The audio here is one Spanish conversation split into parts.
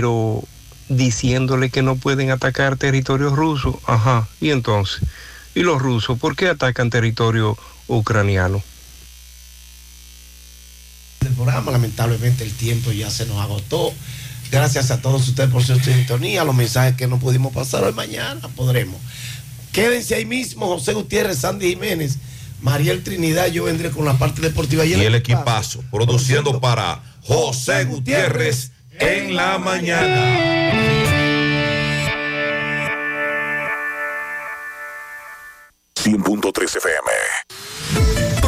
pero diciéndole que no pueden atacar territorio ruso. Ajá, y entonces, ¿y los rusos por qué atacan territorio ucraniano? El programa, lamentablemente el tiempo ya se nos agotó. Gracias a todos ustedes por su sintonía, los mensajes que no pudimos pasar hoy mañana, podremos. Quédense ahí mismo, José Gutiérrez, Sandy Jiménez, Mariel Trinidad, yo vendré con la parte deportiva y el, equipazo, produciendo para José Gutiérrez en la mañana. FM.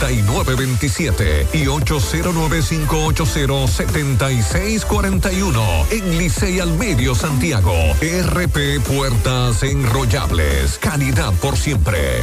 9927 y 809-580-7641 en Licey al Medio Santiago. RP Puertas Enrollables. Calidad por siempre.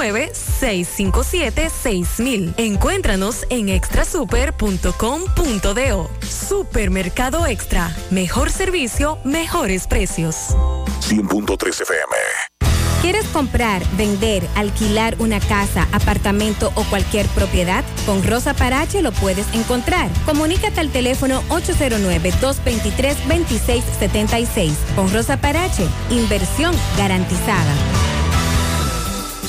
657-6000. Encuéntranos en extrasuper.com.do. Supermercado Extra. Mejor servicio, mejores precios. 100.3 FM. ¿Quieres comprar, vender, alquilar una casa, apartamento o cualquier propiedad? Con Rosa Parache lo puedes encontrar. Comunícate al teléfono 809-223-2676. Con Rosa Parache, inversión garantizada.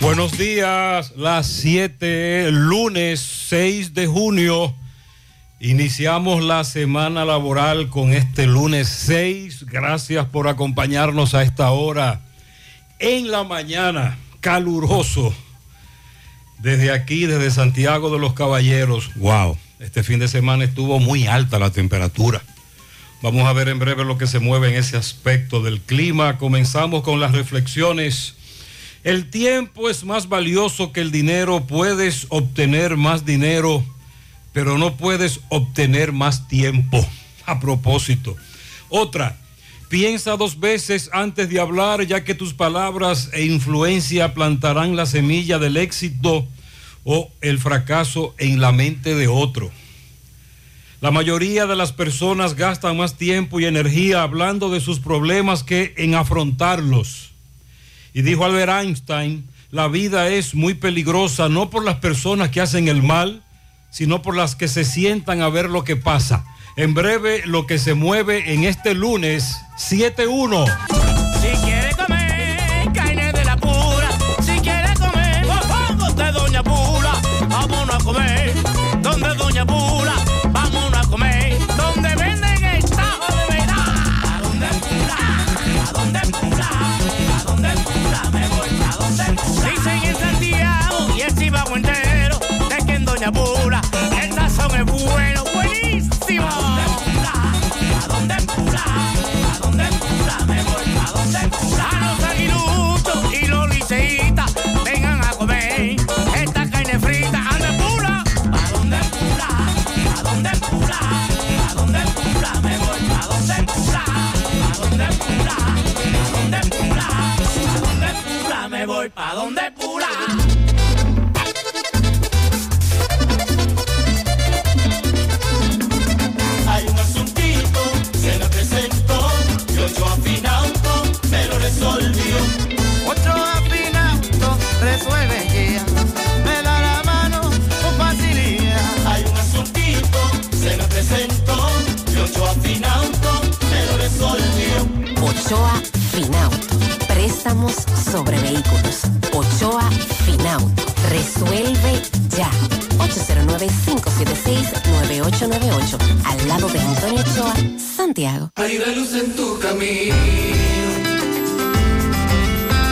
Buenos días, las 7, lunes 6 de junio. Iniciamos la semana laboral con este lunes 6. Gracias por acompañarnos a esta hora en la mañana, caluroso. Desde aquí, desde Santiago de los Caballeros. Wow, este fin de semana estuvo muy alta la temperatura. Vamos a ver en breve lo que se mueve en ese aspecto del clima. Comenzamos con las reflexiones. El tiempo es más valioso que el dinero. Puedes obtener más dinero pero no puedes obtener más tiempo. A propósito. Otra, piensa dos veces antes de hablar, ya que tus palabras e influencia plantarán la semilla del éxito o el fracaso en la mente de otro. La mayoría de las personas gastan más tiempo y energía hablando de sus problemas que en afrontarlos. Y dijo Albert Einstein, la vida es muy peligrosa no por las personas que hacen el mal, sino por las que se sientan a ver lo que pasa. En breve, lo que se mueve en este lunes 7-1. Si quiere comer carne de la pura, si quiere comer vamos de Doña Pura, vámonos a comer, donde Doña Pura, vámonos a comer, donde venden el tajo de verdad, a donde Pura, a donde Pura. Dicen en Santiago y el chivago entero de que en Doña Pura, el sazón es bueno, buenísimo. ¿A dónde pula? ¿A dónde pula? Me voy. ¿A dónde pula? A los aguiluchos y los liceitas vengan a comer esta carne frita. ¿A dónde pula? ¿A dónde pula? ¿A dónde pula? ¿A dónde pula? Me voy. ¿A dónde pula? ¿A dónde pula? Voy pa' dónde pula? Hay un asuntito, se me presentó, y ocho afinauto, me lo resolvió. Otro afinauto resuelve ya, me da la mano con facilidad. Hay un asuntito, se me presentó, y ocho afinauto, me lo resolvió. Ochoa. Préstamos sobre vehículos. Ochoa Finauto. Resuelve ya. 809-576-9898. Al lado de Antonio Ochoa, Santiago. Hay una luz en tu camino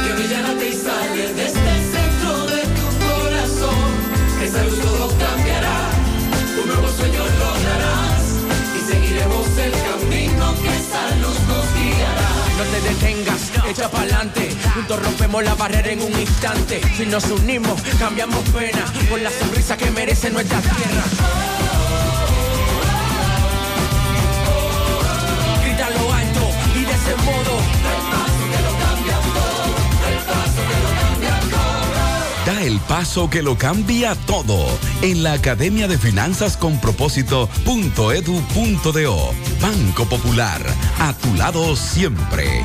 que brillará y sale desde el centro de tu corazón. Esa luz todo cambiará, un nuevo sueño lograrás y seguiremos el camino que esa luz nos guiará. No te detengas, echa pa'lante. Juntos rompemos la barrera en un instante. Si nos unimos, cambiamos pena por la sonrisa que merece nuestra tierra. Grita lo alto y de ese modo. Da el paso que lo cambia todo en la Academia de Finanzas con Propósito.edu.do. Banco Popular, a tu lado siempre.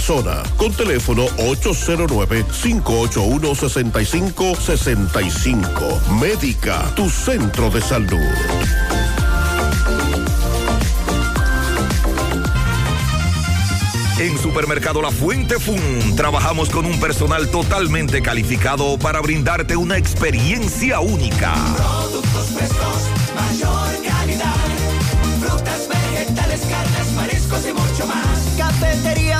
con teléfono 809-581-6565. Médica, tu centro de salud. En Supermercado La Fuente Fun trabajamos con un personal totalmente calificado para brindarte una experiencia única. Productos frescos, mayor calidad. Frutas, vegetales, carnes, mariscos y mucho más. Cafetería,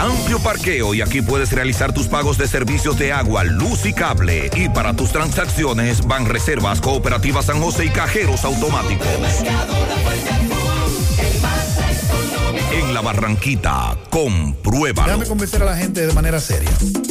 Amplio parqueo y aquí puedes realizar tus pagos de servicios de agua, luz y cable. Y para tus transacciones van reservas cooperativas San José y cajeros automáticos. En la Barranquita, compruébalo. Déjame convencer a la gente de manera seria.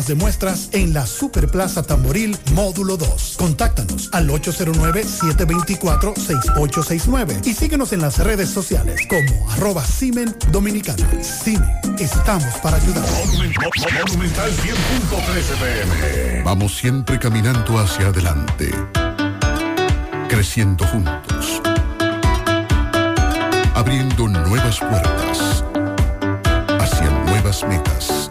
tomas de muestras en la Superplaza Tamboril Módulo 2. Contáctanos al 809-724-6869 y síguenos en las redes sociales como arroba Simen Dominicana. Simen, estamos para ayudar. Monumental 100.13 pm. Vamos siempre caminando hacia adelante, creciendo juntos, abriendo nuevas puertas hacia nuevas metas.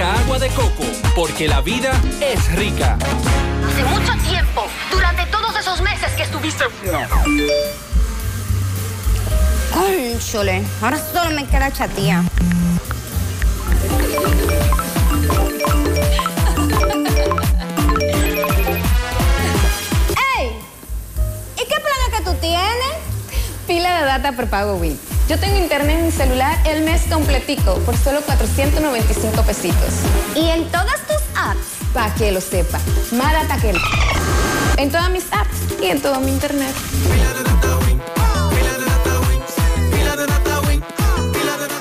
Rica agua de coco, porque la vida es rica. Hace mucho tiempo, durante todos esos meses que estuviste Cónchole, ahora solo me queda chatía. ¡Ey! ¿Y qué planes que tú tienes? Pila de data por pago. Yo tengo internet en mi celular el mes completico por solo 495 pesitos. ¿Y en todas tus apps? Para que lo sepa. Más data que el- En todas mis apps y en todo mi internet.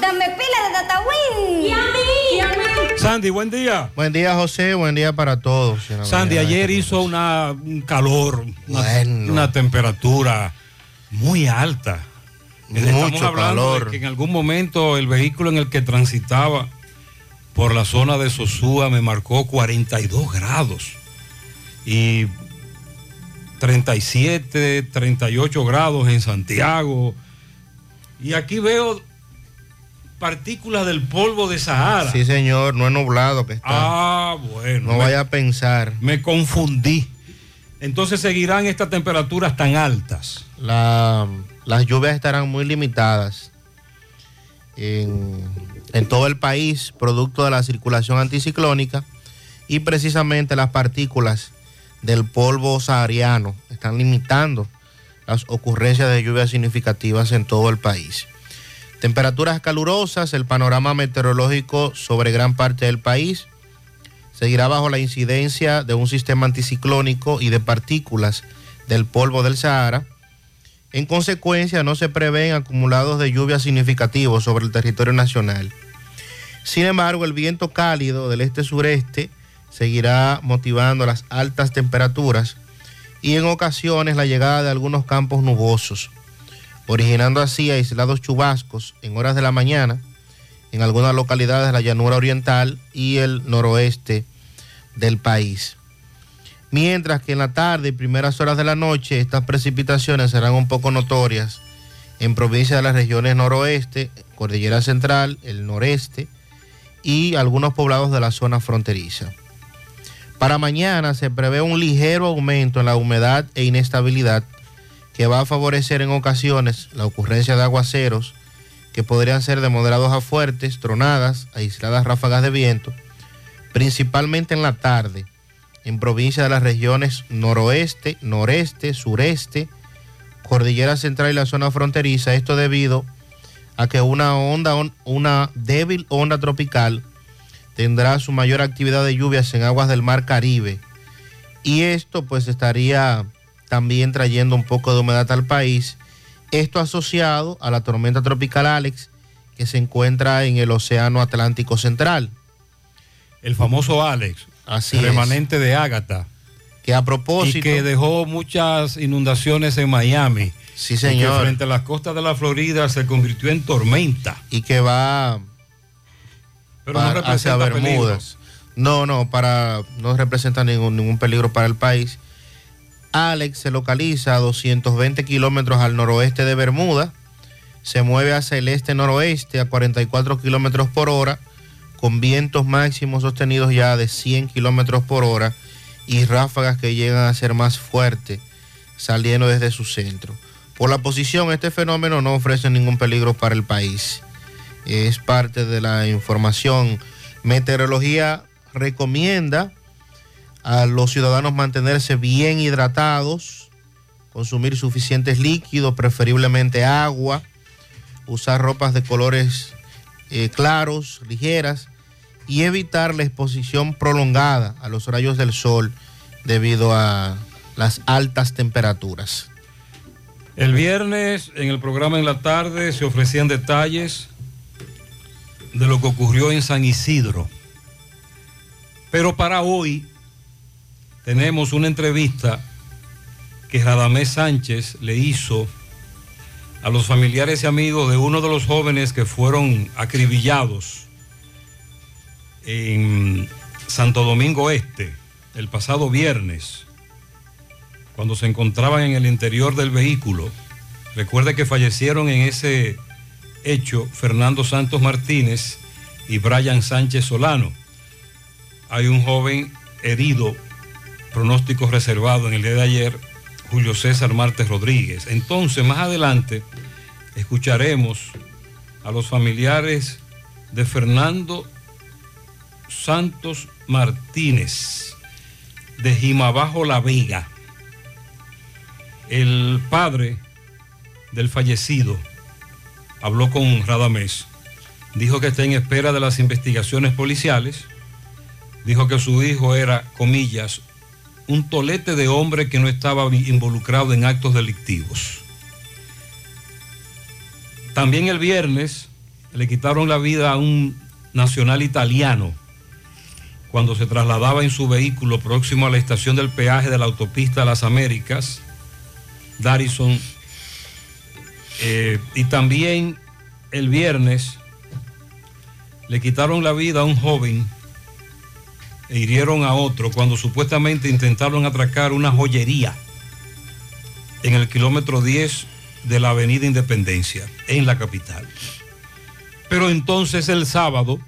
Dame pila de data Win. Y a mí. Sandy, buen día. Buen día, José. Buen día para todos. Sandy, ayer hizo una, un calor, una, una temperatura muy alta. Estamos Mucho hablando calor. de que en algún momento el vehículo en el que transitaba por la zona de Sosúa me marcó 42 grados y 37, 38 grados en Santiago. Y aquí veo partículas del polvo de Sahara. Sí, señor. No es nublado que está. Ah, bueno. no me- vaya a pensar. Me confundí. Entonces seguirán estas temperaturas tan altas. La- las lluvias estarán muy limitadas en, todo el país, producto de la circulación anticiclónica y precisamente las partículas del polvo sahariano están limitando las ocurrencias de lluvias significativas en todo el país. Temperaturas calurosas, el panorama meteorológico sobre gran parte del país seguirá bajo la incidencia de un sistema anticiclónico y de partículas del polvo del Sahara. En consecuencia, no se prevén acumulados de lluvias significativos sobre el territorio nacional. Sin embargo, el viento cálido del este-sureste seguirá motivando las altas temperaturas y en ocasiones la llegada de algunos campos nubosos, originando así aislados chubascos en horas de la mañana en algunas localidades de la llanura oriental y el noroeste del país. Mientras que en la tarde y primeras horas de la noche estas precipitaciones serán un poco notorias en provincias de las regiones noroeste, Cordillera Central, el noreste y algunos poblados de la zona fronteriza. Para mañana se prevé un ligero aumento en la humedad e inestabilidad que va a favorecer en ocasiones la ocurrencia de aguaceros que podrían ser de moderados a fuertes, tronadas, aisladas ráfagas de viento, principalmente en la tarde, en provincias de las regiones noroeste, noreste, sureste, Cordillera Central y la zona fronteriza, esto debido a que una onda, una débil onda tropical tendrá su mayor actividad de lluvias en aguas del Mar Caribe. Y esto pues estaría también trayendo un poco de humedad al país. Esto asociado a la tormenta tropical Alex que se encuentra en el Océano Atlántico Central. El famoso Alex, Así es. remanente de Ágata. Que a propósito... Y que dejó muchas inundaciones en Miami. Sí, Y señor. que frente a las costas de la Florida se convirtió en tormenta. Y que va Pero no hacia Bermudas. No, no, para, no representa ningún, ningún peligro para el país. Alex se localiza a 220 kilómetros al noroeste de Bermuda. Se mueve hacia el este-noroeste a 44 kilómetros por hora, con vientos máximos sostenidos ya de 100 kilómetros por hora y ráfagas que llegan a ser más fuertes saliendo desde su centro. Por la posición, este fenómeno no ofrece ningún peligro para el país. Es parte de la información. Meteorología recomienda a los ciudadanos mantenerse bien hidratados, consumir suficientes líquidos, preferiblemente agua, usar ropas de colores eh, claros, ligeras y evitar la exposición prolongada a los rayos del sol debido a las altas temperaturas. El viernes en el programa en la tarde se ofrecían detalles de lo que ocurrió en San Isidro. Pero para hoy tenemos una entrevista que Radamés Sánchez le hizo a los familiares y amigos de uno de los jóvenes que fueron acribillados en Santo Domingo Este el pasado viernes, cuando se encontraban en el interior del vehículo. Recuerde que fallecieron en ese hecho Fernando Santos Martínez y Brian Sánchez Solano. Hay un joven herido, pronóstico reservado en el día de ayer, Julio César Martes Rodríguez. Entonces, más adelante, escucharemos a los familiares de Fernando Santos Martínez, de Jimabajo La Vega. El padre del fallecido habló con Radamés. Dijo que está en espera de las investigaciones policiales. Dijo que su hijo era, comillas, un tolete de hombre que no estaba involucrado en actos delictivos. También el viernes le quitaron la vida a un nacional italiano cuando se trasladaba en su vehículo próximo a la estación del peaje de la autopista Las Américas, Darison. Eh, y también el viernes le quitaron la vida a un joven e hirieron a otro cuando supuestamente intentaron atracar una joyería en el kilómetro 10 de la Avenida Independencia, en la capital. Pero entonces el sábado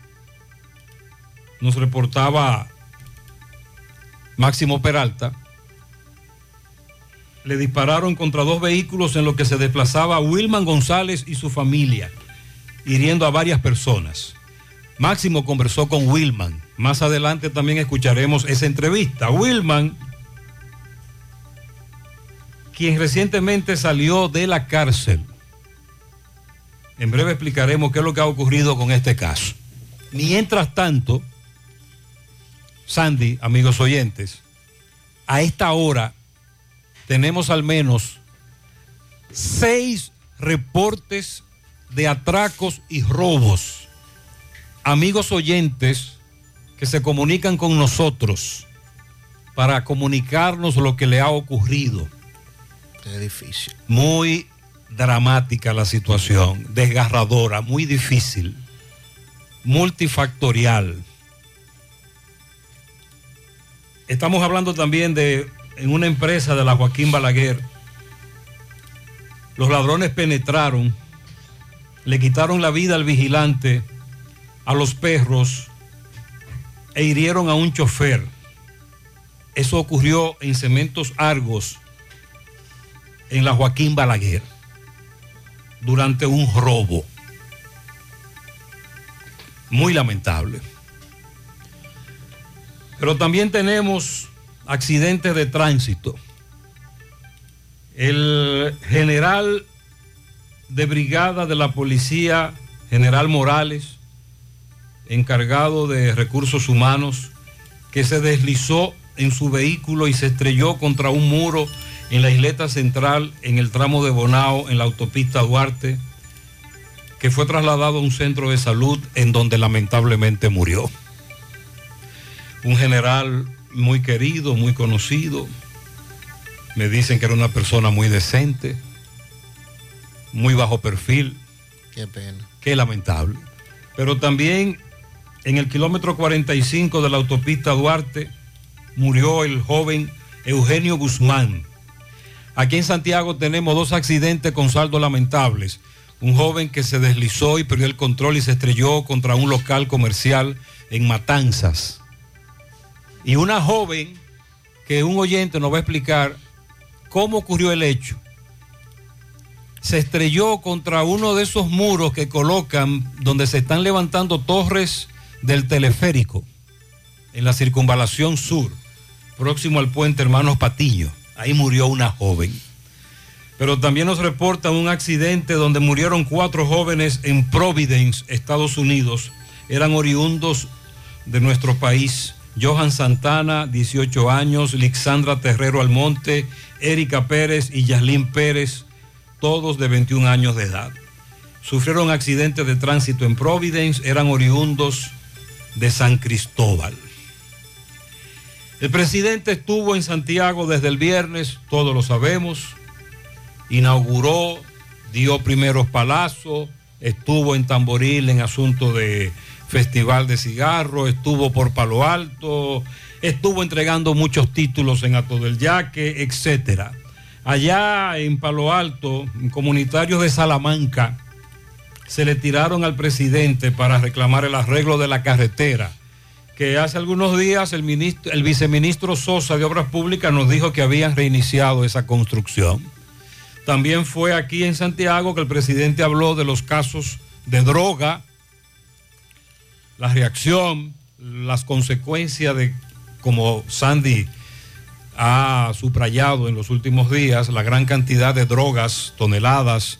nos reportaba Máximo Peralta, le dispararon contra dos vehículos en los que se desplazaba Wilman González y su familia, hiriendo a varias personas. Máximo conversó con Wilman. Más adelante también escucharemos esa entrevista. Wilman, quien recientemente salió de la cárcel. En breve explicaremos qué es lo que ha ocurrido con este caso. Mientras tanto, Sandy, amigos oyentes, a esta hora tenemos al menos seis reportes de atracos y robos. Amigos oyentes que se comunican con nosotros para comunicarnos lo que le ha ocurrido. Es difícil. Muy dramática la situación, desgarradora, muy difícil, multifactorial. Estamos hablando también de en una empresa de la Joaquín Balaguer. Los ladrones penetraron, le quitaron la vida al vigilante, a los perros e hirieron a un chofer. Eso ocurrió en Cementos Argos, en la Joaquín Balaguer, durante un robo. Muy lamentable. Pero también tenemos accidentes de tránsito. El general de brigada de la policía, general Morales, encargado de recursos humanos, que se deslizó en su vehículo y se estrelló contra un muro en la isleta central, en el tramo de Bonao, en la autopista Duarte, que fue trasladado a un centro de salud en donde lamentablemente murió. Un general muy querido, muy conocido. Me dicen que era una persona muy decente, muy bajo perfil. Qué pena. Qué lamentable. Pero también en el kilómetro 45 de la autopista Duarte murió el joven Eugenio Guzmán. Aquí en Santiago tenemos dos accidentes con saldos lamentables. Un joven que se deslizó y perdió el control y se estrelló contra un local comercial en Matanzas. Y una joven que un oyente nos va a explicar cómo ocurrió el hecho. se estrelló contra uno de esos muros que colocan donde se están levantando torres del teleférico en la circunvalación sur, próximo al puente Hermanos Patillo. Ahí murió una joven. Pero también nos reporta un accidente donde murieron cuatro jóvenes en Providence, Estados Unidos. Eran oriundos de nuestro país. Johan Santana, 18 años, Lixandra Terrero Almonte, Erika Pérez y Yaslin Pérez, todos de 21 años de edad. Sufrieron accidentes de tránsito en Providence, eran oriundos de San Cristóbal. El presidente estuvo en Santiago desde el viernes, todos lo sabemos, inauguró, dio primeros palazos, estuvo en Tamboril en asunto de festival de cigarros, estuvo por Palo Alto, estuvo entregando muchos títulos en Ato del Yaque, etcétera. Allá en Palo Alto, comunitarios de Salamanca, se le tiraron al presidente para reclamar el arreglo de la carretera, que hace algunos días el, el viceministro Sosa de Obras Públicas nos dijo que habían reiniciado esa construcción. También fue aquí en Santiago que el presidente habló de los casos de droga, la reacción, las consecuencias de, como Sandy ha subrayado en los últimos días, la gran cantidad de drogas, toneladas,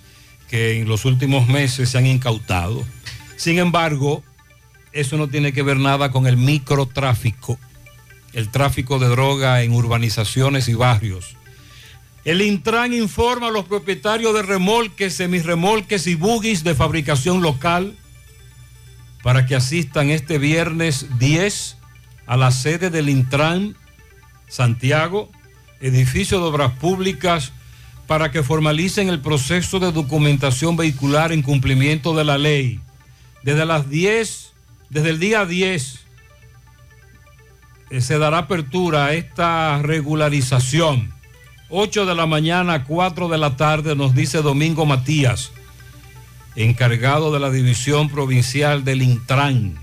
que en los últimos meses se han incautado. Sin embargo, eso no tiene que ver nada con el microtráfico, el tráfico de droga en urbanizaciones y barrios. El Intran informa a los propietarios de remolques, semirremolques y buggies de fabricación local para que asistan este viernes 10 a la sede del Intran Santiago, edificio de obras públicas, para que formalicen el proceso de documentación vehicular en cumplimiento de la ley. Desde las 10, desde el día 10, eh, se dará apertura a esta regularización. 8 de la mañana, 4 de la tarde, nos dice Domingo Matías, encargado de la División Provincial del Intran.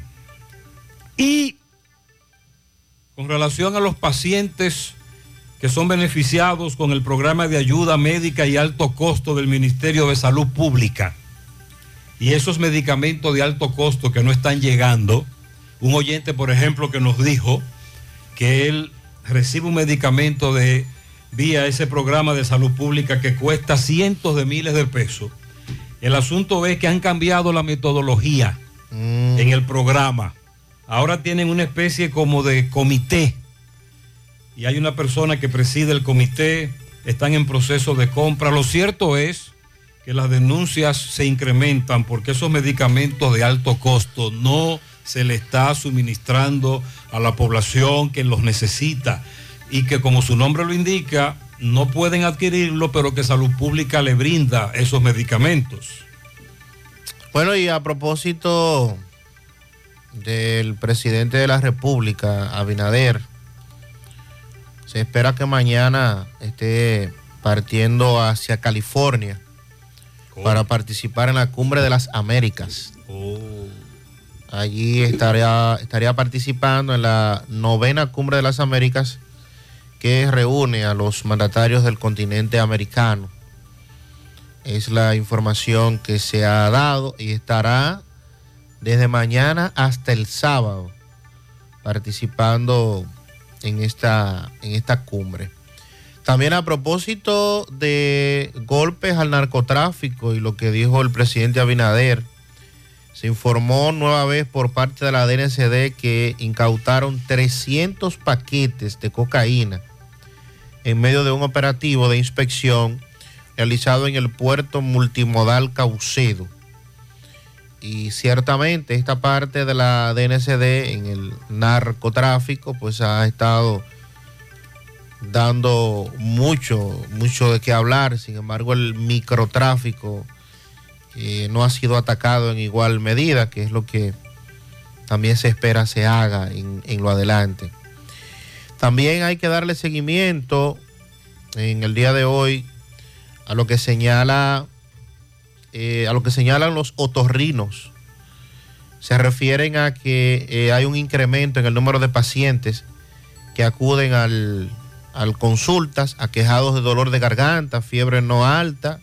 Y con relación a los pacientes que son beneficiados con el programa de ayuda médica y alto costo del Ministerio de Salud Pública, y esos medicamentos de alto costo que no están llegando, un oyente, por ejemplo, que nos dijo que él recibe un medicamento de vía ese programa de salud pública que cuesta cientos de miles de pesos. El asunto es que han cambiado la metodología en el programa. Ahora tienen una especie como de comité y hay una persona que preside el comité, están en proceso de compra. Lo cierto es que las denuncias se incrementan porque esos medicamentos de alto costo no se le está suministrando a la población que los necesita y que como su nombre lo indica, no pueden adquirirlo, pero que salud pública le brinda esos medicamentos. Bueno, y a propósito del presidente de la República, Abinader, se espera que mañana esté partiendo hacia California para participar en la Cumbre de las Américas. Allí estaría, estaría participando en la novena Cumbre de las Américas que reúne a los mandatarios del continente americano. Es la información que se ha dado y estará desde mañana hasta el sábado participando en esta, en esta cumbre. También a propósito de golpes al narcotráfico y lo que dijo el presidente Abinader, se informó nueva vez por parte de la DNCD que incautaron 300 paquetes de cocaína en medio de un operativo de inspección realizado en el puerto multimodal Caucedo. Y ciertamente esta parte de la DNCD en el narcotráfico pues ha estado dando mucho, mucho de qué hablar. Sin embargo, el microtráfico no ha sido atacado en igual medida, que es lo que también se espera se haga en, en lo adelante. También hay que darle seguimiento en el día de hoy a lo que señala eh, a lo que señalan los otorrinos. Se refieren a que eh, hay un incremento en el número de pacientes que acuden al, al consultas aquejados de dolor de garganta, fiebre no alta,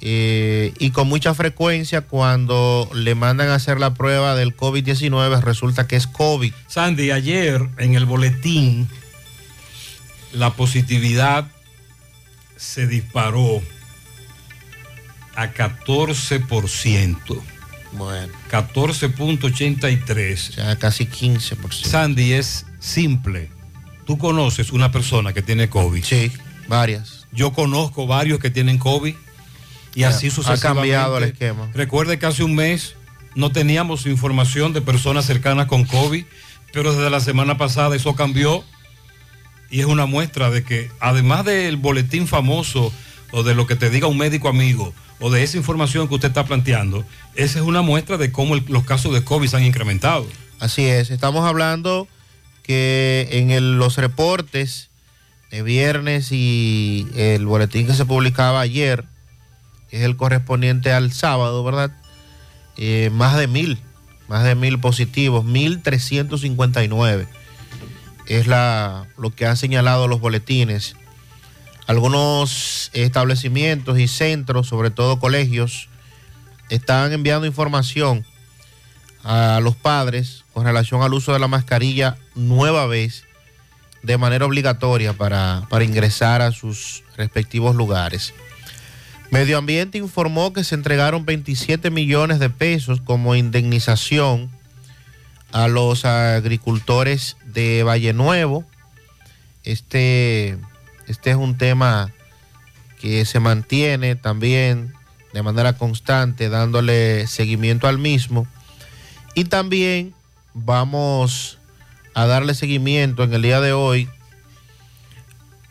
eh, y con mucha frecuencia cuando le mandan a hacer la prueba del COVID-19 resulta que es COVID. Sandy, ayer en el boletín la positividad se disparó a 14%. Bueno. 14.83. Ya casi 15%. Sandy, es simple. Tú conoces una persona que tiene COVID. Sí, varias. Yo conozco varios que tienen COVID y Ha- así ha sucesivamente. cambiado el esquema. Recuerde que hace un mes no teníamos información de personas cercanas con COVID, pero desde la semana pasada eso cambió y es una muestra de que además del boletín famoso o de lo que te diga un médico amigo o de esa información que usted está planteando, esa es una muestra de cómo el- los casos de COVID se han incrementado. Así es, estamos hablando que en el- los reportes de viernes y el boletín que se publicaba ayer, es el correspondiente al sábado, ¿verdad? Eh, más de mil, más de mil positivos, 1359 es lo que han señalado los boletines. Algunos establecimientos y centros, sobre todo colegios, están enviando información a los padres con relación al uso de la mascarilla nueva vez de manera obligatoria para ingresar a sus respectivos lugares. Medio Ambiente informó que se entregaron 27 millones de pesos como indemnización a los agricultores de Valle Nuevo. Este, este es un tema que se mantiene también de manera constante, dándole seguimiento al mismo. Y también vamos a darle seguimiento en el día de hoy.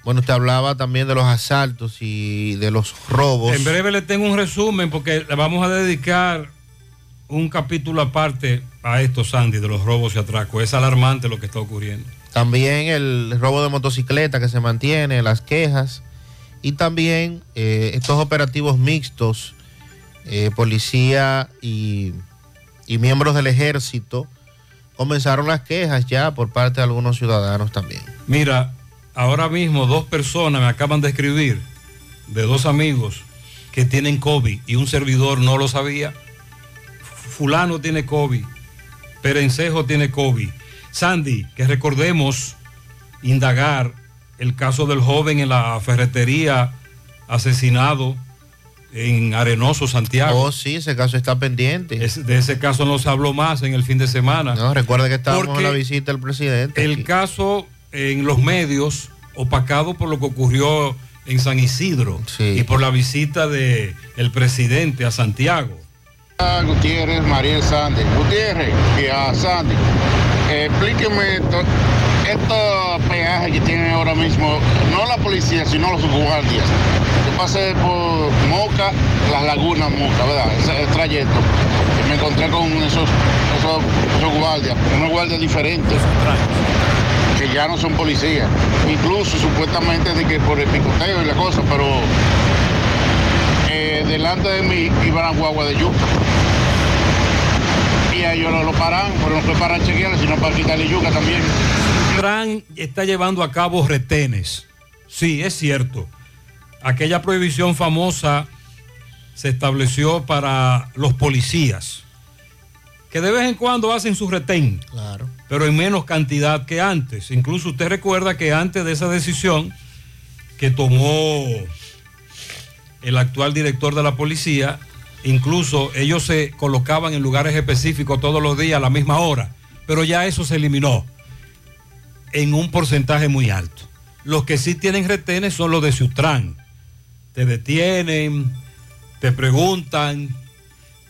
Bueno, usted hablaba también de los asaltos y de los robos. En breve le tengo un resumen porque le vamos a dedicar un capítulo aparte a esto, Sandy, de los robos y atracos. Es alarmante lo que está ocurriendo. También el robo de motocicleta que se mantiene, las quejas. Y también eh, estos operativos mixtos, eh, policía y, y miembros del ejército, comenzaron las quejas ya por parte de algunos ciudadanos también. Mira, ahora mismo dos personas me acaban de escribir, de dos amigos, que tienen COVID y un servidor no lo sabía. Fulano tiene COVID, Perencejo tiene COVID. Sandy, que recordemos indagar el caso del joven en la ferretería asesinado en Arenoso, Santiago. Oh, sí, ese caso está pendiente. Es- de ese caso no se habló más en el fin de semana. No, recuerda que estábamos Porque en la visita del presidente. El caso en los medios, opacado por lo que ocurrió en San Isidro y por la visita del el presidente a Santiago. Gutiérrez, María Sandy. Gutiérrez y a Sandy. explíqueme esto, estos peajes que tienen ahora mismo, no la policía, sino los guardias. Yo pasé por Moca, las lagunas Moca, ¿verdad? Ese, ese trayecto. Y me encontré con esos, esos, esos guardias, unos guardias diferentes ya no son policías. Incluso supuestamente de que por el picoteo y la cosa, pero eh, delante de mí iban a guagua de yuca. Y a ellos lo, lo paran, pero no fue para chequear, sino para quitarle yuca también. Tran está llevando a cabo retenes. Sí, es cierto. Aquella prohibición famosa se estableció para los policías, que de vez en cuando hacen su retén. Claro. Pero en menos cantidad que antes. Incluso usted recuerda que antes de esa decisión que tomó el actual director de la policía, incluso ellos se colocaban en lugares específicos todos los días a la misma hora, pero ya eso se eliminó en un porcentaje muy alto. Los que sí tienen retenes son los de Ciutrán. Te detienen, te preguntan,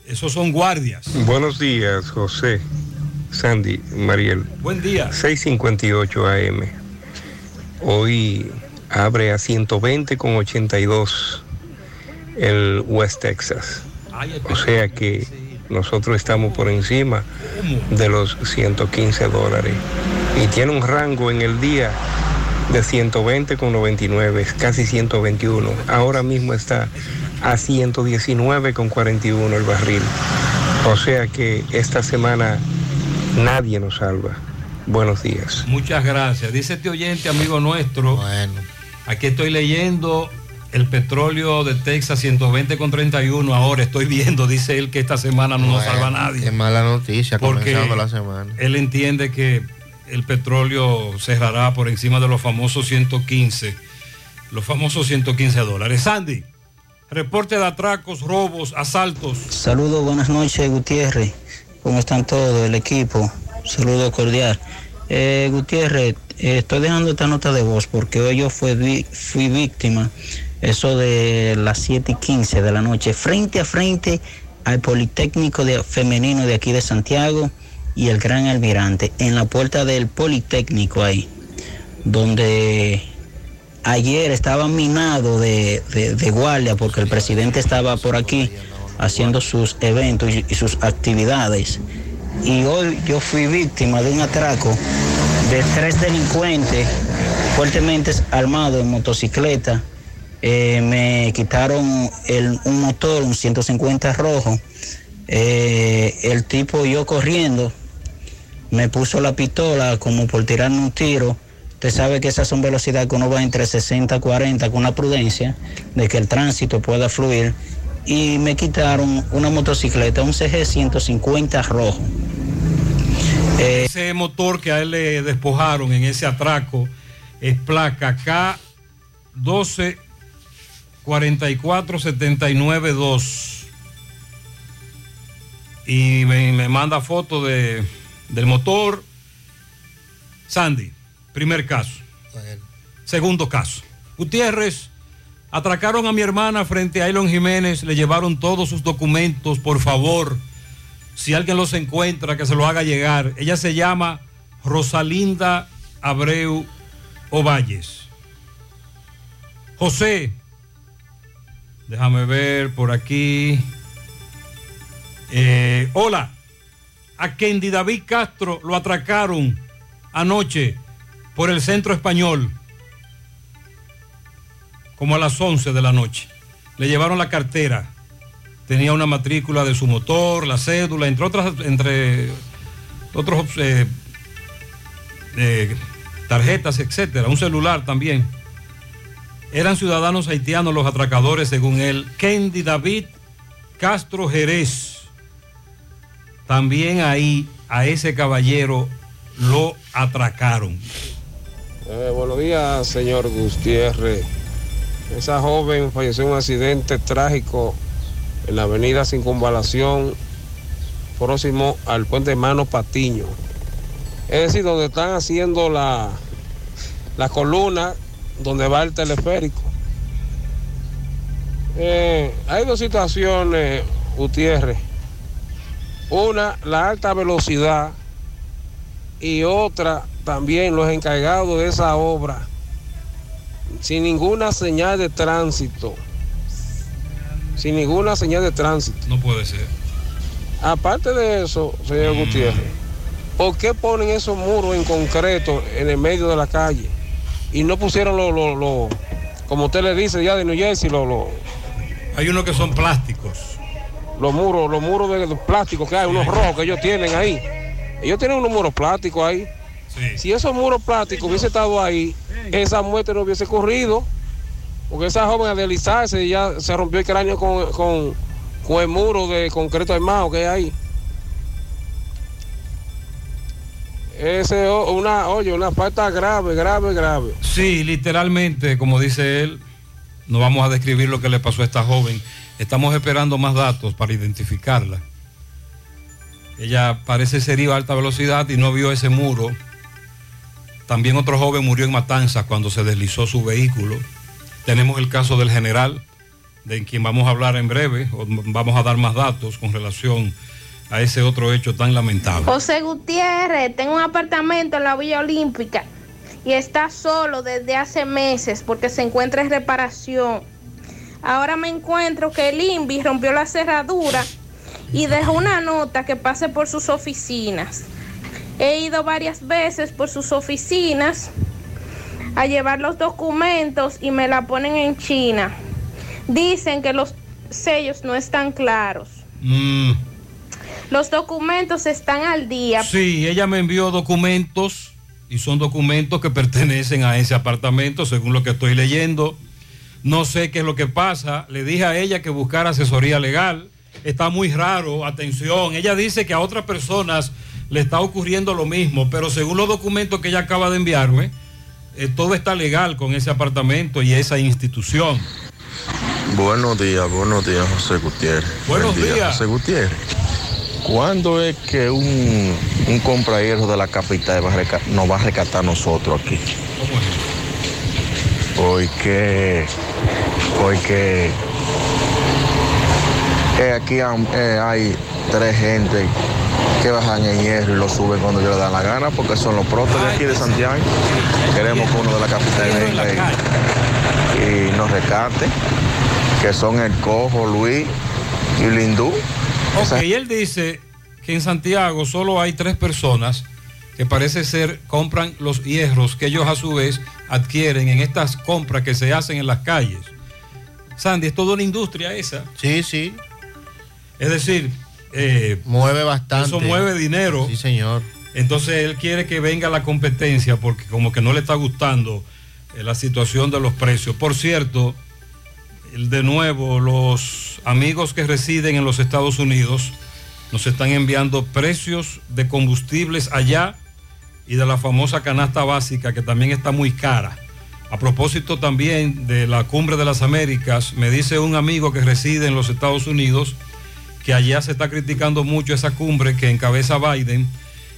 esos son guardias. Buenos días, José, Sandy, Mariel. Buen día. 658 AM. Hoy abre a 120 con 82 el West Texas. O sea que nosotros estamos por encima de los 115 dólares. Y tiene un rango en el día de 120 con 99, es casi 121. Ahora mismo está a 119 con 41 el barril. O sea que esta semana nadie nos salva. Buenos días. Muchas gracias. Dice este oyente, amigo nuestro. Aquí estoy leyendo el petróleo de Texas 120 con 31 ahora estoy viendo, dice él que esta semana no nos Bueno, salva a nadie. Qué mala noticia Porque comenzando la semana. Él entiende que el petróleo cerrará por encima de los famosos 115, los famosos 115 dólares. Sandy, reporte de atracos, robos, asaltos. Saludos, buenas noches, Gutiérrez. ¿Cómo están todos, el equipo? Saludo cordial. Eh, Gutiérrez, eh, estoy dejando esta nota de voz porque hoy yo fui, fui víctima, eso de las 7 y 15 de la noche, frente a frente al Politécnico de, Femenino de aquí de Santiago y el Gran Almirante, en la puerta del Politécnico ahí, donde ayer estaba minado de, de- de guardia porque el presidente estaba por aquí haciendo sus eventos y, sus actividades. Y hoy yo fui víctima de un atraco de tres delincuentes fuertemente armados en motocicleta. Eh, me quitaron el- un motor, un 150 rojo. Eh, el tipo yo corriendo me puso la pistola como por tirarme un tiro. Usted sabe que esas son velocidades que uno va entre 60 y 40 con la prudencia de que el tránsito pueda fluir. Y me quitaron una motocicleta, un CG 150 rojo. Eh, Ese motor que a él le despojaron en ese atraco es placa K12 44 79 2. Y me, me manda foto de, del motor. Sandy, primer caso. Segundo caso. Gutiérrez, atracaron a mi hermana frente a Elon Jiménez, le llevaron todos sus documentos, por favor. Si alguien los encuentra, que se lo haga llegar. Ella se llama Rosalinda Abreu Ovalles. José, déjame ver por aquí. Eh, hola, a Kendi David Castro lo atracaron anoche por el centro español, como a las 11 de la noche. Le llevaron la cartera tenía una matrícula de su motor, la cédula, entre otras, entre otros eh, eh, tarjetas, etcétera, un celular también. Eran ciudadanos haitianos los atracadores, según él. Kendi David Castro Jerez. También ahí a ese caballero lo atracaron. Eh, buenos días, señor Gutiérrez. Esa joven falleció en un accidente trágico en la avenida Circunvalación, próximo al puente Mano Patiño. Es decir, donde están haciendo la, la columna donde va el teleférico. Eh, hay dos situaciones, Gutiérrez. Una, la alta velocidad y otra, también los encargados de esa obra, sin ninguna señal de tránsito. Sin ninguna señal de tránsito. No puede ser. Aparte de eso, señor Gutiérrez, ¿por qué ponen esos muros en concreto en el medio de la calle? Y no pusieron los, los- los- como usted le dice ya de New Jersey, los, los, Hay unos que son plásticos. los muros, los muros de, de plástico que hay, unos rojos que ellos tienen ahí. Ellos tienen unos muros plásticos ahí. Si esos muros plásticos hubiese estado ahí, esa muerte no hubiese ocurrido. Porque esa joven al deslizarse ya se rompió el cráneo con, con, con el muro de concreto armado que hay ahí. Ese una, oye, una falta grave, grave, grave. Sí, literalmente, como dice él, no vamos a describir lo que le pasó a esta joven. Estamos esperando más datos para identificarla. Ella parece ser iba a alta velocidad y no vio ese muro. También otro joven murió en Matanzas cuando se deslizó su vehículo. Tenemos el caso del general, de quien vamos a hablar en breve, o vamos a dar más datos con relación a ese otro hecho tan lamentable. José Gutiérrez, tengo un apartamento en la Villa Olímpica y está solo desde hace meses porque se encuentra en reparación. Ahora me encuentro que el INVI rompió la cerradura y dejó una nota que pase por sus oficinas. He ido varias veces por sus oficinas a llevar los documentos y me la ponen en China. Dicen que los sellos no están claros. Mm, Los documentos están al día. Sí, ella me envió documentos y son documentos que pertenecen a ese apartamento, según lo que estoy leyendo. No sé qué es lo que pasa. Le dije a ella que buscara asesoría legal. Está muy raro, atención. Ella dice que a otras personas le está ocurriendo lo mismo, pero según los documentos que ella acaba de enviarme, eh, todo está legal con ese apartamento y esa institución. Buenos días, buenos días, José Gutiérrez. Buenos Buen día, días. José Gutiérrez. ¿Cuándo es que un, un comprador de la capital va a nos va a rescatar a nosotros aquí? Porque, porque eh, aquí eh, hay tres gente que bajan en hierro y lo suben cuando ellos le dan la gana, porque son los protos de aquí de Santiago. Queremos que uno de la capital venga y, y nos rescate, que son el Cojo, Luis y Lindú. Ok, y él dice que en Santiago solo hay tres personas que parece ser compran los hierros que ellos a su vez adquieren en estas compras que se hacen en las calles. Sandy, es toda una industria esa. Sí, sí. Es decir, eh, mueve bastante. Eso mueve dinero. Sí, señor. Entonces él quiere que venga la competencia porque como que no le está gustando eh, la situación de los precios. Por cierto, de nuevo, los amigos que residen en los Estados Unidos nos están enviando precios de combustibles allá y de la famosa canasta básica que también está muy cara. A propósito también de la cumbre de las Américas, me dice un amigo que reside en los Estados Unidos que allá se está criticando mucho esa cumbre que encabeza Biden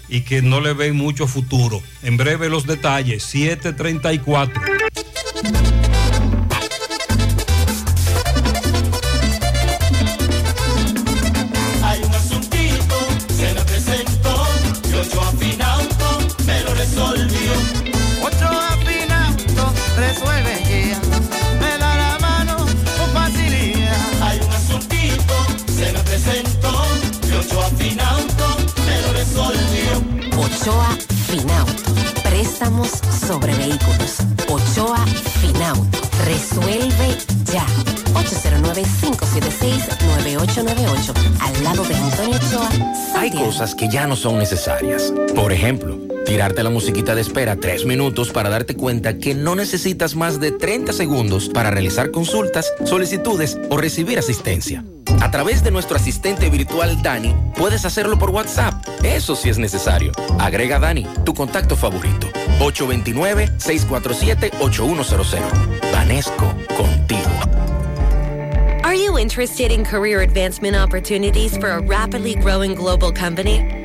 y que no le ven mucho futuro. En breve los detalles, 734. Préstamos sobre vehículos. Ochoa Finauto. Resuelve ya. 809-576-9898. Al lado de Antonio Ochoa. Hay cosas que ya no son necesarias. Por ejemplo, tirarte la musiquita de espera tres minutos para darte cuenta que no necesitas más de 30 segundos para realizar consultas, solicitudes o recibir asistencia. A través de nuestro asistente virtual Dani, puedes hacerlo por WhatsApp. Eso sí es necesario. Agrega Dani, tu contacto favorito. 829-647-8100. Vanesco, contigo. Are you interested in career advancement opportunities for a rapidly growing global company?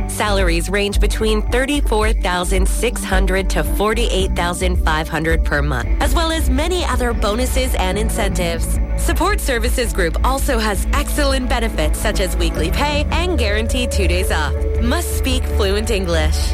Salaries range between 34,600 to 48,500 per month, as well as many other bonuses and incentives. Support Services Group also has excellent benefits such as weekly pay and guaranteed two days off. Must speak fluent English.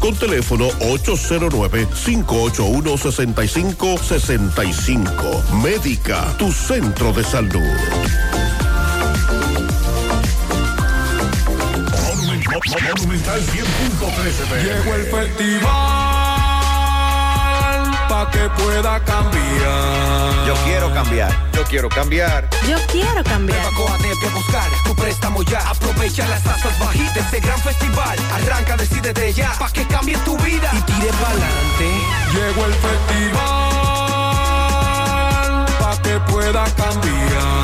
con teléfono 809-581-6565. Médica, tu centro de salud. Monumental 100.13 Llegó el festival pa' que pueda cambiar. Yo quiero cambiar. Yo quiero cambiar. Yo quiero cambiar. Coatete a buscar tu préstamo ya. Aprovecha las tasas bajitas de este gran festival. Arranca, decídete ya pa' que cambie tu vida y tire pa'lante. Llegó el festival pa' que pueda cambiar.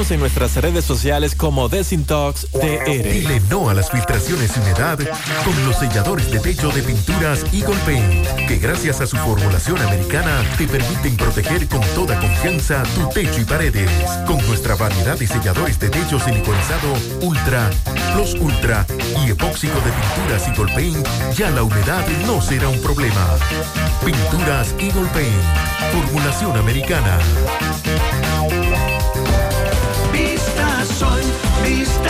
en nuestras redes sociales como Desintox DR. Dile no a las filtraciones y humedad con los selladores de techo de pinturas Eagle Paint, que gracias a su formulación americana te permiten proteger con toda confianza tu techo y paredes. Con nuestra variedad de selladores de techo siliconizado Ultra, Plus Ultra y epóxico de pinturas Eagle Paint, ya la humedad no será un problema. Pinturas Eagle Paint, formulación americana.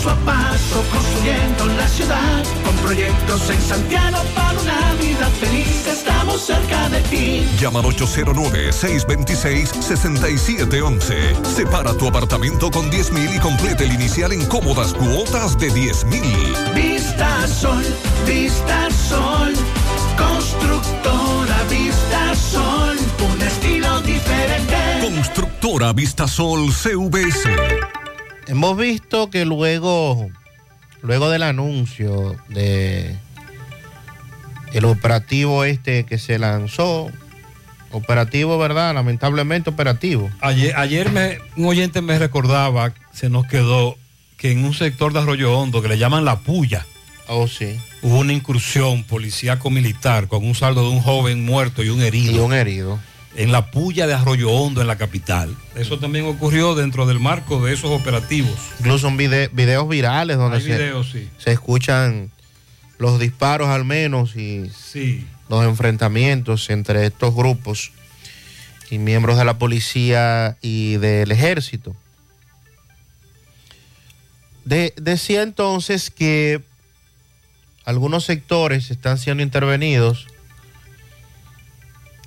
paso a paso construyendo la ciudad, con proyectos en Santiago para una vida feliz, estamos cerca de ti. Llama al 809-626-6711. Separa tu apartamento con 10 mil y complete el inicial en cómodas cuotas de 10 mil. Vista Sol, Vista Sol, constructora Vista Sol, un estilo diferente. Constructora Vistasol CVS. Hemos visto que luego, luego del anuncio de el operativo este que se lanzó, operativo, ¿verdad? Lamentablemente operativo. Ayer, ayer me, un oyente me recordaba, se nos quedó, que en un sector de Arroyo Hondo que le llaman La Puya. Oh, sí. Hubo una incursión policíaco-militar con un saldo de un joven muerto y un herido. Y un herido. En la Puya de Arroyo Hondo, en la capital. Eso también ocurrió dentro del marco de esos operativos. Incluso son vide- videos virales donde Hay se, videos, sí. se escuchan los disparos al menos y Sí. los enfrentamientos entre estos grupos y miembros de la policía y del ejército. De- decía entonces que algunos sectores están siendo intervenidos.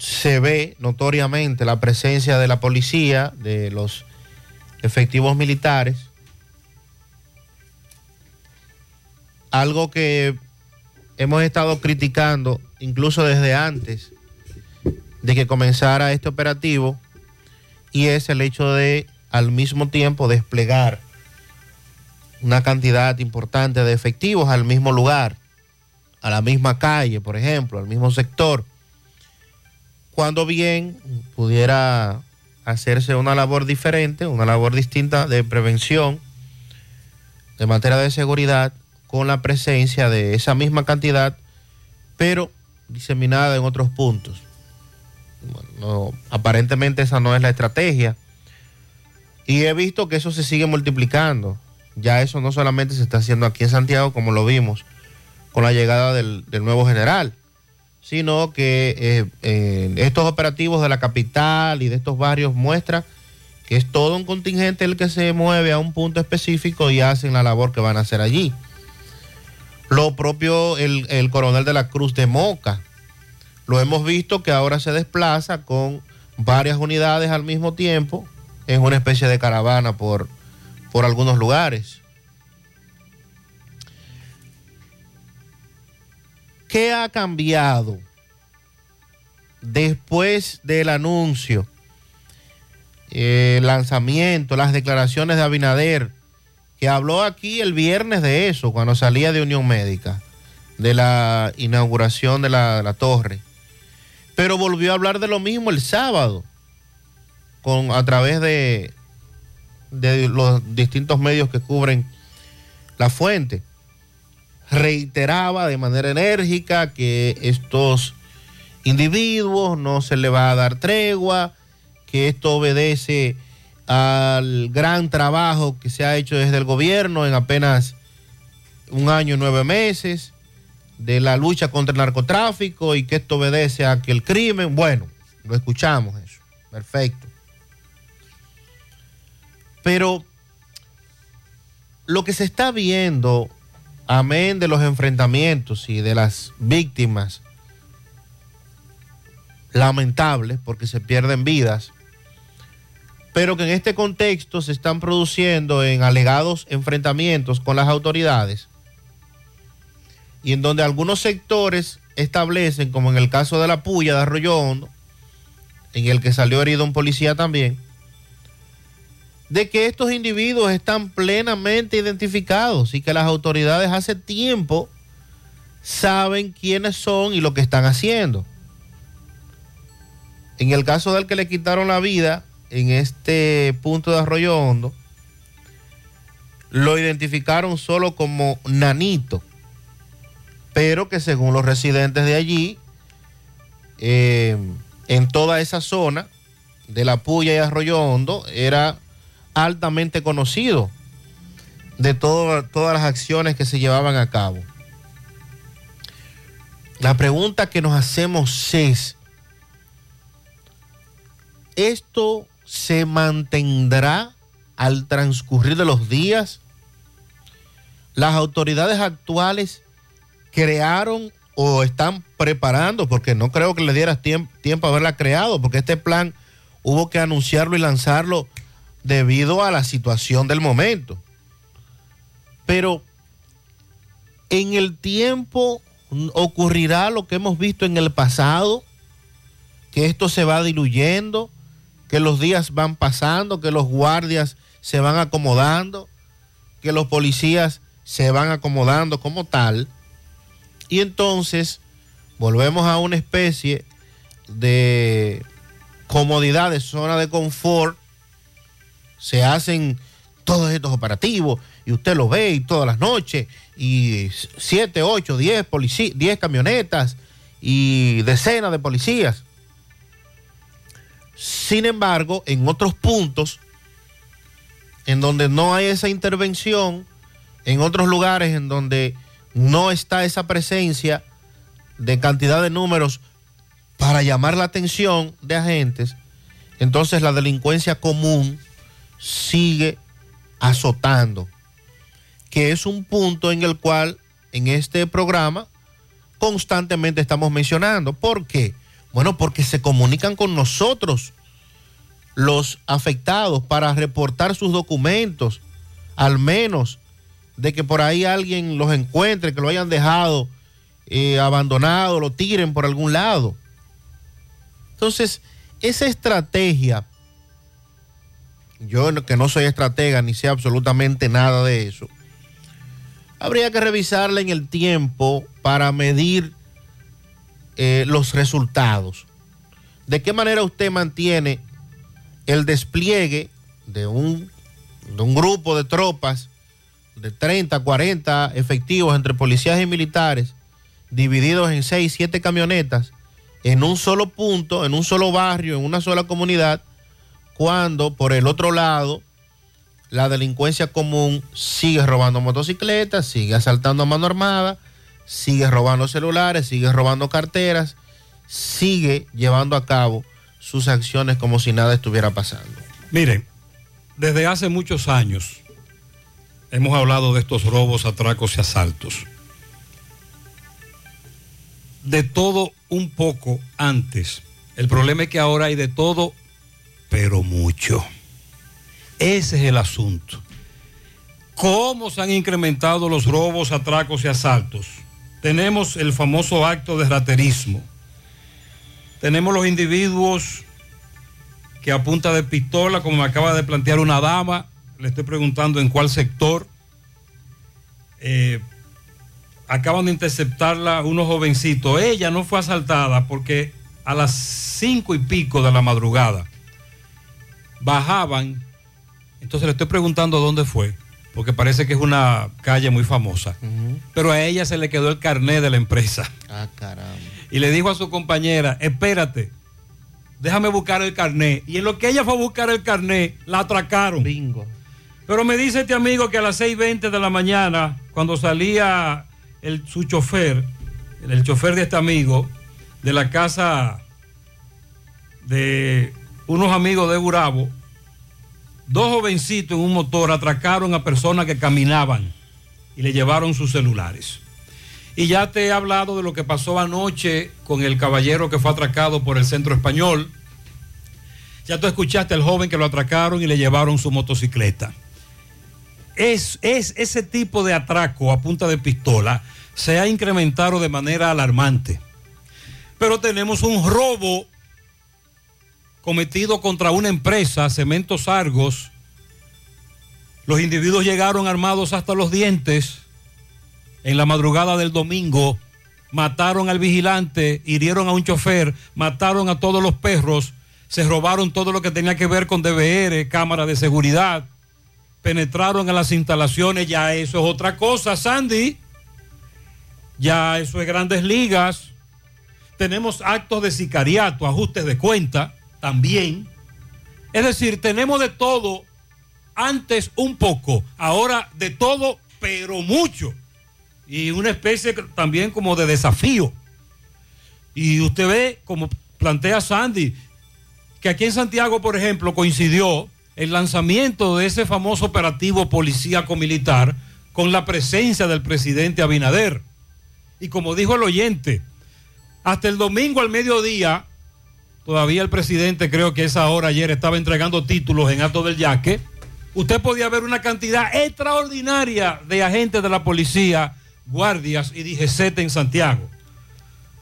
Se ve notoriamente la presencia de la policía, de los efectivos militares. Algo que hemos estado criticando incluso desde antes de que comenzara este operativo y es el hecho de al mismo tiempo desplegar una cantidad importante de efectivos al mismo lugar, a la misma calle, por ejemplo, al mismo sector, cuando bien pudiera hacerse una labor diferente, una labor distinta de prevención, de materia de seguridad, con la presencia de esa misma cantidad, pero diseminada en otros puntos. Bueno, no, aparentemente esa no es la estrategia. Y he visto que eso se sigue multiplicando. Ya eso no solamente se está haciendo aquí en Santiago, como lo vimos con la llegada del nuevo general, sino que eh, estos operativos de la capital y de estos barrios muestran que es todo un contingente el que se mueve a un punto específico y hacen la labor que van a hacer allí. Lo propio el, el coronel de la Cruz de Moca, lo hemos visto que ahora se desplaza con varias unidades al mismo tiempo en una especie de caravana por, por algunos lugares. ¿Qué ha cambiado después del anuncio, el lanzamiento, las declaraciones de Abinader, que habló aquí el viernes de eso, cuando salía de Unión Médica, de la inauguración de la, torre? Pero volvió a hablar de lo mismo el sábado, con, a través de los distintos medios que cubren la fuente reiteraba de manera enérgica que estos individuos no se le va a dar tregua, que esto obedece al gran trabajo que se ha hecho desde el gobierno en apenas un año y nueve meses, de la lucha contra el narcotráfico y que esto obedece a que el crimen, bueno, lo escuchamos eso, perfecto. Pero lo que se está viendo amén de los enfrentamientos y de las víctimas lamentables porque se pierden vidas, pero que en este contexto se están produciendo en alegados enfrentamientos con las autoridades y en donde algunos sectores establecen, como en el caso de la puya de Arroyo Hondo, en el que salió herido un policía también, de que estos individuos están plenamente identificados y que las autoridades hace tiempo saben quiénes son y lo que están haciendo. En el caso del que le quitaron la vida en este punto de Arroyo Hondo, lo identificaron solo como Nanito, pero que según los residentes de allí, eh, en toda esa zona de la Puya y Arroyo Hondo, era altamente conocido de todas las acciones que se llevaban a cabo. La pregunta que nos hacemos es, ¿esto se mantendrá al transcurrir de los días? Las autoridades actuales crearon o están preparando, porque no creo que le dieras tiemp- tiempo a haberla creado, porque este plan hubo que anunciarlo y lanzarlo debido a la situación del momento. Pero en el tiempo ocurrirá lo que hemos visto en el pasado, que esto se va diluyendo, que los días van pasando, que los guardias se van acomodando, que los policías se van acomodando como tal. Y entonces volvemos a una especie de comodidad, de zona de confort. Se hacen todos estos operativos y usted lo ve y todas las noches y 7, 8, 10 policías, 10 camionetas y decenas de policías. Sin embargo, en otros puntos en donde no hay esa intervención, en otros lugares en donde no está esa presencia de cantidad de números para llamar la atención de agentes, entonces la delincuencia común sigue azotando, que es un punto en el cual en este programa constantemente estamos mencionando. ¿Por qué? Bueno, porque se comunican con nosotros los afectados para reportar sus documentos, al menos de que por ahí alguien los encuentre, que lo hayan dejado eh, abandonado, lo tiren por algún lado. Entonces, esa estrategia, yo que no soy estratega ni sé absolutamente nada de eso, habría que revisarla en el tiempo para medir eh, los resultados. ¿De qué manera usted mantiene el despliegue de un, grupo de tropas de 30, 40 efectivos entre policías y militares divididos en seis, siete camionetas, en un solo punto, en un solo barrio, en una sola comunidad, cuando por el otro lado la delincuencia común sigue robando motocicletas, sigue asaltando a mano armada, sigue robando celulares, sigue robando carteras, sigue llevando a cabo sus acciones como si nada estuviera pasando. Miren, desde hace muchos años hemos hablado de estos robos, atracos y asaltos. De todo un poco antes. El problema es que ahora hay de todo, pero mucho. Ese es el asunto. ¿Cómo se han incrementado los robos, atracos y asaltos? Tenemos el famoso acto de raterismo. Tenemos los individuos que a punta de pistola, como me acaba de plantear una dama, le estoy preguntando en cuál sector, eh, acaban de interceptarla unos jovencitos. Ella no fue asaltada porque a las cinco y pico de la madrugada bajaban. Entonces le estoy preguntando dónde fue, porque parece que es una calle muy famosa. Pero a ella se le quedó el carnet de la empresa. Ah, caramba. Y le dijo a su compañera, espérate, déjame buscar el carnet. Y en lo que ella fue a buscar el carnet, la atracaron. Bingo. Pero me dice este amigo que a las 6.20 de la mañana, cuando salía el, su chofer, el chofer de este amigo, de la casa de unos amigos de Gurabo, dos jovencitos en un motor atracaron a personas que caminaban y le llevaron sus celulares. Y ya te he hablado de lo que pasó anoche con el caballero que fue atracado por el centro español. Ya tú escuchaste al joven que lo atracaron y le llevaron su motocicleta. Es, es ese tipo de atraco a punta de pistola se ha incrementado de manera alarmante. Pero tenemos un robo cometido contra una empresa, Cementos Argos. Los individuos llegaron armados hasta los dientes en la madrugada del domingo, mataron al vigilante, hirieron a un chofer, mataron a todos los perros, se robaron todo lo que tenía que ver con DVR, cámara de seguridad, penetraron en las instalaciones, ya eso es otra cosa, Sandy. Ya eso es grandes ligas. Tenemos actos de sicariato, ajustes de cuenta también. Es decir, tenemos de todo, antes un poco, ahora de todo, pero mucho. Y una especie también como de desafío. Y usted ve, como plantea Sandy, que aquí en Santiago, por ejemplo, coincidió el lanzamiento de ese famoso operativo policíaco militar con la presencia del presidente Abinader. Y como dijo el oyente, hasta el domingo al mediodía, todavía el presidente creo que esa hora ayer estaba entregando títulos en Alto del Yaque, usted podía ver una cantidad extraordinaria de agentes de la policía, guardias y DGCET en Santiago.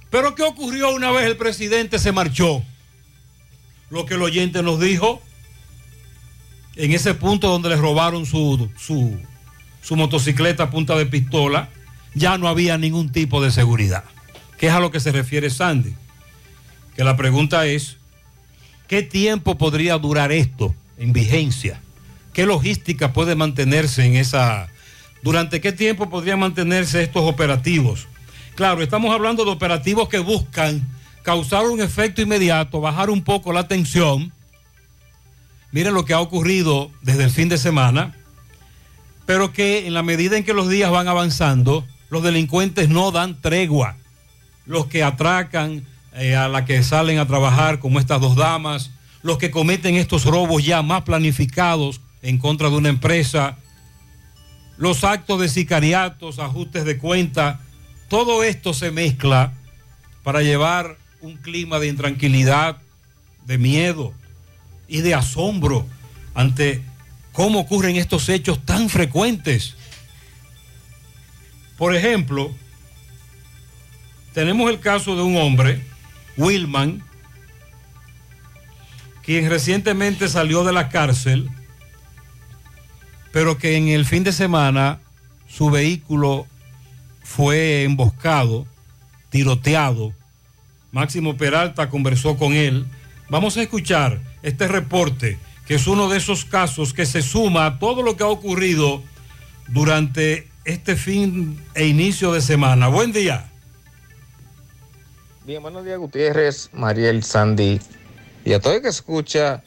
Pero ¿qué ocurrió una vez el presidente se marchó? Lo que el oyente nos dijo, en ese punto donde le robaron su, su, su motocicleta a punta de pistola, ya no había ningún tipo de seguridad. Que es a lo que se refiere Sandy. Que la pregunta es, ¿qué tiempo podría durar esto en vigencia? ¿Qué logística puede mantenerse en esa... ¿Durante qué tiempo podrían mantenerse estos operativos? Claro, estamos hablando de operativos que buscan causar un efecto inmediato, bajar un poco la tensión. Miren lo que ha ocurrido desde el fin de semana, pero que en la medida en que los días van avanzando, los delincuentes no dan tregua. Los que atracan eh, a la que salen a trabajar, como estas dos damas, los que cometen estos robos ya más planificados en contra de una empresa, los actos de sicariatos, ajustes de cuenta, todo esto se mezcla para llevar un clima de intranquilidad, de miedo y de asombro ante cómo ocurren estos hechos tan frecuentes. Por ejemplo, tenemos el caso de un hombre, Wilman, quien recientemente salió de la cárcel, pero que en el fin de semana su vehículo fue emboscado, tiroteado. Máximo Peralta conversó con él. Vamos a escuchar este reporte, que es uno de esos casos que se suma a todo lo que ha ocurrido durante este fin e inicio de semana. Buen día. Bien, buenos días Gutiérrez, Mariel, Sandy y a todo el que escucha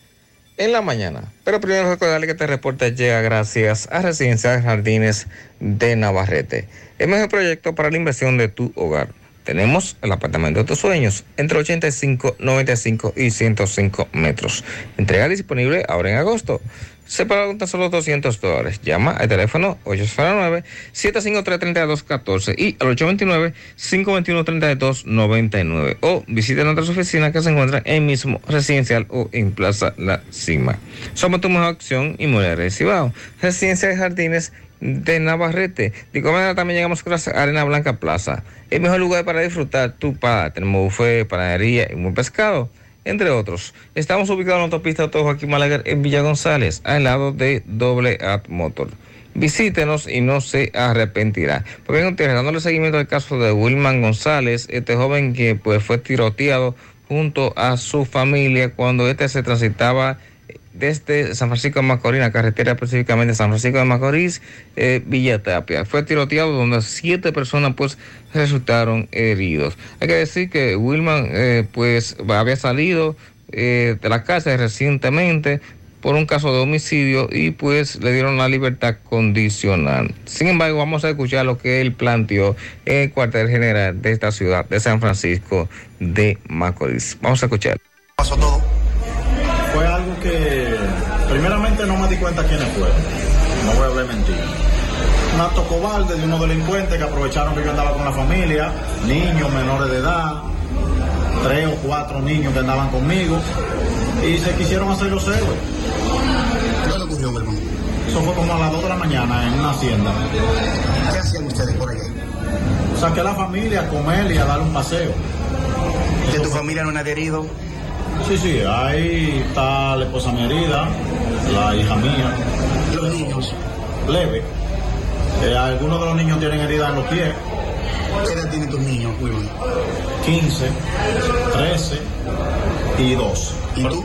en la mañana. Pero primero recordarle que este reporte llega gracias a Residencial Jardines de Navarrete. El mejor proyecto para la inversión de tu hogar. Tenemos el apartamento de tus sueños entre 85, 95 y 105 metros. Entrega disponible ahora en agosto. Separado con tan solo 200 dólares. Llama al teléfono 809-753-3214 y al 829-521-3299 o visite nuestras oficinas que se encuentran en mismo residencial o en Plaza La Cima. Somos tu mejor opción inmobiliaria de Cibao. Residencia de Jardines de Navarrete. De igual manera también llegamos a Arena Blanca Plaza. El mejor lugar para disfrutar tu paz. Tenemos buffet, panadería y buen pescado entre otros. Estamos ubicados en la autopista Auto Joaquín Malaguer en Villa González, al lado de Doble At Motor. Visítenos y no se arrepentirá. Porque bien, dándole seguimiento al caso de Wilman González, este joven que pues fue tiroteado junto a su familia cuando este se transitaba desde San Francisco de Macorís, la carretera específicamente San Francisco de Macorís, eh, Villa Tapia. Fue tiroteado donde siete personas pues resultaron heridos. Hay que decir que Wilman eh, pues había salido eh, de la casa recientemente por un caso de homicidio y pues le dieron la libertad condicional. Sin embargo, vamos a escuchar lo que él planteó en el cuartel general de esta ciudad de San Francisco de Macorís. Vamos a escuchar. Pasó todo. Algo que primeramente no me di cuenta quiénes fueron. No voy a hablar mentira. Un acto cobarde de unos delincuentes que aprovecharon que yo andaba con la familia, niños menores de edad, tres o cuatro niños que andaban conmigo y se quisieron hacer los héroes. ¿Dónde ocurrió, hermano? Eso fue como a las 2 de la mañana en una hacienda. ¿Qué hacían ustedes por allá? Saqué a la familia a comer y a dar un paseo. ¿De tu familia no han adherido? Sí, sí, ahí está la esposa mi herida, la hija mía. ¿Los niños? Leve. Eh, algunos de los niños tienen heridas en los pies. ¿Qué edad tienen tus niños, Wilman? 15, 13 y 2. ¿Y tú?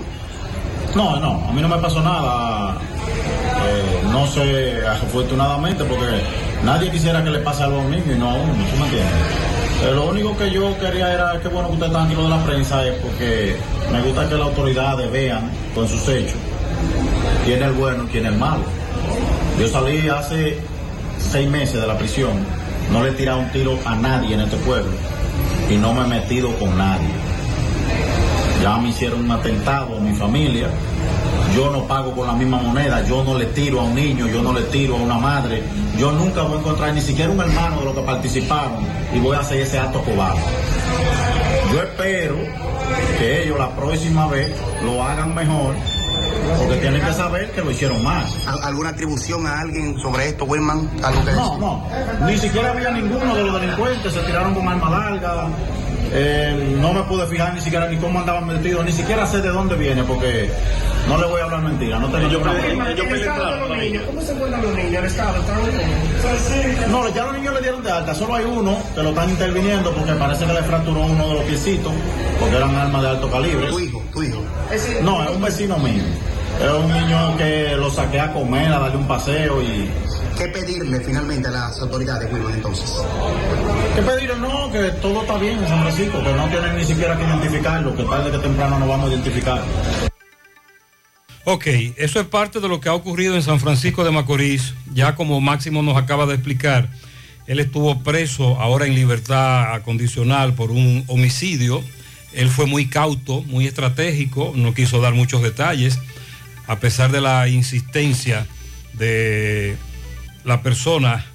No, no, a mí no me pasó nada. Eh, no sé, afortunadamente, porque nadie quisiera que le pase algo a un niño y no a uno, ¿tú me entiendes? Lo único que yo quería era que bueno que ustedes están aquí lo de la prensa es porque me gusta que las autoridades vean con sus hechos quién es el bueno y quién es el malo. Yo salí hace seis meses de la prisión, no le he tirado un tiro a nadie en este pueblo y no me he metido con nadie. Ya me hicieron un atentado a mi familia. Yo no pago con la misma moneda, yo no le tiro a un niño, yo no le tiro a una madre. Yo nunca voy a encontrar ni siquiera un hermano de los que participaron y voy a hacer ese acto cobarde. Yo espero que ellos la próxima vez lo hagan mejor, porque tienen que saber que lo hicieron más. ¿Al- ¿Alguna atribución a alguien sobre esto, Wilman? ¿Algo que No, no, ni siquiera había ninguno de los delincuentes, se tiraron con arma larga. Eh, no me pude fijar ni siquiera ni cómo andaban metidos, ni siquiera sé de dónde viene, porque no le voy a hablar mentira. No tengo prueba. ¿Cómo se encuentran los niños? ¿El estado? No, ya los niños le dieron de alta, solo hay uno que lo están interviniendo porque parece que le fracturó uno de los piecitos, porque eran armas de alto calibre. ¿Tu hijo? ¿Tu hijo? No, es un vecino mío. Es un niño que lo saqué a comer, a darle un paseo y... ¿Qué pedirle finalmente a las autoridades, Wilman, entonces? ¿Qué pedir? No, que todo está bien en San Francisco, que no tienen ni siquiera que identificarlo, que tarde que temprano nos vamos a identificar. Ok, eso es parte de lo que ha ocurrido en San Francisco de Macorís. Ya como Máximo nos acaba de explicar, él estuvo preso ahora en libertad condicional por un homicidio. Él fue muy cauto, muy estratégico, no quiso dar muchos detalles, a pesar de la insistencia de la persona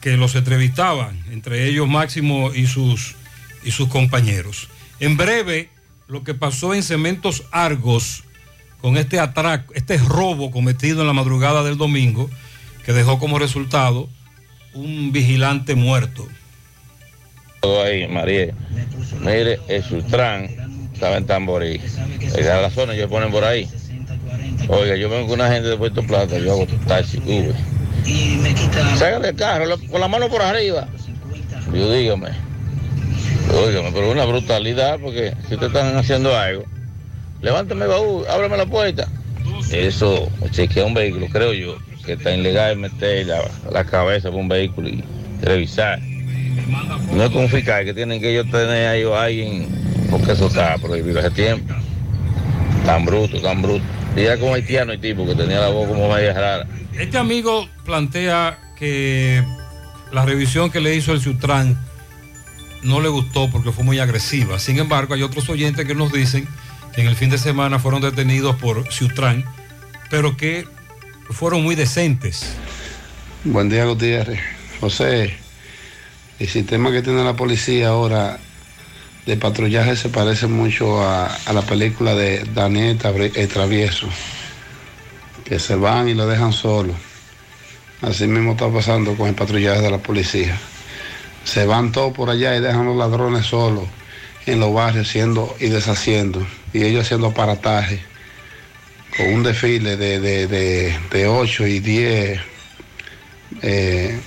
que los entrevistaban, entre ellos Máximo y sus, y sus compañeros. En breve, lo que pasó en Cementos Argos con este atraco, este robo cometido en la madrugada del domingo, que dejó como resultado un vigilante muerto. Todo ahí, María. Mire, el Sultrán estaba en Tamborí. La zona, ellos ponen por ahí. Oiga, yo vengo con una gente de Puerto Plata, yo hago taxi, Uber. Sácale el carro con la mano por arriba. Yo dígame. Óigame, pero una brutalidad porque si te están haciendo algo, levántame el baúl, ábreme la puerta. Eso, chequea un vehículo, creo yo, que está ilegal meter la, la cabeza por un vehículo y revisar. no es con fiscal que tienen que ellos tener ahí a alguien, porque eso está prohibido hace tiempo. Tan bruto, tan bruto. Y era como haitiano el tipo que tenía la voz como media rara. Este amigo plantea que la revisión que le hizo el Sutran no le gustó porque fue muy agresiva. Sin embargo, hay otros oyentes que nos dicen que en el fin de semana fueron detenidos por Sutran, pero que fueron muy decentes. Buen día, Gutiérrez. José, el sistema que tiene la policía ahora de patrullaje se parece mucho a, la película de Daniel el Travieso, que se van y lo dejan solo. Así mismo está pasando con el patrullaje de la policía. Se van todos por allá y dejan los ladrones solos en los barrios haciendo y deshaciendo. Y ellos haciendo aparataje con un desfile de, de, de, de 8 y 10 eh,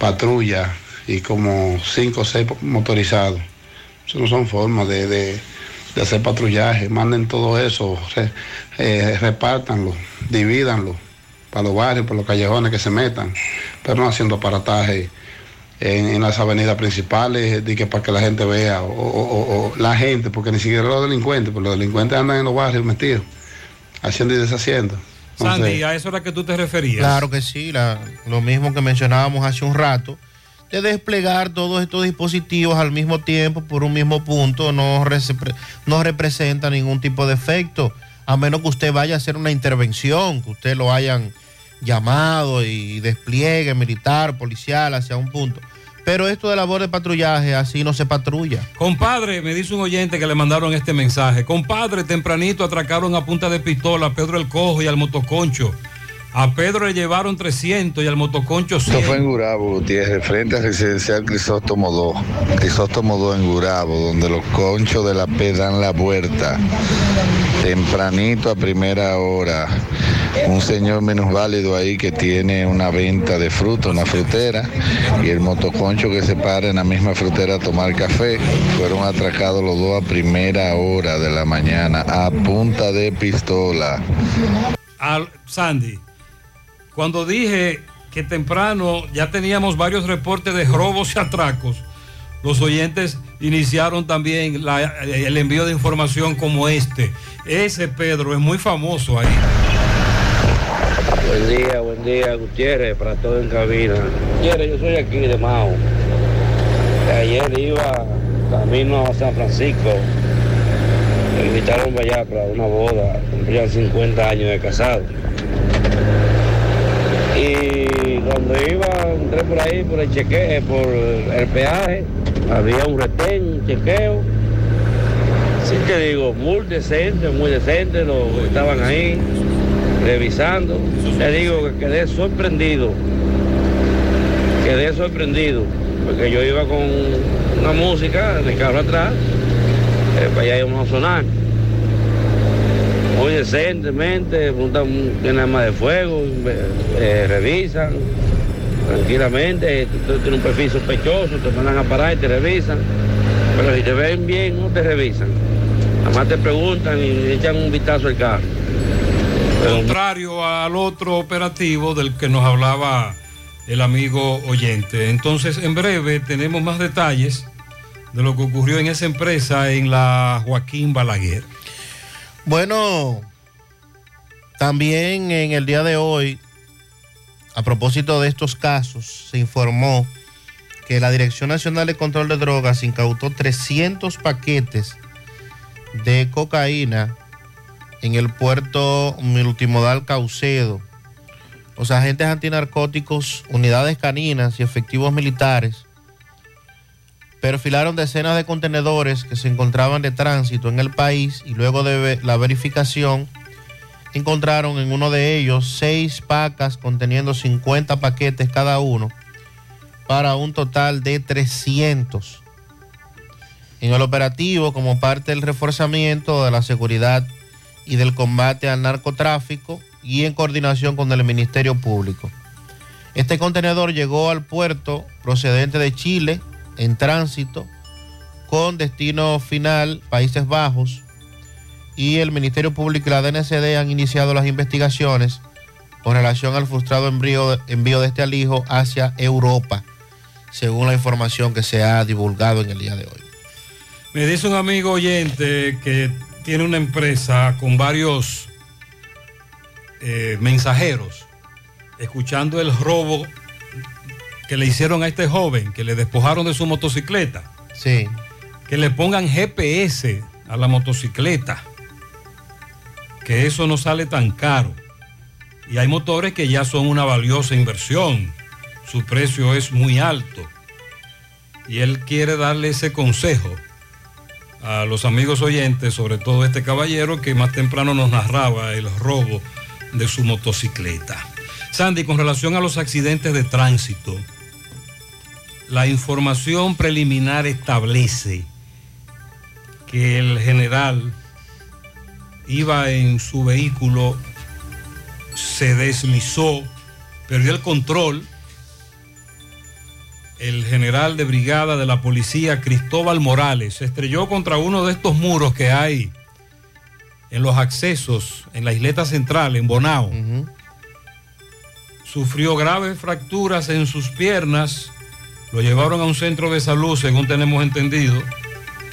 patrullas y como 5 o 6 motorizados. Eso no son formas de, de- de hacer patrullaje. Manden todo eso, re- eh, repártanlo, divídanlo para los barrios, para los callejones que se metan, pero no haciendo aparataje en, en las avenidas principales, de que para que la gente vea, o, o- o- o la gente, porque ni siquiera los delincuentes, porque los delincuentes andan en los barrios metidos, haciendo y deshaciendo. Sandy, a eso era que tú te referías. Claro que sí, la- lo mismo que mencionábamos hace un rato, de desplegar todos estos dispositivos al mismo tiempo por un mismo punto no, no representa ningún tipo de efecto, a menos que usted vaya a hacer una intervención, que usted lo hayan llamado y despliegue militar, policial hacia un punto. Pero esto de labor de patrullaje, así no se patrulla. Compadre, me dice un oyente que le mandaron este mensaje. Compadre, tempranito atracaron a punta de pistola a Pedro el Cojo y al Motoconcho. A Pedro le llevaron 300 y al Motoconcho Esto fue 100. en Gurabo, Gutiérrez, frente al residencial Crisóstomo 2. Crisóstomo 2 en Gurabo, donde los conchos de la P dan la vuelta. Tempranito a primera hora. Un señor menos válido ahí que tiene una venta de fruta, una frutera, y el motoconcho que se para en la misma frutera a tomar café. Fueron atracados los dos a primera hora de la mañana a punta de pistola. Al, Sandy, cuando dije que temprano ya teníamos varios reportes de robos y atracos, los oyentes iniciaron también la- el envío de información como este. Ese Pedro es muy famoso ahí. Buen día, buen día, Gutiérrez, para todo en cabina. Gutiérrez, yo soy aquí de Mao. Ayer iba camino a San Francisco. Me invitaron para allá para una boda. Cumplían 50 años de casado. Y cuando iba, entré por ahí, por el cheque, por el peaje, había un retén, un chequeo. Sí te digo, muy decente, muy decente, los que estaban ahí revisando. Te digo que quedé sorprendido. Quedé sorprendido. Porque yo iba con una música en el carro atrás. eh, para allá íbamos a sonar. Muy decentemente, preguntan tiene arma de fuego, eh, revisan tranquilamente, tú tienes un perfil sospechoso, te mandan a parar y te revisan. Pero si te ven bien, no te revisan. Nada más te preguntan y echan un vistazo al carro. Contrario al otro operativo del que nos hablaba el amigo oyente. Entonces, en breve tenemos más detalles de lo que ocurrió en esa empresa en la Joaquín Balaguer. Bueno, también en el día de hoy, a propósito de estos casos, se informó que la Dirección Nacional de Control de Drogas incautó 300 paquetes de cocaína en el puerto multimodal Caucedo. Los agentes antinarcóticos, unidades caninas y efectivos militares perfilaron decenas de contenedores que se encontraban de tránsito en el país y luego de la verificación encontraron en uno de ellos seis pacas conteniendo 50 paquetes cada uno para un total de 300. En el operativo, como parte del reforzamiento de la seguridad y del combate al narcotráfico y en coordinación con el Ministerio Público. Este contenedor llegó al puerto procedente de Chile en tránsito con destino final Países Bajos y el Ministerio Público y la DNCD han iniciado las investigaciones con relación al frustrado envío, de este alijo hacia Europa. según la información que se ha divulgado en el día de hoy. Me dice un amigo oyente que tiene una empresa con varios eh, mensajeros, escuchando el robo que le hicieron a este joven, que le despojaron de su motocicleta. Sí. Que le pongan GPS a la motocicleta, que eso no sale tan caro. Y hay motores que ya son una valiosa inversión, su precio es muy alto. Y él quiere darle ese consejo a los amigos oyentes, sobre todo este caballero que más temprano nos narraba el robo de su motocicleta. Sandy, con relación a los accidentes de tránsito, la información preliminar establece que el general iba en su vehículo, se deslizó, perdió el control. El general de brigada de la policía, Cristóbal Morales, se estrelló contra uno de estos muros que hay en los accesos en la isleta central, en Bonao. Sufrió graves fracturas en sus piernas, lo llevaron a un centro de salud, según tenemos entendido,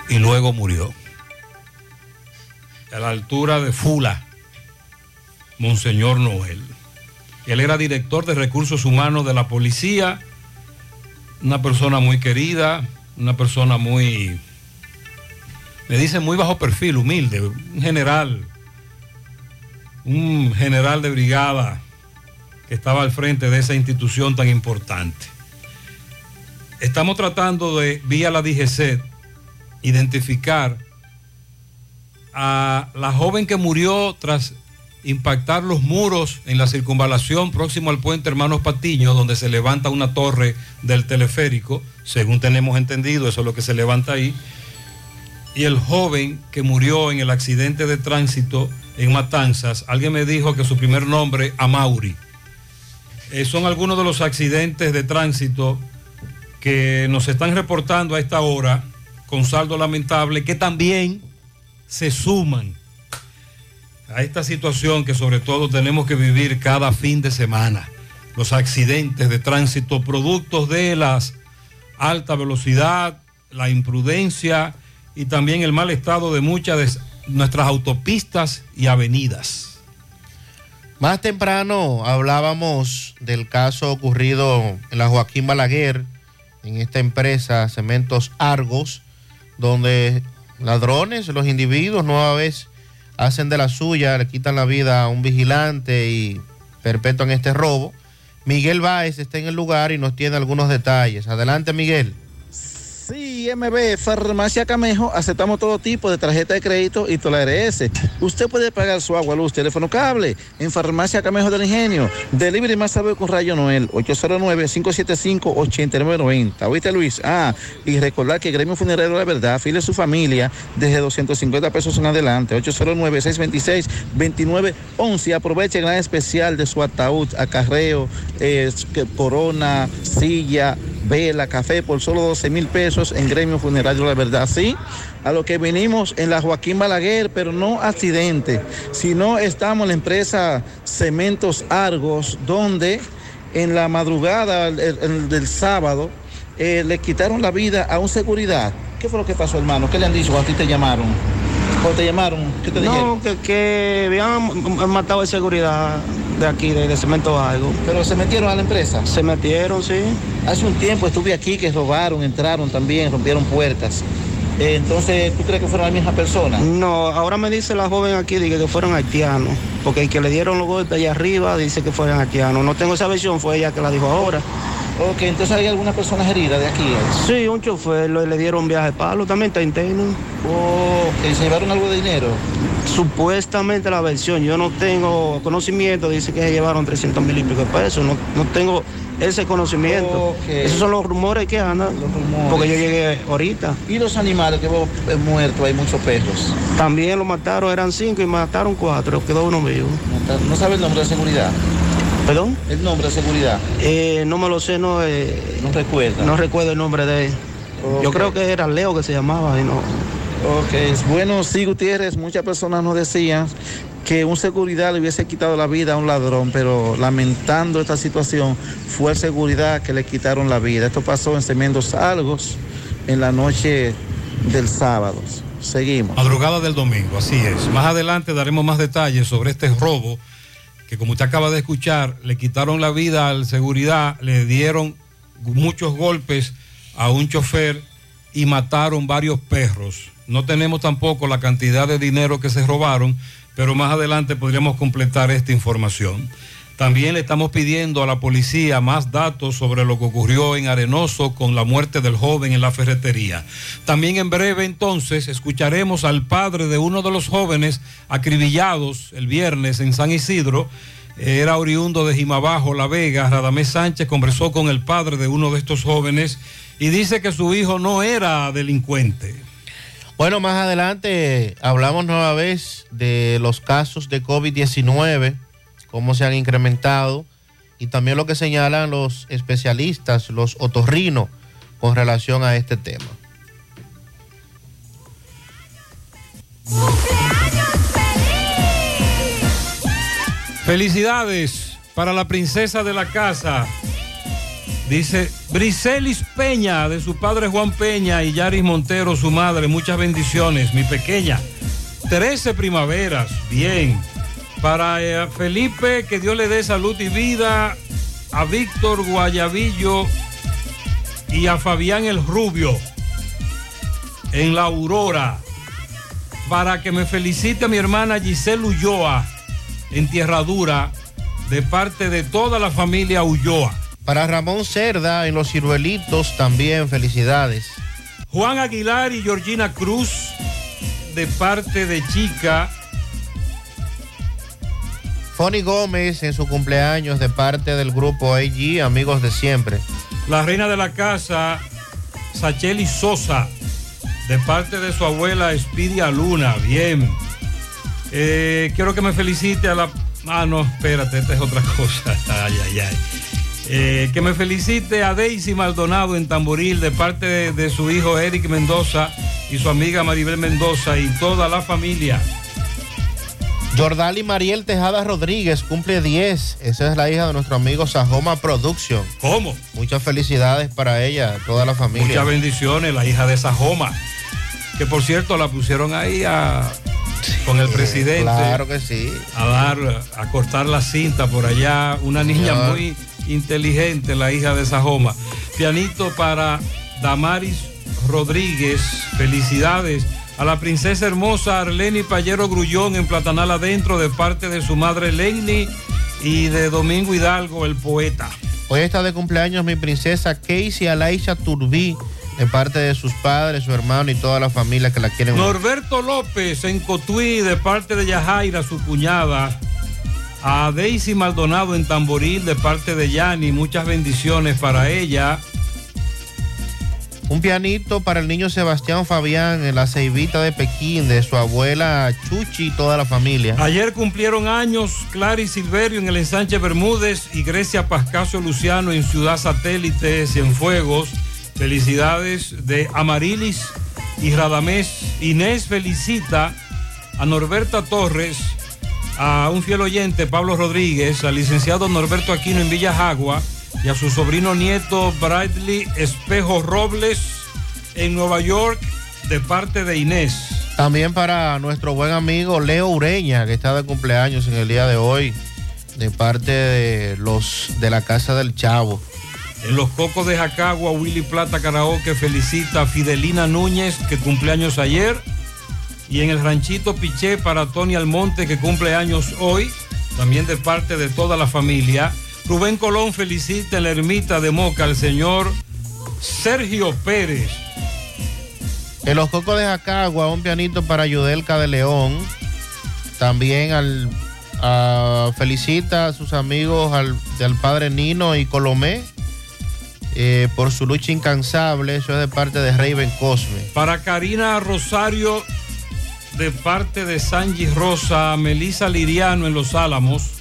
y luego murió. A la altura de Fula, Monseñor Noel. Él era director de recursos humanos de la policía, una persona muy querida, una persona muy, me dicen muy bajo perfil, humilde, un general, un general de brigada que estaba al frente de esa institución tan importante. Estamos tratando de, vía la DGC, identificar a la joven que murió tras impactar los muros en la circunvalación próximo al puente Hermanos Patiño, donde se levanta una torre del teleférico, según tenemos entendido, eso es lo que se levanta ahí, y el joven que murió en el accidente de tránsito en Matanzas, alguien me dijo que su primer nombre, Amauri. Eh, son algunos de los accidentes de tránsito que nos están reportando a esta hora con saldo lamentable, que también se suman a esta situación que sobre todo tenemos que vivir cada fin de semana. Los accidentes de tránsito productos de las alta velocidad, la imprudencia y también el mal estado de muchas de nuestras autopistas y avenidas. Más temprano hablábamos del caso ocurrido en la Joaquín Balaguer, en esta empresa Cementos Argos, donde ladrones, los individuos, nueva vez hacen de la suya, le quitan la vida a un vigilante y perpetúan este robo. Miguel Báez está en el lugar y nos tiene algunos detalles. Adelante, Miguel. Sí, MB, Farmacia Camejo, aceptamos todo tipo de tarjeta de crédito y toda la RS. Usted puede pagar su agua, luz, teléfono, cable en Farmacia Camejo del Ingenio. Delivery más sabe con Rayo Noel, 809-575-8990. ¿Oíste, Luis? Ah, y recordar que Gremio Funerario La Verdad afile a su familia desde 250 pesos en adelante, 809-626-2911. Aproveche el gran especial de su ataúd, acarreo, eh, corona, silla, vela, café por solo 12 mil pesos en Gremio Funerario La Verdad. Sí, a lo que venimos en la Joaquín Balaguer, pero no accidente, sino estamos en la empresa Cementos Argos, donde en la madrugada el- el- del sábado eh, le quitaron la vida a un seguridad. ¿Qué fue lo que pasó, hermano? ¿Qué le han dicho a ti te llamaron? ¿Cuándo te llamaron? ¿Qué te dijeron? No, que, que habían matado de seguridad de aquí, de, de Cemento Algo. ¿Pero se metieron a la empresa? Se metieron, sí. Hace un tiempo estuve aquí que robaron, entraron también, rompieron puertas. Eh, entonces, ¿tú crees que fueron las mismas personas? No, ahora me dice la joven aquí dije, que fueron haitianos, porque el que le dieron los golpes allá arriba dice que fueron haitianos. No tengo esa versión, fue ella que la dijo ahora. Ok, entonces hay algunas personas heridas de aquí. Sí, un chofer lo- le dieron viaje de palo, también está interno. Ok, ¿se llevaron algo de dinero? Supuestamente la versión, yo no tengo conocimiento, dice que se llevaron 300 mil y pico de pesos, no, no tengo ese conocimiento. Esos son los rumores que andan, porque yo llegué ahorita. ¿Y los animales que hubo eh, muertos? Hay muchos perros. También lo mataron, eran cinco y mataron cuatro, quedó uno vivo. ¿No sabe el nombre de seguridad? ¿Perdón? El nombre de seguridad. Eh, no me lo sé, no, eh, no recuerdo. No recuerdo el nombre de él. Yo creo que era Leo que se llamaba y no. Ok, bueno, sí, Gutiérrez, muchas personas nos decían que un seguridad le hubiese quitado la vida a un ladrón, pero lamentando esta situación, fue el seguridad que le quitaron la vida. Esto pasó en Cemento Salgos en la noche del sábado. Seguimos. Madrugada del domingo, así es. Más adelante daremos más detalles sobre este robo que como usted acaba de escuchar, le quitaron la vida al seguridad, le dieron muchos golpes a un chofer y mataron varios perros. No tenemos tampoco la cantidad de dinero que se robaron, pero más adelante podríamos completar esta información. También le estamos pidiendo a la policía más datos sobre lo que ocurrió en Arenoso con la muerte del joven en la ferretería. También en breve entonces escucharemos al padre de uno de los jóvenes acribillados el viernes en San Isidro. Era oriundo de Jimabajo, La Vega. Radamés Sánchez conversó con el padre de uno de estos jóvenes y dice que su hijo no era delincuente. Bueno, más adelante hablamos nueva vez de los casos de COVID-19, cómo se han incrementado y también lo que señalan los especialistas, los otorrinos, con relación a este tema. Felicidades para la princesa de la casa. Dice Briselis Peña, de su padre Juan Peña y Yaris Montero, su madre. Muchas bendiciones, mi pequeña. Trece primaveras, bien. Para eh, Felipe, que Dios le dé salud y vida. A Víctor Guayavillo y a Fabián el Rubio en la Aurora. Para que me felicite a mi hermana Giselle Ulloa en Tierra Dura de parte de toda la familia Ulloa. Para Ramón Cerda en Los Ciruelitos también felicidades. Juan Aguilar y Georgina Cruz de parte de Chica. Fonny Gómez en su cumpleaños de parte del grupo AG, amigos de siempre. La reina de la casa, Sacheli Sosa, de parte de su abuela Espidia Luna. Bien. Eh, quiero que me felicite a la... Ah, no, espérate, esta es otra cosa. Ay, ay, ay. Eh, que me felicite a Daisy Maldonado en Tamboril de parte de, de, su hijo Eric Mendoza y su amiga Maribel Mendoza y toda la familia. Jordali Mariel Tejada Rodríguez cumple 10. Esa es la hija de nuestro amigo Sajoma Production. ¿Cómo? Muchas felicidades para ella, toda la familia. Muchas bendiciones, la hija de Sajoma. Que por cierto la pusieron ahí a, con el presidente. Claro que sí. A dar, a cortar la cinta por allá. Una niña Señor. muy inteligente, la hija de Sajoma. Pianito para Damaris Rodríguez. Felicidades a la princesa hermosa Arleni Payero Grullón en Platanal Adentro de parte de su madre Lenny y de Domingo Hidalgo, el poeta. Hoy está de cumpleaños mi princesa Casey Alaisha Turbí de parte de sus padres, su hermano y toda la familia que la quieren. Norberto López en Cotuí de parte de Yajaira, su cuñada. A Daisy Maldonado en Tamboril de parte de Yani, muchas bendiciones para ella. Un pianito para el niño Sebastián Fabián en la ceibita de Pekín de su abuela Chuchi y toda la familia. Ayer cumplieron años Clary Silverio en el ensanche Bermúdez y Grecia Pascasio Luciano en Ciudad Satélite Cienfuegos. Felicidades de Amarilis y Radamés. Inés felicita a Norberta Torres, a un fiel oyente Pablo Rodríguez, al licenciado Norberto Aquino en Villa Jagua y a su sobrino nieto Bradley Espejo Robles en Nueva York de parte de Inés. También para nuestro buen amigo Leo Ureña, que está de cumpleaños en el día de hoy, de parte de los de la Casa del Chavo. En los Cocos de Jacagua, Willy Plata Karaoke felicita a Fidelina Núñez, que cumpleaños ayer. Y en el Ranchito Piché para Tony Almonte, que cumple años hoy, también de parte de toda la familia. Rubén Colón felicita en la ermita de Moca al señor Sergio Pérez. En los Cocos de Jacagua, un pianito para Yudelca de León. También al, a, felicita a sus amigos al, del padre Nino y Colomé eh, por su lucha incansable. Eso es de parte de Raven Cosme. Para Karina Rosario, de parte de Sanji Rosa, Melisa Liriano en Los Álamos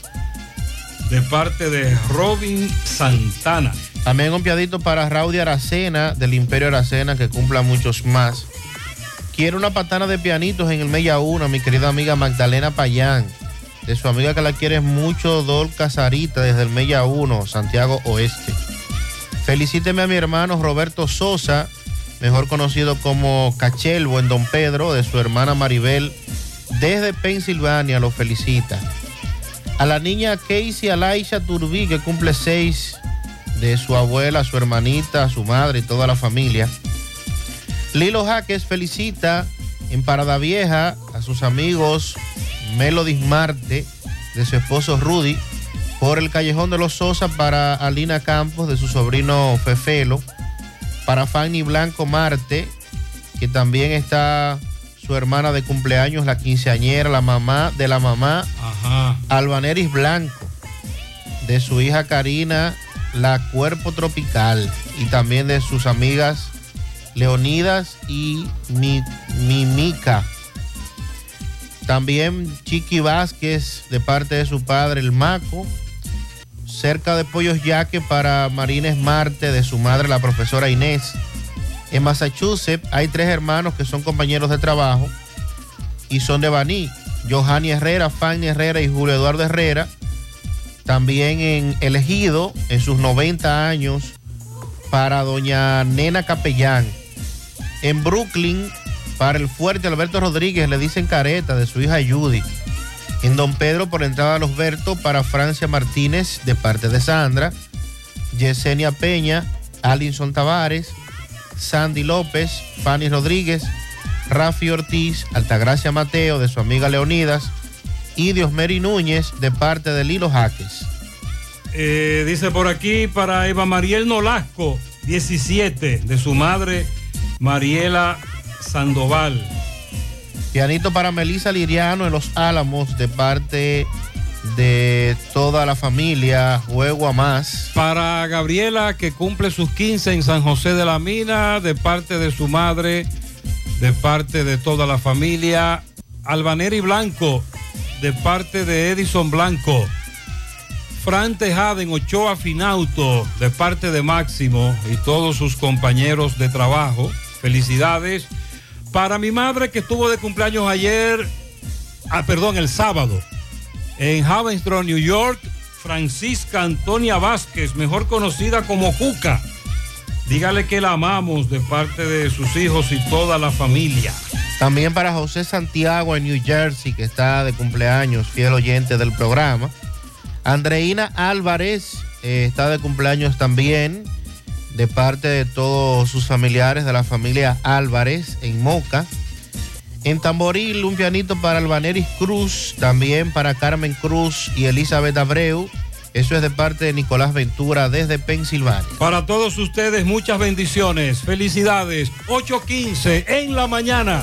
de parte de Robin Santana. También un piadito para Raudy Aracena, del Imperio Aracena, que cumpla muchos más. Quiero una patana de pianitos en el Mella 1, mi querida amiga Magdalena Payán. de su amiga que la quiere mucho, Dol Casarita, desde el Mella 1, Santiago Oeste. Felicíteme a mi hermano Roberto Sosa, mejor conocido como Cachelbo en Don Pedro, de su hermana Maribel, desde Pensilvania, lo felicita. A la niña Casey Alaisha Turbí, que cumple seis, de su abuela, su hermanita, su madre y toda la familia. Lilo Jaques felicita en Parada Vieja a sus amigos Melody Marte, de su esposo Rudy, por el Callejón de los Sosa para Alina Campos, de su sobrino Fefelo, para Fanny Blanco Marte, que también está su hermana de cumpleaños, la quinceañera, la mamá de la mamá, Albaneris Blanco, de su hija Karina, la Cuerpo Tropical, y también de sus amigas Leonidas y Mi- Mimica. También Chiqui Vázquez de parte de su padre, el Maco. Cerca de Pollos Yaque para Marines Marte de su madre, la profesora Inés. En Massachusetts hay tres hermanos que son compañeros de trabajo y son de Baní. Johanny Herrera, Fanny Herrera y Julio Eduardo Herrera. También en El Ejido, en sus 90 años, para doña Nena Capellán. En Brooklyn, para el fuerte Alberto Rodríguez, le dicen careta de su hija Judy. En Don Pedro, por entrada a los Bertos, para Francia Martínez, de parte de Sandra. Yesenia Peña, Alinson Tavares, Sandy López, Fanny Rodríguez, Rafi Ortiz, Altagracia Mateo, de su amiga Leonidas, y Diosmeri Núñez, de parte de Lilo Jaques. Eh, dice por aquí para Eva Mariel Nolasco, 17, de su madre Mariela Sandoval. Pianito para Melisa Liriano en Los Álamos, de parte de toda la familia, Juego a Más. Para Gabriela, que cumple sus 15 en San José de la Mina, de parte de su madre, de parte de toda la familia. Albaneri Blanco, de parte de Edison Blanco. Fran Tejada en Ochoa Finauto, de parte de Máximo y todos sus compañeros de trabajo. Felicidades. Para mi madre que estuvo de cumpleaños ayer, ah, perdón, el sábado, en Havenstrom, New York, Francisca Antonia Vázquez, mejor conocida como Juca. Dígale que la amamos de parte de sus hijos y toda la familia. También para José Santiago en New Jersey, que está de cumpleaños, fiel oyente del programa. Andreina Álvarez eh, está de cumpleaños también, de parte de todos sus familiares de la familia Álvarez en Moca. En Tamboril, un pianito para Albaneris Cruz, también para Carmen Cruz y Elizabeth Abreu. Eso es de parte de Nicolás Ventura desde Pensilvania. Para todos ustedes, muchas bendiciones. Felicidades. 8.15 en la mañana.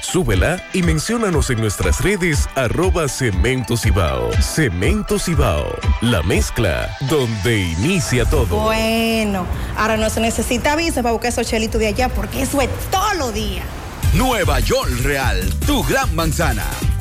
Súbela y menciónanos en nuestras redes arroba Cemento Cibao. Cemento Cibao, la mezcla donde inicia todo. Bueno, ahora no se necesita visa para buscar esos chelitos de allá porque eso es todos los días. Nueva York Real, tu gran manzana.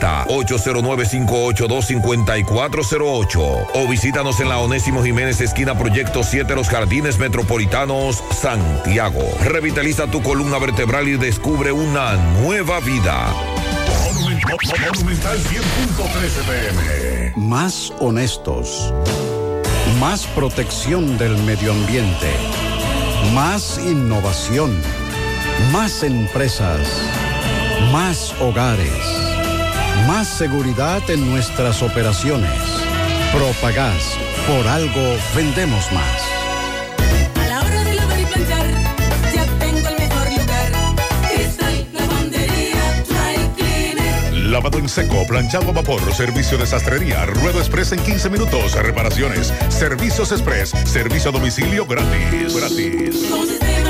809-582-5408 o visítanos en la Onésimo Jiménez, esquina Proyecto 7 Los Jardines Metropolitanos, Santiago. Revitaliza tu columna vertebral y descubre una nueva vida. Monumental 100.13 pm. Más honestos. Más protección del medio ambiente. Más innovación. Más empresas. Más hogares. Más seguridad en nuestras operaciones. Propagás. Por algo vendemos más. A la hora de lavar y planchar, ya tengo el mejor lugar. Cristal Lavandería Dry Cleaner. Lavado en seco, planchado a vapor, servicio de sastrería, ruedo express en 15 minutos, reparaciones, servicios express, servicio a domicilio gratis. Gratis. Con sistema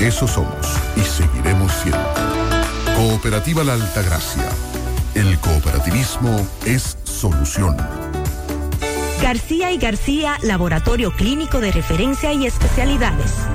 Eso somos y seguiremos siendo. Cooperativa La Altagracia. El cooperativismo es solución. García y García, laboratorio clínico de referencia y especialidades.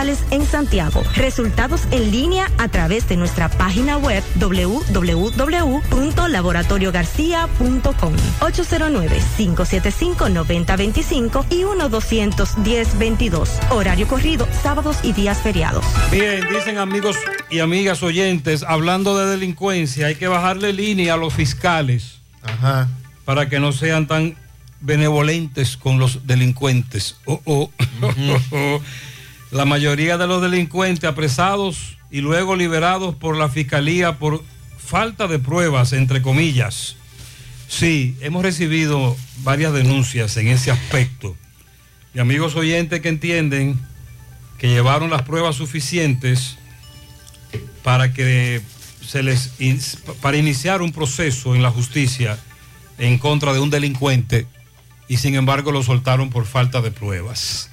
en Santiago. Resultados en línea a través de nuestra página web www.laboratoriogarcia.com 809-575-9025 y 1-210-22. Horario corrido, sábados y días feriados. Bien, dicen amigos y amigas oyentes, hablando de delincuencia, hay que bajarle línea a los fiscales para que no sean tan benevolentes con los delincuentes. Oh, oh. La mayoría de los delincuentes apresados y luego liberados por la fiscalía por falta de pruebas, entre comillas. Sí, hemos recibido varias denuncias en ese aspecto. Y amigos oyentes que entienden que llevaron las pruebas suficientes para que se les para iniciar un proceso en la justicia en contra de un delincuente y sin embargo lo soltaron por falta de pruebas.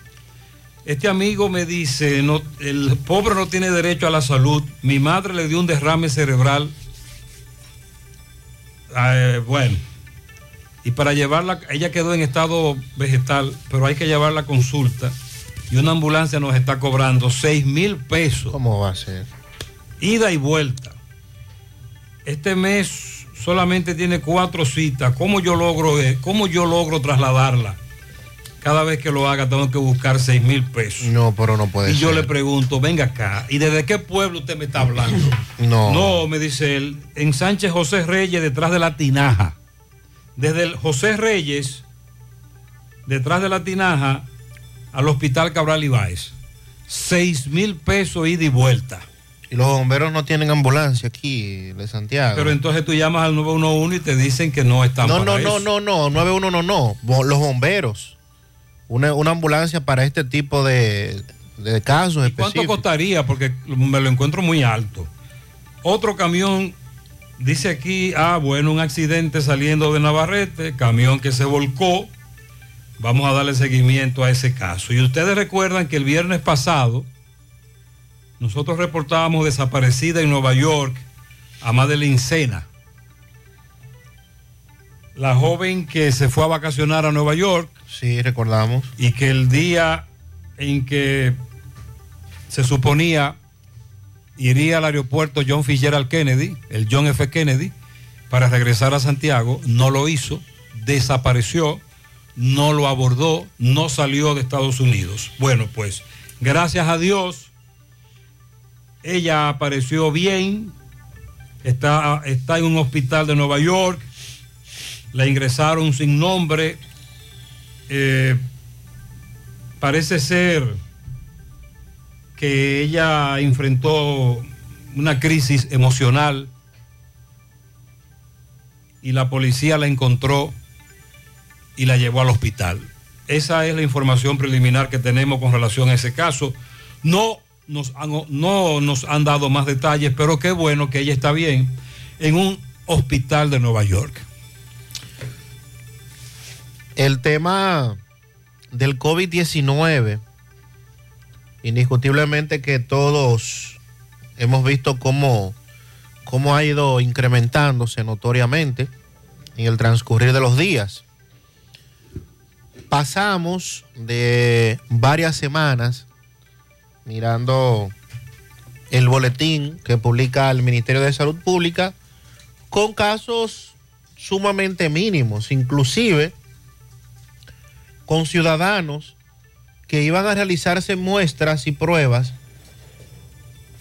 Este amigo me dice, no, el pobre no tiene derecho a la salud, mi madre le dio un derrame cerebral, Eh, bueno, y para llevarla, ella quedó en estado vegetal, pero hay que llevarla a consulta y una ambulancia nos está cobrando 6 mil pesos. ¿Cómo va a ser? Ida y vuelta. Este mes solamente tiene cuatro citas. ¿Cómo yo logro, eh, cómo yo logro trasladarla? Cada vez que lo haga tengo que buscar 6 mil pesos. No, pero no puede y ser. yo le pregunto, venga acá, ¿y desde qué pueblo usted me está hablando? No. No, me dice él, en Sánchez José Reyes, detrás de la tinaja. Desde el José Reyes detrás de la tinaja al hospital Cabral Ibáez. 6 mil pesos ida y vuelta. Y los bomberos no tienen ambulancia aquí de Santiago. Pero entonces tú llamas al 911 y te dicen que no están no, para no, no, eso. no, no, 91 no, no, Bo- los bomberos. Una, una ambulancia para este tipo de, de casos ¿Cuánto específicos. costaría? Porque me lo encuentro muy alto. Otro camión, dice aquí, ah, bueno, un accidente saliendo de Navarrete, camión que se volcó. Vamos a darle seguimiento a ese caso. Y ustedes recuerdan que el viernes pasado nosotros reportábamos desaparecida en Nueva York a Madeline Sena. La joven que se fue a vacacionar a Nueva York. Sí, recordamos. Y que el día en que se suponía iría al aeropuerto John Fitzgerald Kennedy, el John F. Kennedy, para regresar a Santiago, no lo hizo, desapareció, no lo abordó, no salió de Estados Unidos. Bueno, pues gracias a Dios, ella apareció bien, está, está en un hospital de Nueva York, la ingresaron sin nombre, eh, parece ser que ella enfrentó una crisis emocional y la policía la encontró y la llevó al hospital. Esa es la información preliminar que tenemos con relación a ese caso. No nos han, no nos han dado más detalles, pero qué bueno que ella está bien en un hospital de Nueva York. El tema del COVID-19, indiscutiblemente que todos hemos visto cómo, cómo ha ido incrementándose notoriamente en el transcurrir de los días. Pasamos de varias semanas mirando el boletín que publica el Ministerio de Salud Pública con casos sumamente mínimos, inclusive con ciudadanos que iban a realizarse muestras y pruebas,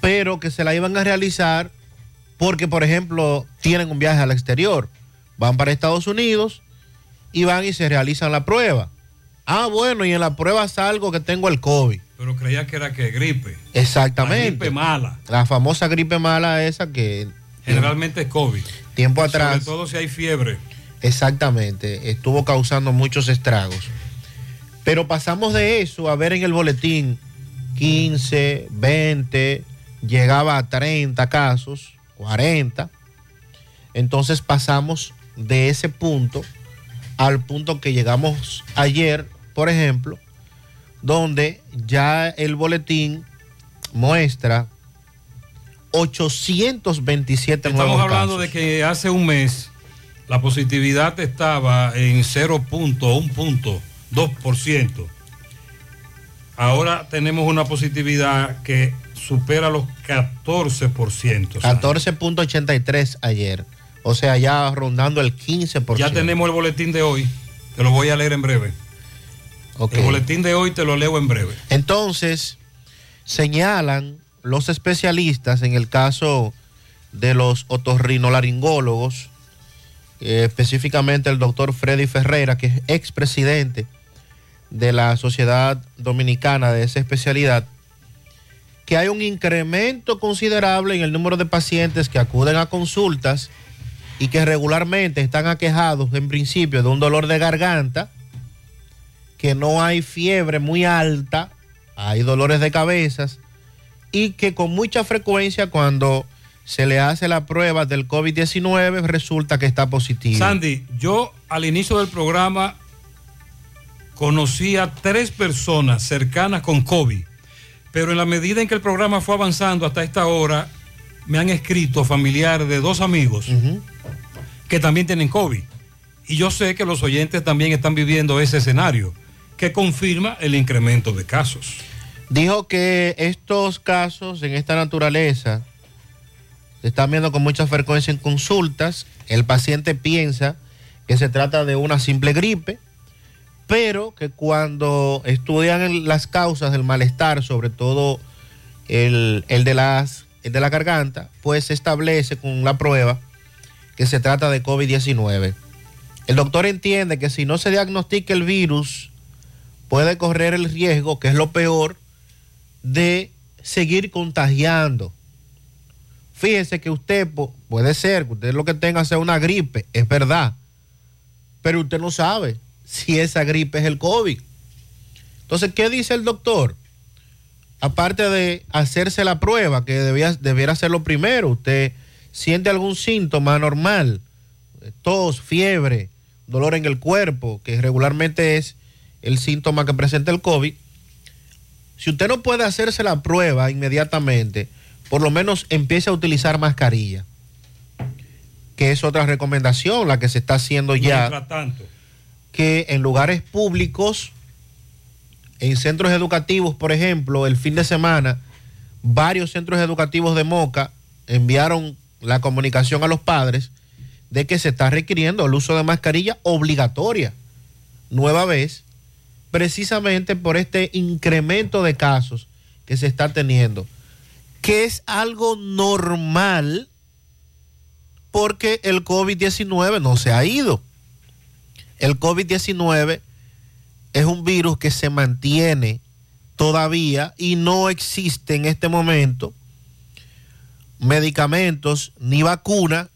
pero que se la iban a realizar porque, por ejemplo, tienen un viaje al exterior, van para Estados Unidos y van y se realizan la prueba. Ah, bueno, y en la prueba salgo que tengo el COVID. Pero creía que era que gripe. Exactamente. La gripe mala. La famosa gripe mala esa que Generalmente es COVID. tiempo atrás. Sobre todo si hay fiebre. Exactamente, estuvo causando muchos estragos. Pero pasamos de eso a ver en el boletín 15, 20, llegaba a 30 casos, 40. Entonces pasamos de ese punto al punto que llegamos ayer, por ejemplo, donde ya el boletín muestra 827 Estamos nuevos hablando casos. de que hace un mes la positividad estaba en 0.1.2%. Ahora tenemos una positividad que supera los 14%. 14.83 ayer. O sea, ya rondando el 15%. Ya tenemos el boletín de hoy. Te lo voy a leer en breve. El boletín de hoy te lo leo en breve. Entonces, señalan los especialistas en el caso de los otorrinolaringólogos, eh, específicamente el doctor Freddy Ferreira, que es expresidente de la Sociedad Dominicana de esa especialidad, que hay un incremento considerable en el número de pacientes que acuden a consultas y que regularmente están aquejados en principio de un dolor de garganta, que no hay fiebre muy alta, hay dolores de cabezas y que con mucha frecuencia cuando se le hace la prueba del COVID-19 resulta que está positivo. Sandy, yo al inicio del programa conocí a tres personas cercanas con COVID, pero en la medida en que el programa fue avanzando hasta esta hora, me han escrito familiares de dos amigos que también tienen COVID. Y yo sé que los oyentes también están viviendo ese escenario, que confirma el incremento de casos. Dijo que estos casos en esta naturaleza se están viendo con mucha frecuencia en consultas. El paciente piensa que se trata de una simple gripe, pero que cuando estudian las causas del malestar, sobre todo el, el de las, el de la garganta, pues se establece con la prueba que se trata de COVID-19. El doctor entiende que si no se diagnostica el virus puede correr el riesgo, que es lo peor, de seguir contagiando. Fíjese que usted puede ser usted lo que tenga sea una gripe, es verdad, pero usted no sabe si esa gripe es el COVID. Entonces, ¿qué dice el doctor? Aparte de hacerse la prueba, que debía, debiera hacerlo primero, usted siente algún síntoma normal, tos, fiebre, dolor en el cuerpo, que regularmente es el síntoma que presenta el COVID, si usted no puede hacerse la prueba inmediatamente, por lo menos empiece a utilizar mascarilla, que es otra recomendación, la que se está haciendo ya, Mientras tanto, que en lugares públicos, en centros educativos, por ejemplo, el fin de semana, varios centros educativos de Moca enviaron la comunicación a los padres de que se está requiriendo el uso de mascarilla obligatoria, nueva vez, precisamente por este incremento de casos que se está teniendo, que es algo normal porque el COVID-19 no se ha ido. El COVID-19 es un virus que se mantiene todavía y no existe en este momento medicamentos ni vacuna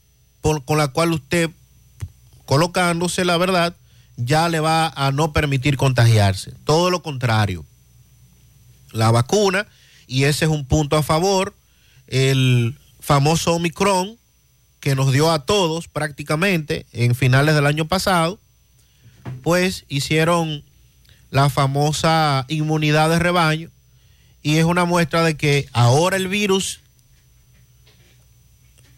con la cual usted colocándose la verdad ya le va a no permitir contagiarse. Todo lo contrario. La vacuna, y ese es un punto a favor, el famoso Omicron que nos dio a todos prácticamente en finales del año pasado, pues hicieron la famosa inmunidad de rebaño y es una muestra de que ahora el virus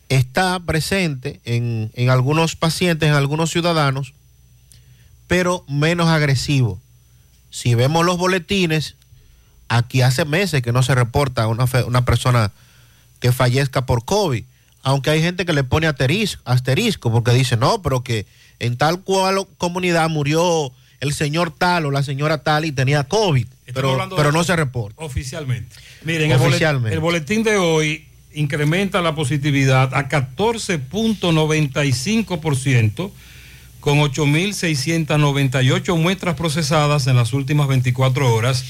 está presente en, en algunos pacientes, en algunos ciudadanos, pero menos agresivo. Si vemos los boletines, aquí hace meses que no se reporta una, una persona que fallezca por COVID, aunque hay gente que le pone asterisco, asterisco porque dice, no, pero que en tal cual comunidad murió el señor tal o la señora tal y tenía COVID, pero, no se reporta. oficialmente. Miren, el bolet- Oficialmente. El, boletín de hoy incrementa la positividad a 14.95% con 8.698 muestras procesadas en las últimas 24 horas,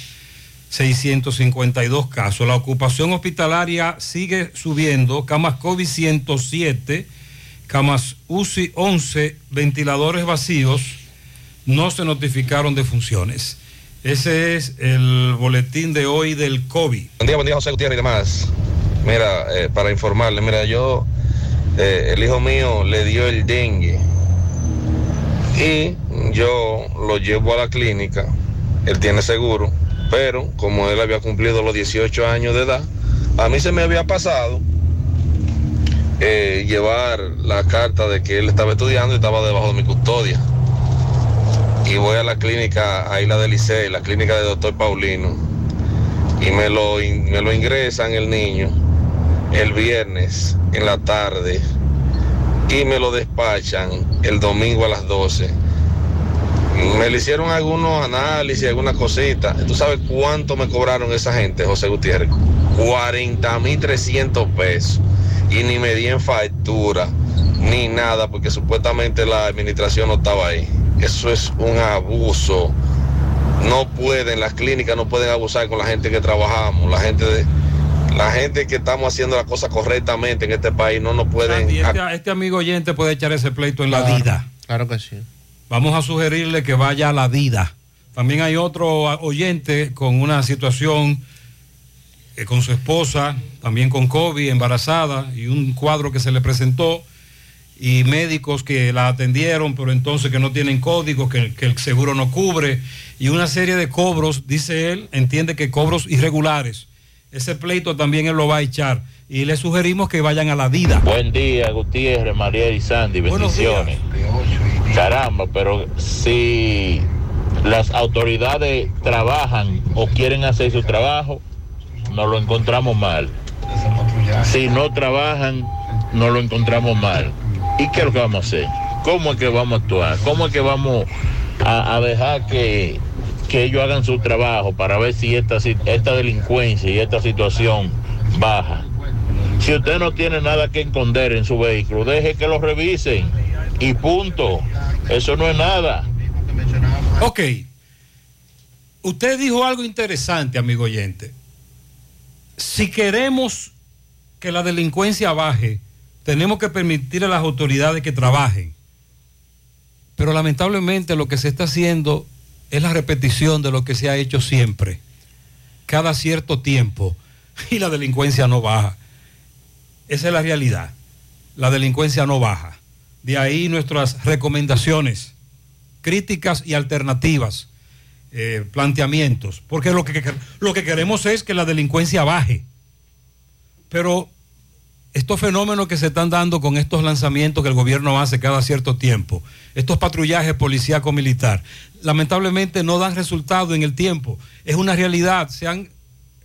652 casos. La ocupación hospitalaria sigue subiendo, camas COVID 107, camas UCI 11, ventiladores vacíos, no se notificaron de funciones. Ese es el boletín de hoy del COVID. Buen día, buen día, José Gutiérrez y demás. Mira, eh, para informarle, mira, yo, eh, el hijo mío le dio el dengue y yo lo llevo a la clínica, él tiene seguro, pero como él había cumplido los 18 años de edad, a mí se me había pasado eh, llevar la carta de que él estaba estudiando y estaba debajo de mi custodia. Y voy a la clínica, ahí la del Licey, la clínica del doctor Paulino y me lo, me lo ingresan el niño el viernes en la tarde y me lo despachan el domingo a las 12. Me le hicieron algunos análisis, algunas cositas. ¿Tú sabes cuánto me cobraron esa gente, José Gutiérrez? 40 mil 300 pesos. Y ni me di en factura, ni nada, porque supuestamente la administración no estaba ahí. Eso es un abuso no pueden, las clínicas no pueden abusar con la gente que trabajamos, la gente de, la gente que estamos haciendo las cosas correctamente en este país no nos pueden este, este amigo oyente puede echar ese pleito en la vida. Claro que sí. Vamos a sugerirle que vaya a la vida. También hay otro oyente con una situación eh, con su esposa, también con COVID, embarazada, y un cuadro que se le presentó, y médicos que la atendieron, pero entonces que no tienen código, que, que el seguro no cubre, y una serie de cobros, dice él, entiende que cobros irregulares. Ese pleito también él lo va a echar. Y le sugerimos que vayan a la vida. Buen día, Gutiérrez, María y Sandy, bendiciones. Caramba, pero si las autoridades trabajan o quieren hacer su trabajo, nos lo encontramos mal. Si no trabajan, nos lo encontramos mal. ¿Y qué es lo que vamos a hacer? ¿Cómo es que vamos a actuar? ¿Cómo es que vamos a, dejar que, que ellos hagan su trabajo para ver si esta, esta delincuencia y esta situación baja? Si usted no tiene nada que esconder en su vehículo, deje que lo revisen y punto. Eso no es nada. Ok. usted dijo algo interesante, amigo oyente. Si queremos que la delincuencia baje, tenemos que permitir a las autoridades que trabajen. Pero lamentablemente lo que se está haciendo es la repetición de lo que se ha hecho siempre, cada cierto tiempo, y la delincuencia no baja. Esa es la realidad. La delincuencia no baja. De ahí nuestras recomendaciones, críticas y alternativas, eh, planteamientos, porque lo que, lo que queremos es que la delincuencia baje. Pero estos fenómenos que se están dando con estos lanzamientos que el gobierno hace cada cierto tiempo, estos patrullajes policíaco militar, lamentablemente no dan resultado en el tiempo. Es una realidad, se han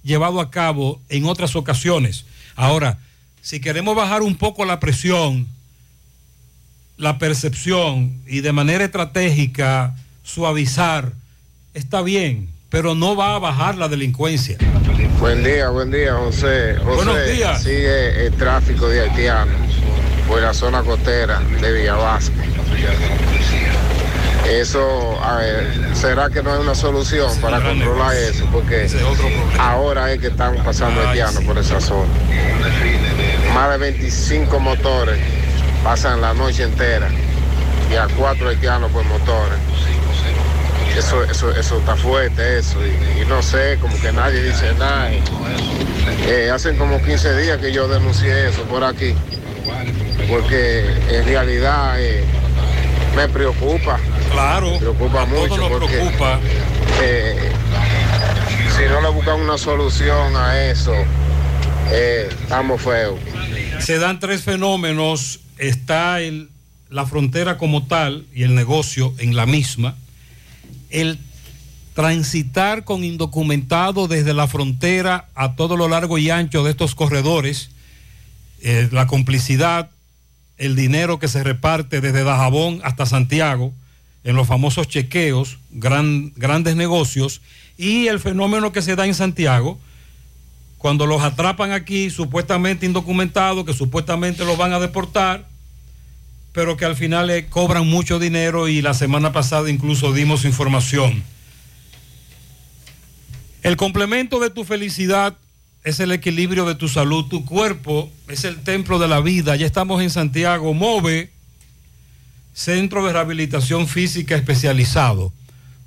llevado a cabo en otras ocasiones. Ahora, si queremos bajar un poco la presión, la percepción y de manera estratégica suavizar, está bien, pero no va a bajar la delincuencia. Buen día, buen día, José. José Buenos días. Sigue el tráfico de haitianos por la zona costera de Villavasco. Eso, a ver, ¿será que no hay una solución para controlar eso? Porque ahora es que están pasando haitianos por esa zona. Más de 25 motores pasan la noche entera y a cuatro haitianos por motores. Eso, eso, eso está fuerte, eso. Y, y no sé, como que nadie dice nada. Eh, hacen como 15 días que yo denuncié eso por aquí. Porque en realidad eh, me preocupa. Claro. Me preocupa mucho. nos porque, preocupa. eh, si no le buscan una solución a eso, eh, estamos feos. Se dan tres fenómenos. Está el, la frontera como tal y el negocio en la misma. El transitar con indocumentado desde la frontera a todo lo largo y ancho de estos corredores, eh, la complicidad, el dinero que se reparte desde Dajabón hasta Santiago, en los famosos chequeos, gran- grandes negocios, y el fenómeno que se da en Santiago, cuando los atrapan aquí, supuestamente indocumentados, que supuestamente los van a deportar, pero que al final le cobran mucho dinero y la semana pasada incluso dimos información. El complemento de tu felicidad es el equilibrio de tu salud. Tu cuerpo es el templo de la vida. Ya estamos en Santiago. Move, Centro de Rehabilitación Física Especializado.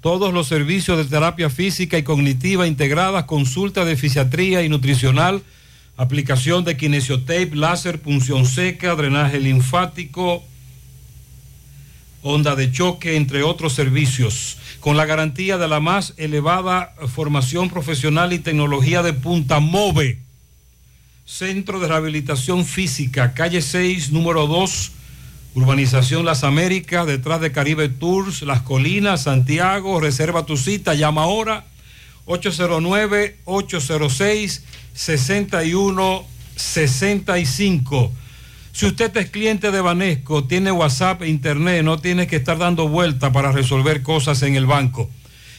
Todos los servicios de terapia física y cognitiva integradas, consulta de fisiatría y nutricional, aplicación de kinesiotape, láser, punción seca, drenaje linfático, onda de choque, entre otros servicios, con la garantía de la más elevada formación profesional y tecnología de punta MOVE. Centro de Rehabilitación Física, calle 6, número 2, Urbanización Las Américas, detrás de Caribe Tours, Las Colinas, Santiago. Reserva tu cita, llama ahora 809-806-6165. Si usted es cliente de Banesco, tiene WhatsApp e Internet, no tiene que estar dando vuelta para resolver cosas en el banco.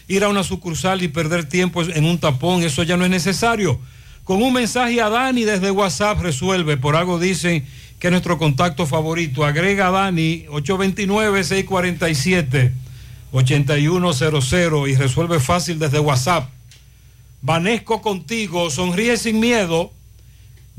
Ir a una sucursal y perder tiempo en un tapón, eso ya no es necesario. Con un mensaje a Dani desde WhatsApp resuelve. Por algo dicen que es nuestro contacto favorito. Agrega a Dani 829-647-8100 y resuelve fácil desde WhatsApp. Vanesco contigo, sonríe sin miedo.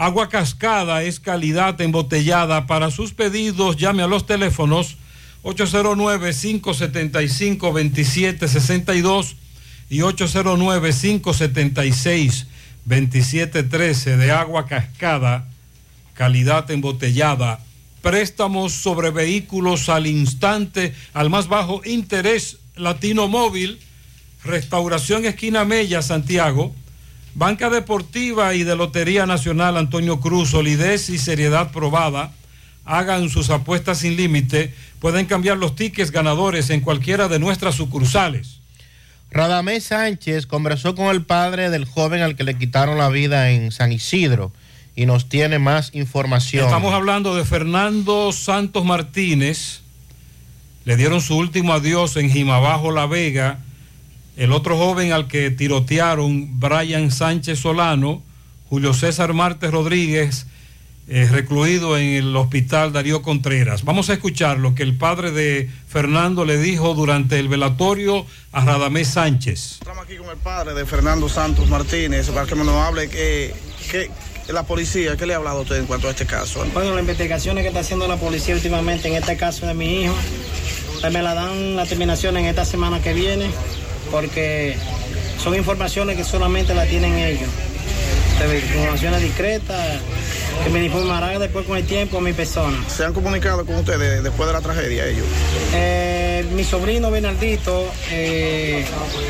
Agua cascada es calidad embotellada. Para sus pedidos, llame a los teléfonos 809-575-2762 y 809-576-2713 de agua cascada, calidad embotellada. Préstamos sobre vehículos al instante, al más bajo interés, Latino Móvil, Restauración Esquina Mella, Santiago, Banca Deportiva y de Lotería Nacional Antonio Cruz, solidez y seriedad probada. Hagan sus apuestas sin límite. Pueden cambiar los tickets ganadores en cualquiera de nuestras sucursales. Radamés Sánchez conversó con el padre del joven al que le quitaron la vida en San Isidro y nos tiene más información. Estamos hablando de Fernando Santos Martínez. Le dieron su último adiós en Jimabajo, La Vega. El otro joven al que tirotearon, Brian Sánchez Solano, Julio César Martes Rodríguez, eh, recluido en el hospital Darío Contreras. Vamos a escuchar lo que el padre de Fernando le dijo durante el velatorio a Radamés Sánchez. Estamos aquí con el padre de Fernando Santos Martínez para que nos hable que, que la policía, ¿qué le ha hablado a usted en cuanto a este caso? Bueno, las investigaciones que está haciendo la policía últimamente en este caso de mi hijo, pues me la dan la terminación en esta semana que viene, porque son informaciones que solamente la tienen ellos. Informaciones discretas que me informarán después con el tiempo a mi persona. ¿Se han comunicado con ustedes después de la tragedia ellos? Eh, mi sobrino Bernardito eh,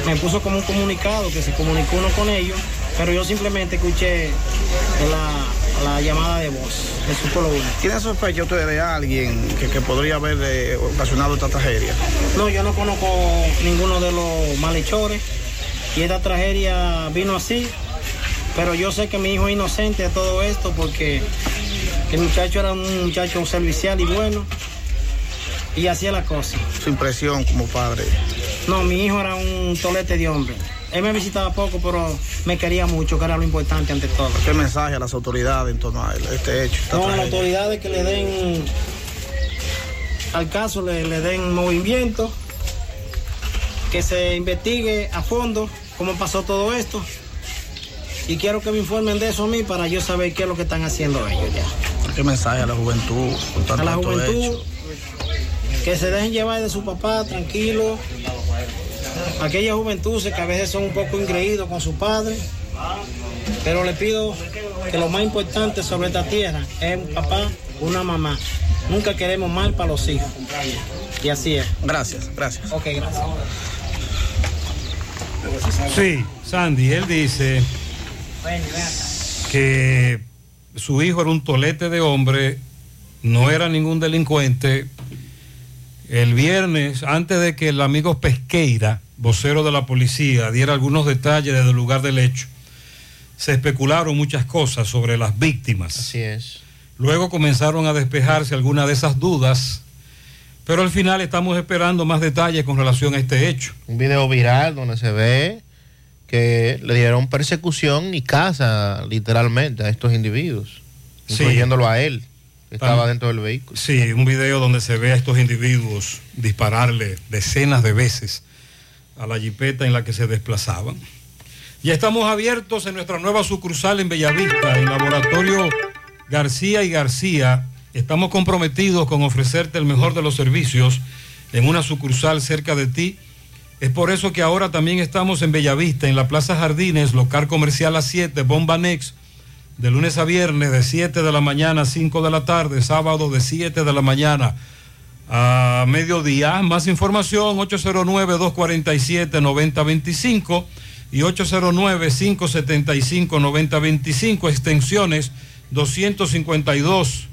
me puso como un comunicado que se comunicó uno con ellos, pero yo simplemente escuché la, la llamada de voz. Lo único. ¿Tiene sospecha usted de alguien que, que podría haber eh, ocasionado esta tragedia? No, yo no conozco ninguno de los malhechores y esta tragedia vino así, pero yo sé que mi hijo es inocente de todo esto porque el muchacho era un muchacho servicial y bueno y hacía la cosa. Su impresión como padre. No, mi hijo era un tolete de hombre. Él me visitaba poco, pero me quería mucho, que era lo importante ante todo. ¿Qué mensaje a las autoridades en torno a este hecho? No, a las autoridades que le den al caso, le, le den movimiento, que se investigue a fondo cómo pasó todo esto. Y quiero que me informen de eso a mí para yo saber qué es lo que están haciendo ellos ya. ¿Qué mensaje a la juventud? A la juventud, que se dejen llevar de su papá tranquilo. Aquella juventud que a veces son un poco ingreídos con su padre. Pero le pido que lo más importante sobre esta tierra es un papá, una mamá. Nunca queremos mal para los hijos. Y así es. Gracias, gracias. Ok, gracias. Sí, Sandy, él dice que su hijo era un tolete de hombre, no era ningún delincuente. El viernes, antes de que el amigo Pesqueira, vocero de la policía, diera algunos detalles desde el lugar del hecho, se especularon muchas cosas sobre las víctimas. Así es. Luego comenzaron a despejarse algunas de esas dudas, pero al final estamos esperando más detalles con relación a este hecho. Un video viral donde se ve que le dieron persecución y caza literalmente a estos individuos, Sí. incluyéndolo a él, que estaba dentro del vehículo. Sí, un video donde se ve a estos individuos dispararle decenas de veces a la jipeta en la que se desplazaban. Ya estamos abiertos en nuestra nueva sucursal en Bellavista, en Laboratorio García y García. Estamos comprometidos con ofrecerte el mejor de los servicios en una sucursal cerca de ti. Es por eso que ahora también estamos en Bellavista, en la Plaza Jardines, local comercial a 7, Bomba Next, de lunes a viernes de 7 de la mañana a 5 de la tarde, sábado de 7 de la mañana a mediodía. Más información 809-247-9025 y 809-575-9025, extensiones 252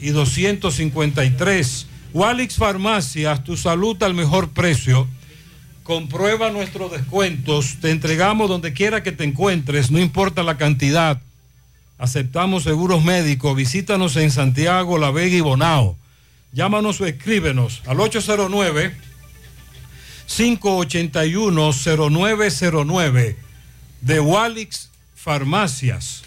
y 253. Walix Farmacias, tu salud al mejor precio. Comprueba nuestros descuentos, te entregamos donde quiera que te encuentres, no importa la cantidad. Aceptamos seguros médicos, visítanos en Santiago, La Vega y Bonao. Llámanos o escríbenos al 809 581-0909 de Walix Farmacias.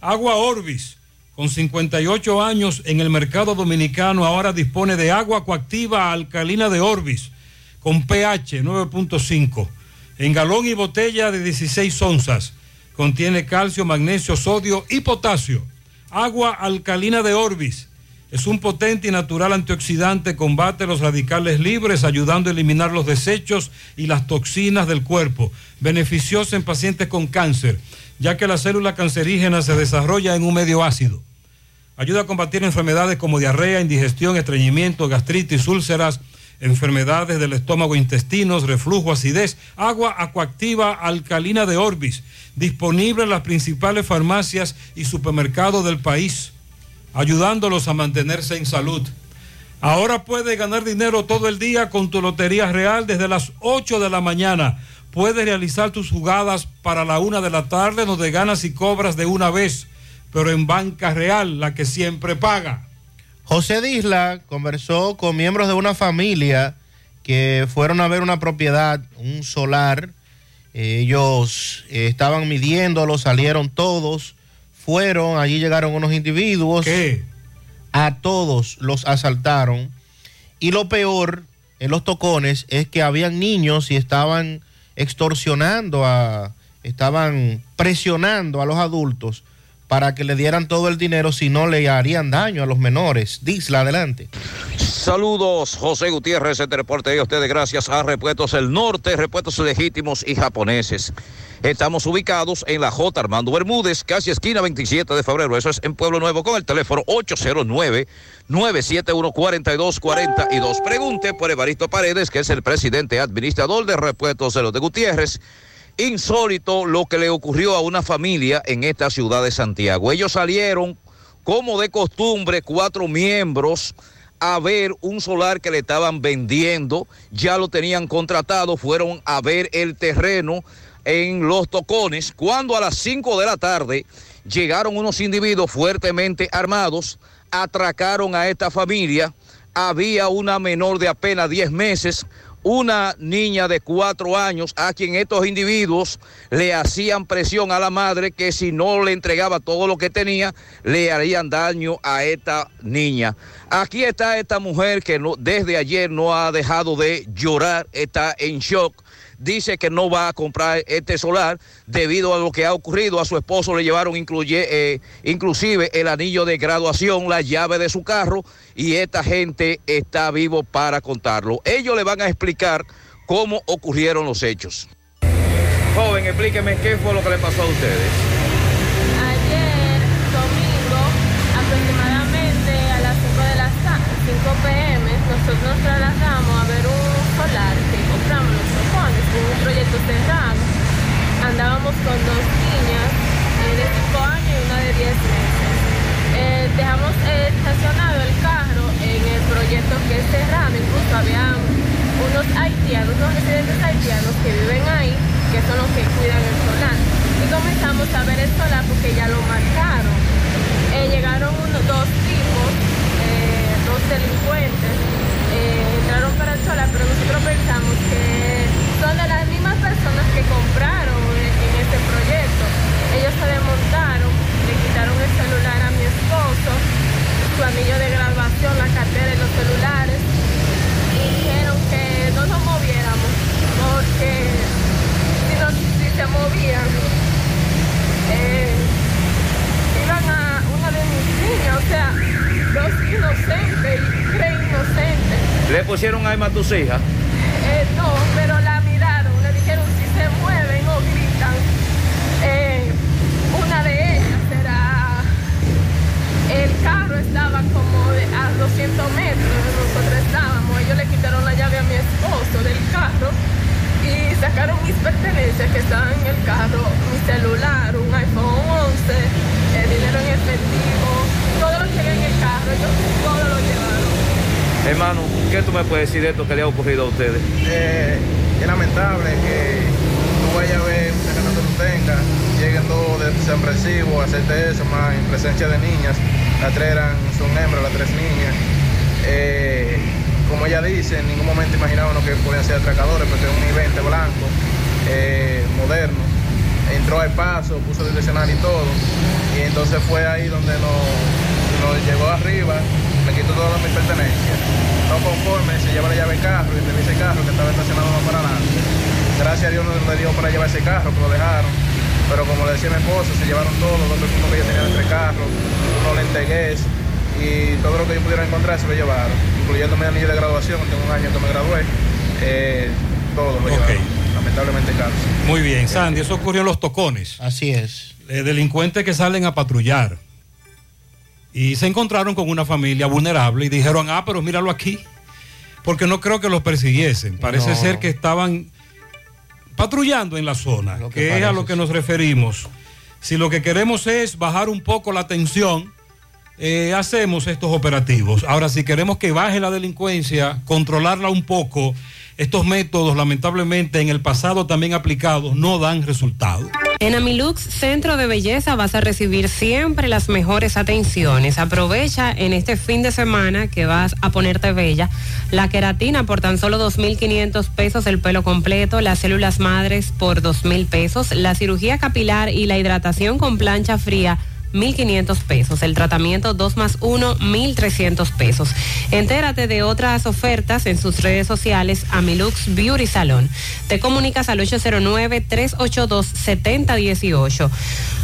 Agua Orbis, con 58 años en el mercado dominicano, ahora dispone de agua coactiva alcalina de Orbis, con pH 9.5, en galón y botella de 16 onzas. Contiene calcio, magnesio, sodio y potasio. Agua alcalina de Orbis. Es un potente y natural antioxidante, combate los radicales libres, ayudando a eliminar los desechos y las toxinas del cuerpo. Beneficioso en pacientes con cáncer, ya que la célula cancerígena se desarrolla en un medio ácido. Ayuda a combatir enfermedades como diarrea, indigestión, estreñimiento, gastritis, úlceras, enfermedades del estómago, intestinos, reflujo, acidez. Agua acuactiva alcalina de Orbis, disponible en las principales farmacias y supermercados del país ayudándolos a mantenerse en salud. Ahora puedes ganar dinero todo el día con tu Lotería Real desde las 8 de la mañana. puedes realizar tus jugadas para la una de la tarde donde ganas y cobras de una vez, pero en banca real, la que siempre paga. José Disla conversó con miembros de una familia que fueron a ver una propiedad, un solar. Ellos eh, estaban midiéndolo, salieron todos, fueron, allí llegaron unos individuos. A todos los asaltaron. Y lo peor en los tocones es que habían niños y estaban extorsionando a, estaban presionando a los adultos para que le dieran todo el dinero si no le harían daño a los menores. Disla, adelante. Saludos, José Gutiérrez, este reporte de ustedes gracias a Repuestos El Norte, Repuestos Legítimos y Japoneses. Estamos ubicados en la J. Armando Bermúdez, casi esquina 27 de febrero. Eso es en Pueblo Nuevo con el teléfono 809-971-4242. Pregunte por Evaristo Paredes, que es el presidente administrador de Repuestos de los de Gutiérrez. Insólito lo que le ocurrió a una familia en esta ciudad de Santiago. Ellos salieron, como de costumbre, cuatro miembros a ver un solar que le estaban vendiendo, ya lo tenían contratado, fueron a ver el terreno en los tocones, cuando a las 5 de la tarde llegaron unos individuos fuertemente armados, atracaron a esta familia, había una menor de apenas 10 meses, una niña de cuatro años a quien estos individuos le hacían presión a la madre que si no le entregaba todo lo que tenía, le harían daño a esta niña. Aquí está esta mujer que desde ayer no ha dejado de llorar, está en shock. Dice que no va a comprar este solar debido a lo que ha ocurrido. A su esposo le llevaron incluye, eh, inclusive el anillo de graduación, la llave de su carro y esta gente está vivo para contarlo. Ellos le van a explicar cómo ocurrieron los hechos. Joven, explíqueme qué fue lo que le pasó a ustedes. Ayer, domingo, aproximadamente a las 5 de las 5 pm, nosotros nos trasladamos a ver un solar que compramos los tocones, un proyecto cerrado. Andábamos con dos niñas de 5 años y una de 10 meses. Eh, dejamos estacionado el carro en el proyecto que es cerrado, incluso había unos haitianos, unos residentes haitianos que viven ahí, que son los que cuidan el solar. Y comenzamos a ver el solar porque ya lo marcaron. Eh, llegaron unos, dos tipos, eh, dos delincuentes, entraron para el solar, pero nosotros pensamos que son de las mismas personas que compraron en, este proyecto. Ellos se desmontaron, le quitaron el celular a mi esposo, su anillo de graduación, la cartera y los celulares y dijeron que no nos moviéramos porque si, nos, si se movían eh, iban a una de mis niñas, o sea, dos inocentes y tres inocentes. ¿Le pusieron arma a tus hijas? Eh, no, pero la el carro estaba como de- a 200 metros nosotros estábamos, ellos le quitaron la llave a mi esposo del carro y sacaron mis pertenencias que estaban en el carro, mi celular, un iPhone 11, el dinero en efectivo, todo lo que había en el carro, ellos todo lo llevaron. Hermano, ¿qué tú me puedes decir de esto que le ha ocurrido a ustedes? Eh, es lamentable que tú vayas a ver un terreno que tú tengas, lleguen dos desapresivos a eso, más en presencia de niñas. Las tres eran, son hembras, las tres niñas. Eh, como ella dice, en ningún momento imaginábamos que podían ser atracadores, porque es un I-20 blanco, eh, moderno. Entró al paso, puso direccional y todo. Y entonces fue ahí donde nos, nos llegó arriba, me quitó todas mis pertenencias. No conforme, se lleva la llave del carro y revisa el carro que estaba estacionado más para adelante. Gracias a Dios no le dio para llevar ese carro, que lo dejaron. Pero como le decía mi esposa, se llevaron todo, los otros que ellos tenían entre carros, unos lentegués y todo lo que ellos pudieran encontrar se lo llevaron, incluyendo mi anillo de graduación, tengo un año que me gradué, eh, todo lo llevaron, lamentablemente cárcel. Muy bien, Sandy, eso ocurrió en los tocones. Así es. Eh, delincuentes que salen a patrullar y se encontraron con una familia vulnerable y dijeron, ah, pero míralo aquí, porque no creo que los persiguiesen. Parece No. ser que estaban patrullando en la zona, que que, es a lo que nos referimos. Si lo que queremos es bajar un poco la tensión, eh, hacemos estos operativos. Ahora, si queremos que baje la delincuencia, controlarla un poco, estos métodos lamentablemente en el pasado también aplicados no dan resultado. En Amilux Centro de Belleza vas a recibir siempre las mejores atenciones. Aprovecha en este fin de semana que vas a ponerte bella la queratina por tan solo 2.500 pesos el pelo completo, las células madres por 2.000 pesos, la cirugía capilar y la hidratación con plancha fría 1.500 pesos. El tratamiento 2 más 1, 1.300 pesos. Entérate de otras ofertas en sus redes sociales Amilux Beauty Salon. Te comunicas al 809-382-7018.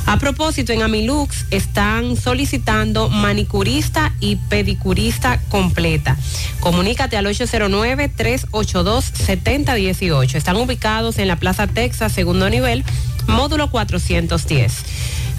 A propósito, en Amilux están solicitando manicurista y pedicurista completa. Comunícate al 809-382-7018. Están ubicados en la Plaza Texas, segundo nivel, módulo 410.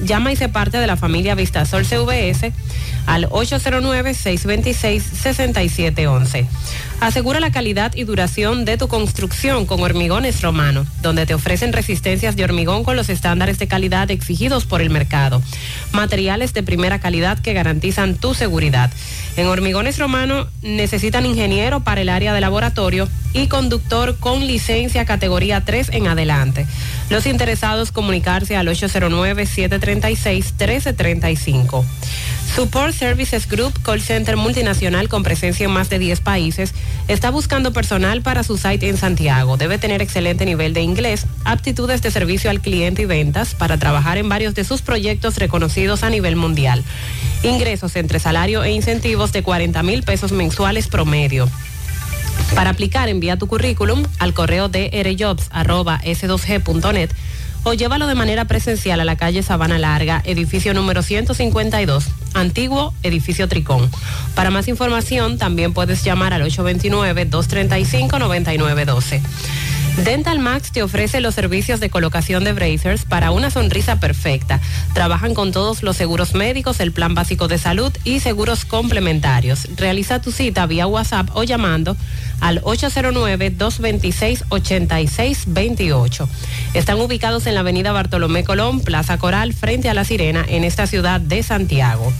Llama y se parte de la familia Vistasol CVS al 809-626-6711. Asegura la calidad y duración de tu construcción con Hormigones Romano, donde te ofrecen resistencias de hormigón con los estándares de calidad exigidos por el mercado. Materiales de primera calidad que garantizan tu seguridad. En Hormigones Romano necesitan ingeniero para el área de laboratorio y conductor con licencia categoría 3 en adelante. Los interesados comunicarse al 809-736-1335. Support Services Group, call center multinacional con presencia en más de 10 países, está buscando personal para su site en Santiago. Debe tener excelente nivel de inglés, aptitudes de servicio al cliente y ventas para trabajar en varios de sus proyectos reconocidos a nivel mundial. Ingresos entre salario e incentivos de 40 mil pesos mensuales promedio. Para aplicar, envía tu currículum al correo de rjobs.s2g.net o llévalo de manera presencial a la calle Sabana Larga, edificio número 152, antiguo edificio Tricón. Para más información, también puedes llamar al 829-235-9912. Dental Max te ofrece los servicios de colocación de bracers para una sonrisa perfecta. Trabajan con todos los seguros médicos, el plan básico de salud y seguros complementarios. Realiza tu cita vía WhatsApp o llamando al 809-226-8628. Están ubicados en la avenida Bartolomé Colón, Plaza Coral, frente a La Sirena, en esta ciudad de Santiago.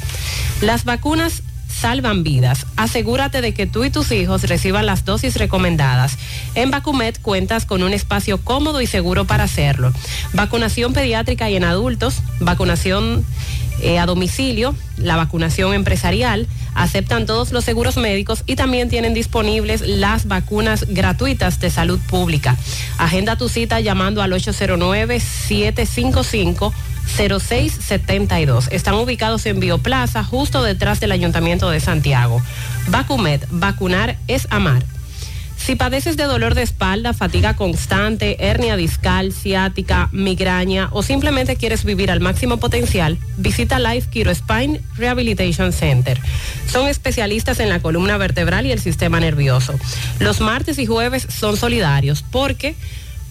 Las vacunas salvan vidas. Asegúrate de que tú y tus hijos reciban las dosis recomendadas. En Vacumet cuentas con un espacio cómodo y seguro para hacerlo. Vacunación pediátrica y en adultos, vacunación eh, a domicilio, la vacunación empresarial, aceptan todos los seguros médicos y también tienen disponibles las vacunas gratuitas de salud pública. Agenda tu cita llamando al 809-755. 0672. Están ubicados en Bioplaza, justo detrás del Ayuntamiento de Santiago. Vacumet, vacunar es amar. Si padeces de dolor de espalda, fatiga constante, hernia discal, ciática, migraña o simplemente quieres vivir al máximo potencial, visita Life Kiro Spine Rehabilitation Center. Son especialistas en la columna vertebral y el sistema nervioso. Los martes y jueves son solidarios porque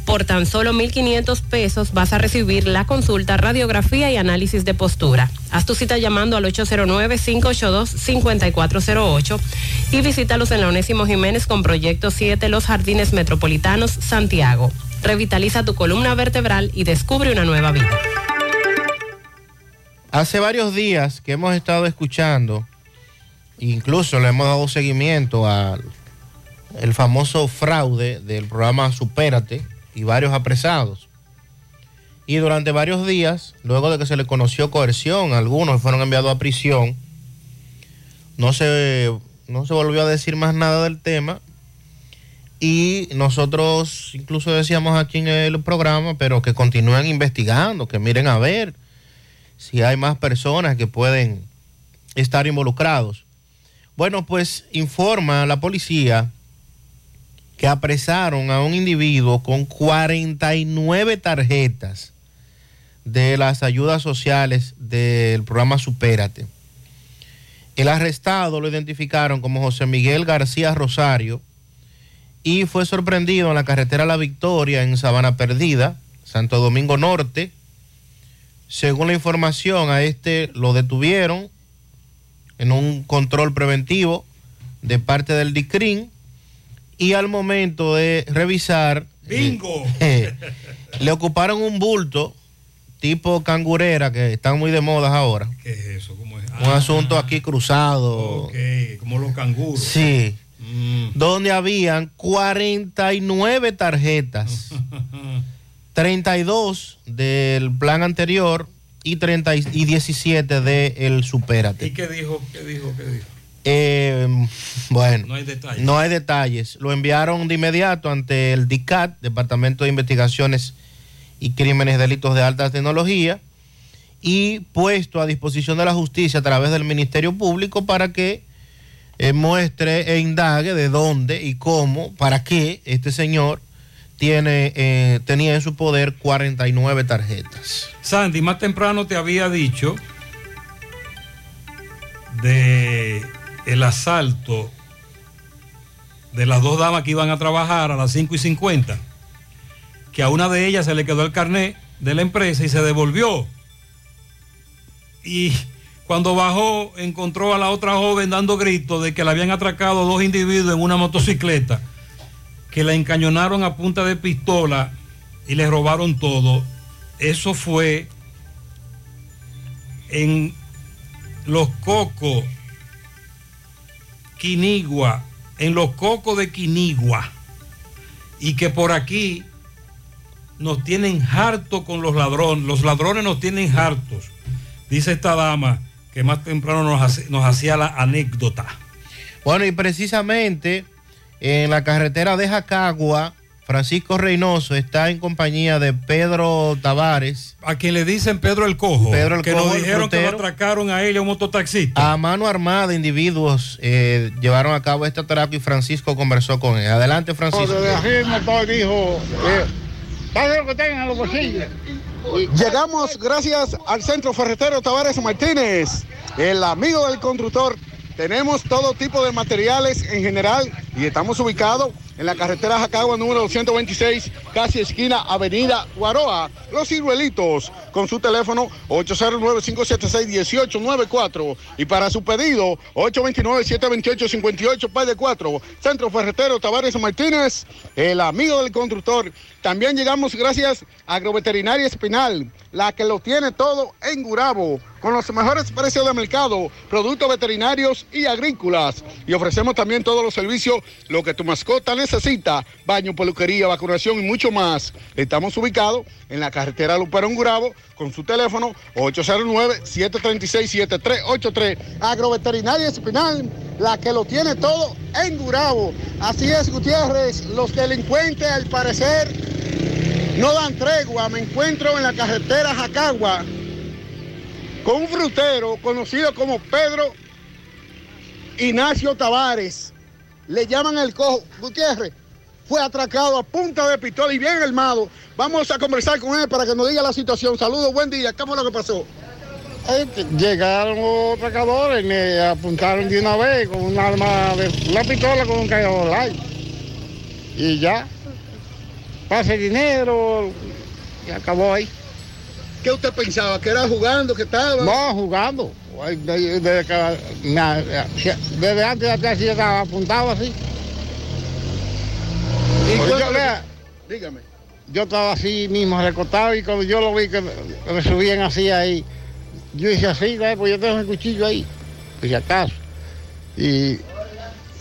por tan solo 1.500 pesos vas a recibir la consulta, radiografía y análisis de postura. Haz tu cita llamando al 809-582-5408 y visítalos en la Onésimo Jiménez con Proyecto 7 Los Jardines Metropolitanos, Santiago. Revitaliza tu columna vertebral y descubre una nueva vida. Hace varios días que hemos estado escuchando, incluso le hemos dado seguimiento al el famoso fraude del programa Supérate, y varios apresados. Y durante varios días, luego de que se le conoció coerción, algunos fueron enviados a prisión, no se, no se volvió a decir más nada del tema. Y nosotros incluso decíamos aquí en el programa, pero que continúen investigando, que miren a ver si hay más personas que pueden estar involucrados. Bueno, pues informa la policía que apresaron a un individuo con 49 tarjetas de las ayudas sociales del programa Supérate. El arrestado lo identificaron como José Miguel García Rosario y fue sorprendido en la carretera La Victoria en Sabana Perdida, Santo Domingo Norte. Según la información, a este lo detuvieron en un control preventivo de parte del DICRIN y al momento de revisar, ¡Bingo! eh, le ocuparon un bulto tipo cangurera que están muy de moda ahora. ¿Qué es eso? ¿Cómo es? Un asunto aquí cruzado. Ok, como los canguros. Sí. Mm. Donde habían 49 tarjetas. 32 del plan anterior y, 30 y y 17 del Supérate. ¿Y qué dijo? ¿Qué dijo? ¿Qué dijo? Eh, bueno, No hay detalles. no hay detalles. Lo enviaron de inmediato ante el DICAT, Departamento de Investigaciones y Crímenes Delitos de Alta Tecnología, y puesto a disposición de la justicia a través del Ministerio Público para que eh, muestre e indague de dónde y cómo, para qué este señor tiene, eh, tenía en su poder 49 tarjetas. Sandy, más temprano te había dicho de el asalto de las dos damas que iban a trabajar a las 5 y 50, que a una de ellas se le quedó el carnet de la empresa y se devolvió. Y cuando bajó encontró a la otra joven dando gritos de que la habían atracado dos individuos en una motocicleta, que la encañonaron a punta de pistola y le robaron todo. Eso fue en Los Cocos, Quinigua, en Los Cocos de Quinigua. Y que por aquí nos tienen harto con los ladrones. Los ladrones nos tienen hartos. Dice esta dama que más temprano nos, nos hacía la anécdota. Bueno, y precisamente en la carretera de Jacagua, Francisco Reynoso está en compañía de Pedro Tavares. A quien le dicen Pedro el Cojo. Pedro el que Cojo, nos dijeron que lo atracaron a él y a un mototaxista. A mano armada, individuos eh, llevaron a cabo este atraco y Francisco conversó con él. Adelante, Francisco. Desde dijo, eh, ¿sabe lo que tengan en los bolsillos? Llegamos gracias al Centro Ferretero Tavares Martínez, el amigo del constructor. Tenemos todo tipo de materiales en general y estamos ubicados en la carretera Jacagua número 226, casi esquina Avenida Guaroa, Los Ciruelitos, con su teléfono 809-576-1894 y para su pedido 829-728-58 Pay de 4, Centro Ferretero Tavares Martínez, el amigo del constructor. También llegamos gracias a Agroveterinaria Espinal, la que lo tiene todo en Gurabo, con los mejores precios de mercado, productos veterinarios y agrícolas. Y ofrecemos también todos los servicios, lo que tu mascota necesita, baño, peluquería, vacunación y mucho más. Estamos ubicados en la carretera Luperón Gurabo, con su teléfono 809-736-7383. Agroveterinaria Espinal, la que lo tiene todo en Gurabo. Así es, Gutiérrez, los delincuentes al parecer no dan tregua. Me encuentro en la carretera Jacagua con un frutero conocido como Pedro Ignacio Tavares. Le llaman el cojo. Gutiérrez fue atracado a punta de pistola y bien armado. Vamos a conversar con él para que nos diga la situación. Saludos, buen día. ¿Qué fue lo que pasó? Llegaron los atracadores y me apuntaron de una vez con un arma, de, una pistola con un light. Y ya, pase dinero y acabó ahí. ¿Qué usted pensaba? ¿Que era jugando? ¿Que estaba? No, jugando. Ay, de- Desde, que- desde antes de atrás sí estaba apuntado así. ¿Y Pues cuándo yo, vea, Dígame. yo estaba así mismo recostado y cuando yo lo vi que me subían así ahí, yo hice así, ¿sabes? pues yo tengo el cuchillo ahí, por si acaso. Y, y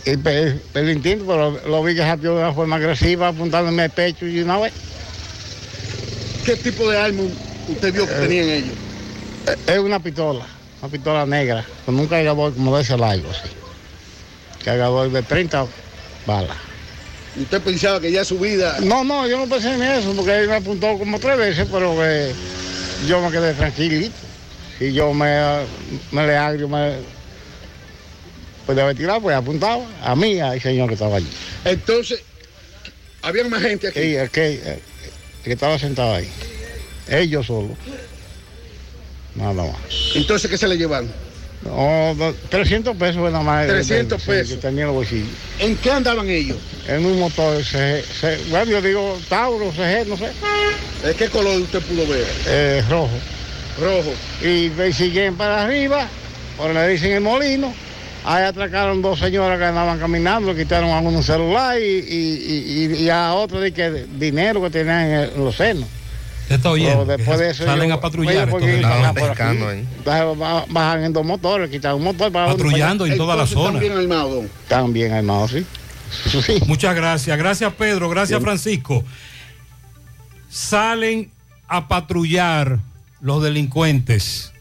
el instinto, pero lo vi que salió de una forma agresiva, apuntándome el pecho y una vez. ¿Qué tipo de arma usted vio que Eh, tenían ellos? Es una pistola, una pistola negra, con un cargador como de ese largo, así. Cargador de 30 balas. ¿Usted pensaba que ya su vida... No, no, yo no pensé en eso, porque él me apuntó como tres veces, pero que yo me quedé tranquilito. Y yo me, me le agrio, me... Pues de tirar, pues apuntaba a mí, al señor que estaba allí. Entonces, había más gente aquí. Sí, el que, el que estaba sentado ahí. Ellos solo. Nada más. Entonces, ¿qué se le llevan? No, do- 300 pesos nada más. 300 Sí, pesos. que tenía en los bolsillos. ¿En qué andaban ellos? En un motor, CG, bueno, yo digo Tauro, CG, no sé. ¿De qué color usted pudo ver? Eh, rojo. Rojo. Y siguen para arriba, por le dicen el molino. Ahí atracaron dos señoras que andaban caminando, le quitaron a uno un celular y, y, y- y a otro de que dinero que tenían en los senos. ¿Usted está oyendo? Pero después de eso Salen yo- a patrullar porque delincuentes. bajan pescando ahí. En dos motores, quitan un motor para Patrullando en toda la zona. ¿Están bien armados? Están bien armados, sí. Muchas gracias. Gracias, Pedro. Gracias, Francisco. Salen a patrullar los delincuentes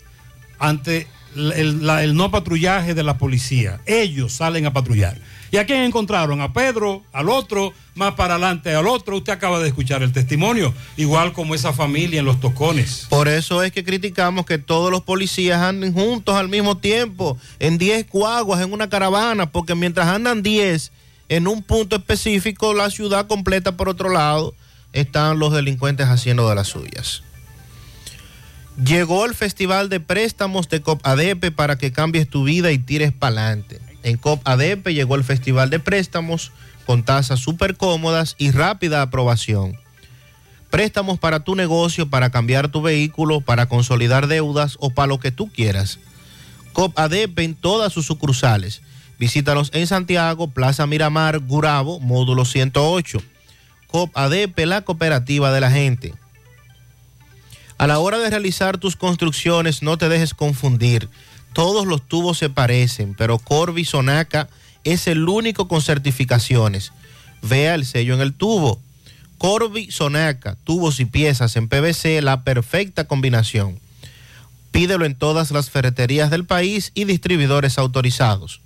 ante el, el- la- el no patrullaje de la policía. Ellos salen a patrullar. ¿Y a quién encontraron? A Pedro, al otro, más para adelante al otro. Usted acaba de escuchar el testimonio, igual como esa familia en los tocones. Por eso es que criticamos que todos los policías anden juntos al mismo tiempo, en 10 cuaguas, en una caravana, porque mientras andan 10 en un punto específico, la ciudad completa por otro lado, están los delincuentes haciendo de las suyas. Llegó el Festival de Préstamos de COPADEPE para que cambies tu vida y tires para adelante. En COPADEPE llegó el Festival de Préstamos con tasas súper cómodas y rápida aprobación. Préstamos para tu negocio, para cambiar tu vehículo, para consolidar deudas o para lo que tú quieras. COP ADP en todas sus sucursales. Visítanos en Santiago, Plaza Miramar, Gurabo, módulo 108. COP ADP, la cooperativa de la gente. A la hora de realizar tus construcciones, no te dejes confundir. Todos los tubos se parecen, pero Corby Sonaca es el único con certificaciones. Vea el sello en el tubo. Corby Sonaca, tubos y piezas en PVC, la perfecta combinación. Pídelo en todas las ferreterías del país y distribuidores autorizados.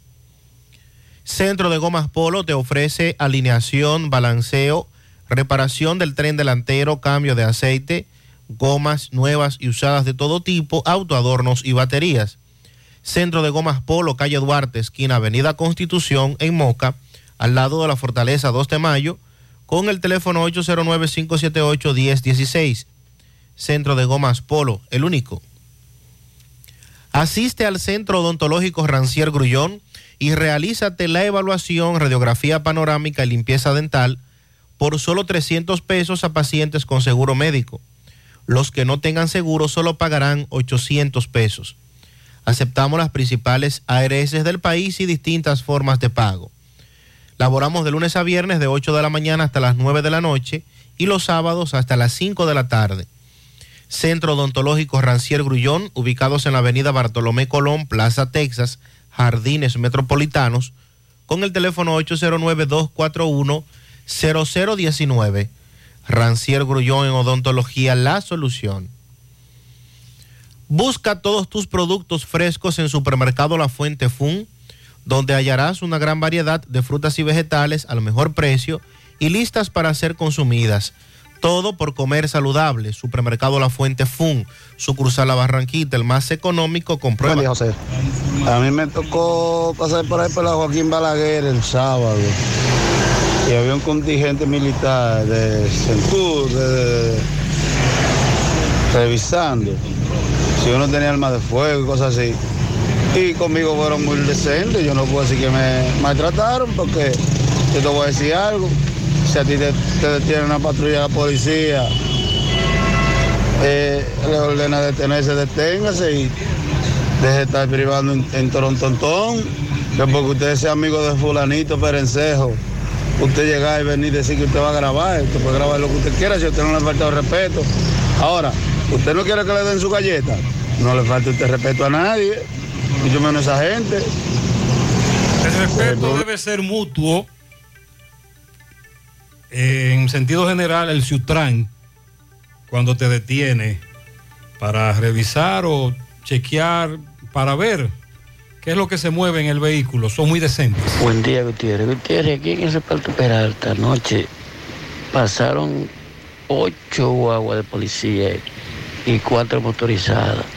Centro de Gomas Polo te ofrece alineación, balanceo, reparación del tren delantero, cambio de aceite, gomas nuevas y usadas de todo tipo, autoadornos y baterías. Centro de Gomas Polo, calle Duarte, esquina Avenida Constitución, en Moca, al lado de la Fortaleza 2 de Mayo, con el teléfono 809-578-1016. Centro de Gomas Polo, el único. Asiste al Centro Odontológico Rancier Grullón y realízate la evaluación, radiografía panorámica y limpieza dental por solo 300 pesos a pacientes con seguro médico. Los que no tengan seguro solo pagarán 800 pesos. Aceptamos las principales ARS del país y distintas formas de pago. Laboramos de lunes a viernes de 8 de la mañana hasta las 9 de la noche y los sábados hasta las 5 de la tarde. Centro Odontológico Rancier Grullón, ubicados en la avenida Bartolomé Colón, Plaza Texas, Jardines Metropolitanos, con el teléfono 809-241-0019. Rancier Grullón en Odontología, la solución. Busca todos tus productos frescos en Supermercado La Fuente Fun, donde hallarás una gran variedad de frutas y vegetales al mejor precio y listas para ser consumidas. Todo por comer saludable. Supermercado La Fuente Fun, sucursal La Barranquita, el más económico, comprueba. Día, José. A mí me tocó pasar por ahí por la Joaquín Balaguer el sábado. Y había un contingente militar de Centur, de- de- revisando si uno tenía armas de fuego y cosas así. Y conmigo fueron muy decentes. Yo no puedo decir que me maltrataron porque yo te voy a decir algo. Si a ti te, te detiene una patrulla de la policía, eh, le ordena detenerse, deténgase y deje de estar privando en, en Torontontón, que porque usted sea amigo de fulanito Perencejo, usted llegar y venir y decir que usted va a grabar, usted puede grabar lo que usted quiera si usted no le falta el respeto. Ahora, usted no quiere que le den su galleta, no le falta usted respeto a nadie, mucho menos a esa gente. El respeto debe ser mutuo. En sentido general, el Ciutran, cuando te detiene para revisar o chequear, para ver qué es lo que se mueve en el vehículo, son muy decentes. Buen día, Gutiérrez. Gutiérrez, aquí en ese Parque Peralta anoche pasaron ocho guaguas de policía y cuatro motorizadas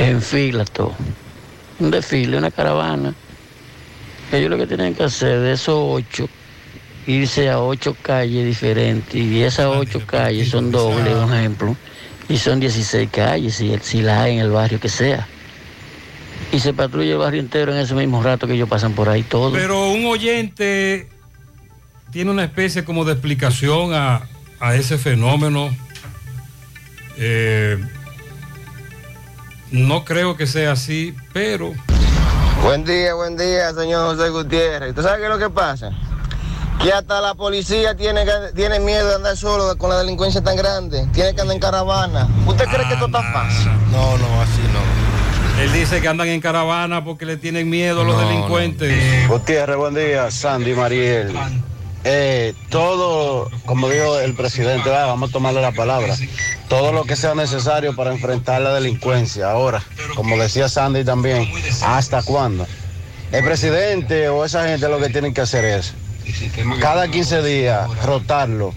en fila todo. Un desfile, una caravana. Ellos lo que tienen que hacer de esos ocho, irse a ocho calles diferentes y esas ocho calles son dobles, un ejemplo, y son 16 calles si, si las hay en el barrio que sea. y se patrulla el barrio entero en ese mismo rato que ellos pasan por ahí todo. Pero un oyente tiene una especie como de explicación a, a ese fenómeno. Eh, no creo que sea así, pero Buen día, buen día, señor José Gutiérrez. ¿Tú sabes qué es lo que pasa? Que hasta la policía tiene, tiene miedo de andar solo con la delincuencia tan grande. Tiene que andar en caravana. ¿Usted cree que esto está fácil? No, no, así no. él dice que andan en caravana porque le tienen miedo a los delincuentes. Gutiérrez, buen día, Sandy Mariel. Eh, todo, como dijo el presidente, vamos a tomarle la palabra, todo lo que sea necesario para enfrentar la delincuencia. Ahora, como decía Sandy también, ¿hasta cuándo? El presidente o esa gente lo que tienen que hacer es, cada 15 días, rotarlo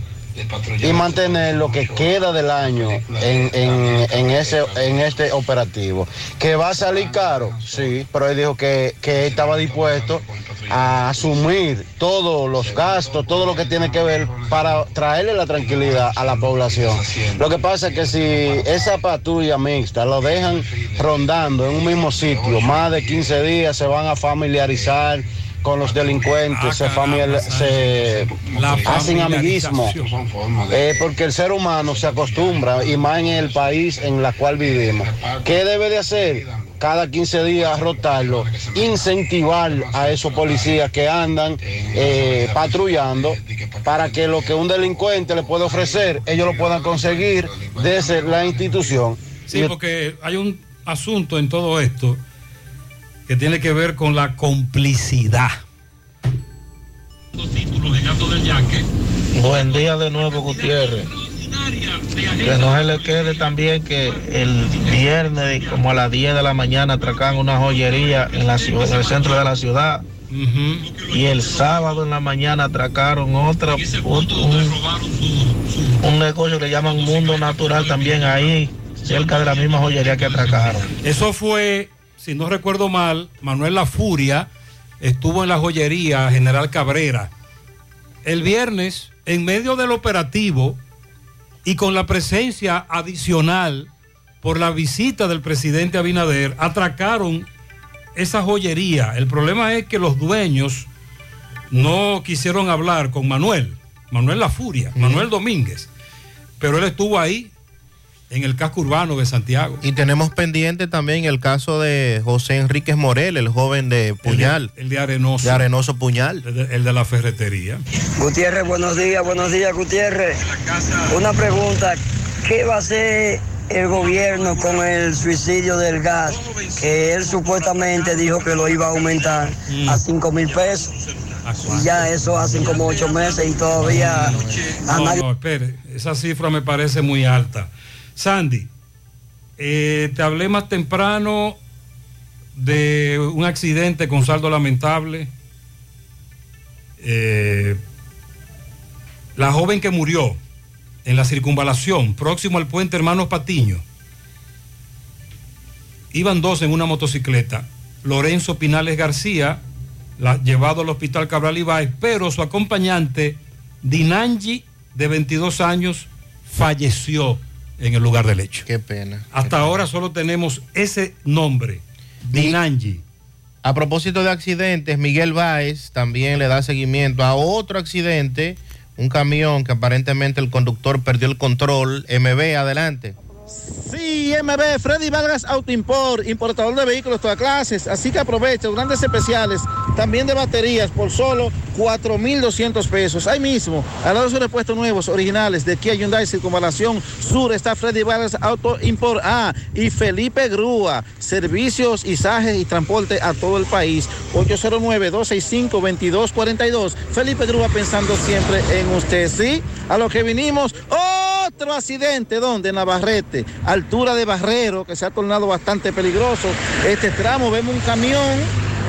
y mantener lo que queda del año en, en- en ese, en este operativo. Que va a salir caro, sí, pero él dijo que, que estaba dispuesto a asumir todos los gastos, todo lo que tiene que ver para traerle la tranquilidad a la población. Lo que pasa es que si esa patrulla mixta lo dejan rondando en un mismo sitio más de 15 días, se van a familiarizar con los delincuentes, se, familiar- se hacen amiguismo. Eh, porque el ser humano se acostumbra, y más en el país en la cual vivimos. ¿Qué debe de hacer? Cada 15 días rotarlo, incentivar a esos policías que andan eh, patrullando para que lo que un delincuente le puede ofrecer, ellos lo puedan conseguir desde la institución. Sí, porque hay un asunto en todo esto que tiene que ver con la complicidad. Buen día de nuevo, Gutiérrez. Que no se le quede también que el viernes, como a las 10 de la mañana, atracan una joyería en, la ciudad, en el centro de la ciudad. Y el sábado en la mañana atracaron otra, ot- un, un negocio que llaman Mundo Natural también ahí, cerca de la misma joyería que atracaron. Eso fue, si no recuerdo mal, Manuel La Furia estuvo en la joyería General Cabrera. El viernes, en medio del operativo y con la presencia adicional por la visita del presidente Abinader, atracaron esa joyería. El problema es que los dueños no quisieron hablar con Manuel, Manuel La Furia, Manuel Domínguez, pero él estuvo ahí en el casco urbano de Santiago. Y tenemos pendiente también el caso de José Enríquez Morel, el joven de Puñal. El de Arenoso. De Arenoso Puñal. El de, el de la ferretería. Gutiérrez, buenos días, buenos días, Gutiérrez. Una pregunta, ¿qué va a hacer el gobierno con el suicidio del gas? Que él supuestamente dijo que lo iba a aumentar a 5 mil pesos. Y ya eso hacen como ocho meses y todavía a No, no, espere, esa cifra me parece muy alta. Sandy, eh, te hablé más temprano de un accidente con saldo lamentable. Eh, la joven que murió en la circunvalación, próximo al puente Hermanos Patiño. Iban dos en una motocicleta. Lorenzo Pinales García, la- llevado al hospital Cabral Ibáez, pero su acompañante, Dinangi, de 22 años, falleció en el lugar del hecho. Qué pena. Hasta ahora solo tenemos ese nombre, Dinangi. A propósito de accidentes, Miguel Báez también le da seguimiento a otro accidente, un camión que aparentemente el conductor perdió el control. MB, adelante. Sí, MB, Freddy Vargas Auto Import, importador de vehículos todas clases. Así que aprovecha grandes especiales, también de baterías, por solo 4,200 pesos. Ahí mismo, al lado de sus repuestos nuevos, originales de Kia Hyundai Circunvalación Sur, está Freddy Vargas Auto Import. Ah, y Felipe Grúa, servicios, izajes y transporte a todo el país. 809-265-2242. Felipe Grúa pensando siempre en usted, ¿sí? A lo que vinimos, otro accidente, donde Navarrete, altura de Barrero, que se ha tornado bastante peligroso. Este tramo, vemos un camión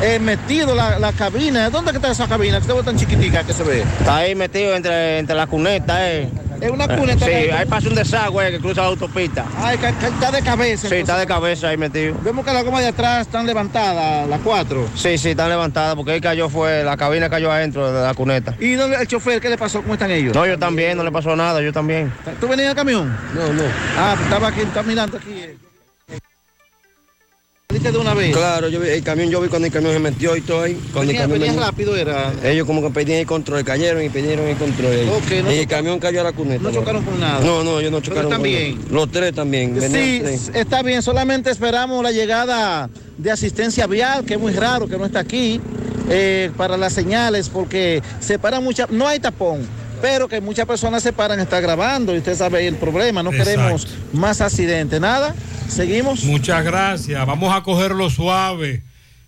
eh, metido la, la cabina. ¿Dónde está esa cabina? Ve tan chiquitica que se ve. Está ahí metido entre, entre la eh. Es una cuneta. Sí, ahí. ahí pasa un desagüe que cruza la autopista. Ay, que, que está de cabeza. Sí, está de cabeza ahí metido. Vemos que las gomas de atrás están levantadas, las cuatro. Sí, sí, están levantadas porque él cayó fue, la cabina cayó adentro de la cuneta. ¿Y dónde el chofer? ¿Qué le pasó? ¿Cómo están ellos? No, yo también, no le pasó nada, yo también. ¿Tú venías en el camión? No, no. Ah, pues estaba aquí, estaba mirando aquí. De una vez. Claro, yo vi, el camión, yo vi cuando el camión se metió y todo ahí. Cuando Venía, el camión venía rápido, era. Ellos como que pedían el control, cayeron y pidieron el control. no y el camión cayó a la cuneta. no chocaron por nada. No, no, ellos no Pero chocaron. por nada. Los tres también. venían Sí, está bien, solamente esperamos la llegada de asistencia vial, que es muy raro que no está aquí, eh, para las señales, porque se para mucha, no hay tapón, pero que muchas personas se paran, está grabando, y usted sabe el problema, no Exacto. queremos más accidentes. Nada, seguimos. Muchas gracias. Vamos a cogerlo suave.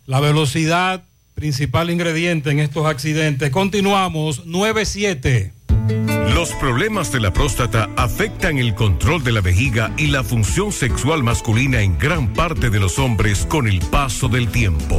La velocidad, principal ingrediente en estos accidentes. Continuamos, 9-7. Los problemas de la próstata afectan el control de la vejiga y la función sexual masculina en gran parte de los hombres con el paso del tiempo.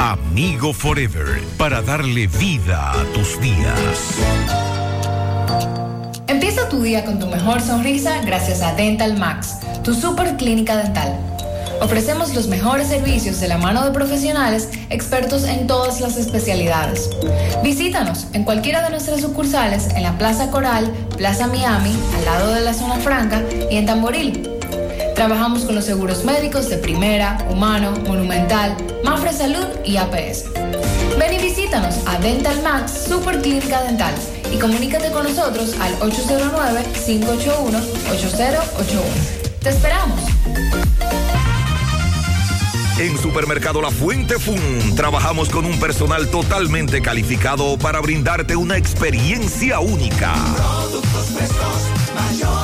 Amigo Forever, para darle vida a tus días. Empieza tu día con tu mejor sonrisa gracias a Dental Max, tu super clínica dental. Ofrecemos los mejores servicios de la mano de profesionales expertos en todas las especialidades. Visítanos en cualquiera de nuestras sucursales en la Plaza Coral, Plaza Miami, al lado de la Zona Franca y en Tamboril. Trabajamos con los seguros médicos de Primera, Humano, Monumental, Mafre Salud y APS. Ven y visítanos a Dental Max Super Clínica Dental y comunícate con nosotros al 809-581-8081. ¡Te esperamos! En Supermercado La Fuente Fun trabajamos con un personal totalmente calificado para brindarte una experiencia única. Productos frescos, mayor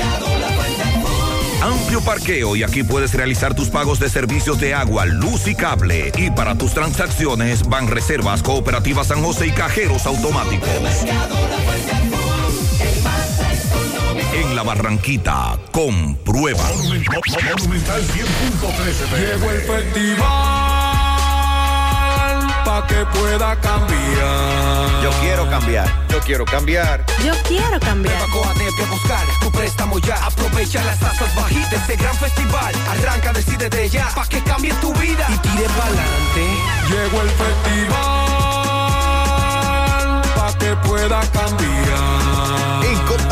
Amplio parqueo y aquí puedes realizar tus pagos de servicios de agua, luz y cable. Y para tus transacciones van reservas, cooperativas San José y cajeros automáticos. En la Barranquita, comprueba. Monumental 100.13 Llegó el festival pa' que pueda cambiar. Yo quiero cambiar. Yo quiero cambiar. Yo quiero cambiar. Coatete a buscar tu préstamo ya. Aprovecha las tasas bajitas de este gran festival. Arranca, decide de ya pa' que cambie tu vida y tire pa'lante. Llegó el festival pa' que pueda cambiar.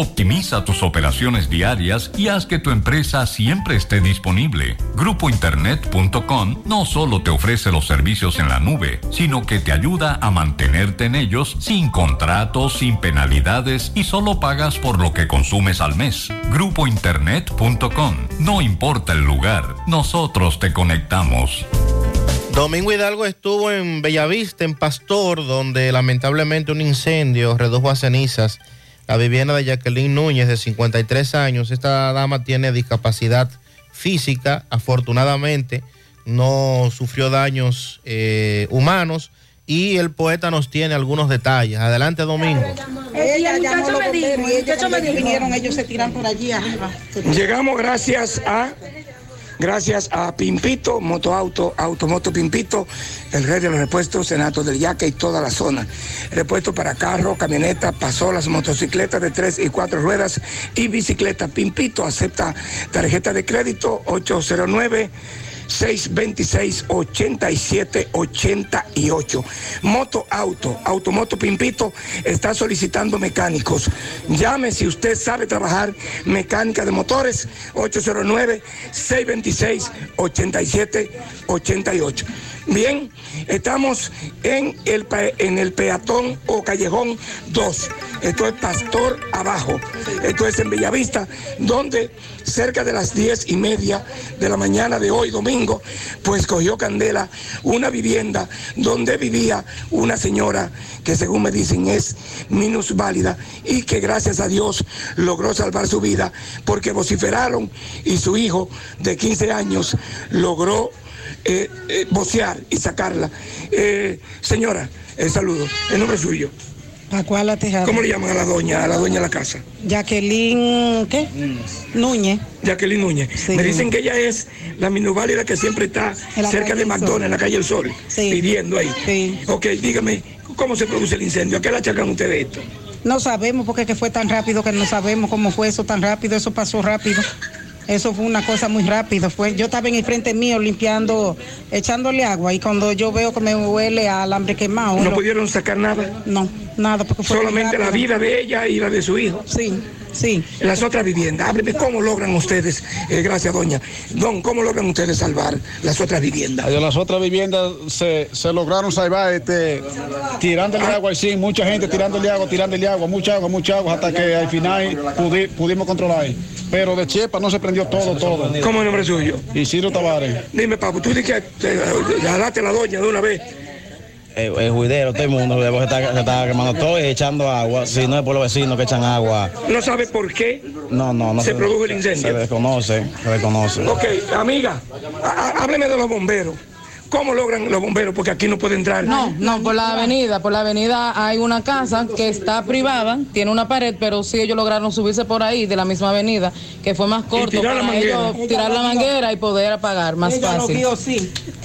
Optimiza tus operaciones diarias y haz que tu empresa siempre esté disponible. Grupointernet.com no solo te ofrece los servicios en la nube, sino que te ayuda a mantenerte en ellos sin contratos, sin penalidades y solo pagas por lo que consumes al mes. Grupointernet.com. No importa el lugar, nosotros te conectamos. Domingo Hidalgo estuvo en Bellavista, en Pastor, donde lamentablemente un incendio redujo a cenizas la vivienda de Jacqueline Núñez, de 53 años. Esta dama tiene discapacidad física, afortunadamente no sufrió daños eh, humanos y el poeta nos tiene algunos detalles. Adelante, Domingo. Ella llamó los bomberos y ellos cuando vinieron, ellos se tiran por allí arriba. Llegamos gracias a gracias a Pimpito, Motoauto, Automoto Pimpito, el rey de los repuestos, Senato del Yaque y toda la zona. Repuesto para carro, camioneta, pasolas, motocicletas de tres y cuatro ruedas y bicicleta. Pimpito acepta tarjeta de crédito 809. 626-8788. Moto Auto, Automoto Pimpito está solicitando mecánicos. Llame si usted sabe trabajar mecánica de motores, 809-626-8788. Bien, estamos en el, en el peatón o callejón 2. Esto es Pastor Abajo. Esto es en Bellavista, donde cerca de las diez y media de la mañana de hoy, domingo, pues cogió candela una vivienda donde vivía una señora que según me dicen es minusválida y que gracias a Dios logró salvar su vida porque vociferaron y su hijo de 15 años logró eh, eh, vocear y sacarla. Eh, señora, el saludo, el nombre suyo. Pacuala Tejada. ¿Cómo le llaman a la doña, a la doña de la casa? Jacqueline, ¿qué? Núñez. Jacqueline Núñez. Me dicen que ella es la minusválida que siempre está cerca de McDonald's, en la calle del Sol, viviendo ahí. Sí. Ok, dígame, ¿cómo se produce el incendio? ¿A qué le achacan ustedes esto? No sabemos porque que fue tan rápido que no sabemos cómo fue eso tan rápido, eso pasó rápido. Eso fue una cosa muy rápida. Fue, yo estaba en el frente mío limpiando, echándole agua y cuando yo veo que me huele a alambre quemado. ¿No lo- pudieron sacar nada? No, nada. Porque fue Solamente la vida de ella y la de su hijo. Sí, sí. Las otras viviendas. Hábleme cómo logran ustedes, eh, gracias doña. Don, ¿cómo logran ustedes salvar las otras viviendas? De las otras viviendas se, se lograron salvar este, tirándole agua, y sí, mucha gente tirándole agua, tirándole agua, mucha agua, mucha agua, hasta que al final pudi- pudimos controlar. Pero de Chepa no se prendió todo, todo. ¿Cómo es el nombre suyo? Isidro Tavares. Dime, papu, tú dices que eh, jalaste a la doña de una vez. El, el juidero, todo el mundo, se está, se está quemando todo y echando agua. Si no es por los vecinos que echan agua. ¿No sabe por qué? No, no, no. Se produjo el incendio. Se desconoce, se desconoce. Ok, amiga, há- há- hábleme de los bomberos. ¿Cómo logran los bomberos? Porque aquí no puede entrar. No, no, por la avenida. Por la avenida hay una casa que está privada, tiene una pared, pero sí ellos lograron subirse por ahí de la misma avenida, que fue más corto tirar la para manguera. ellos tirar la manguera y poder apagar más fácil.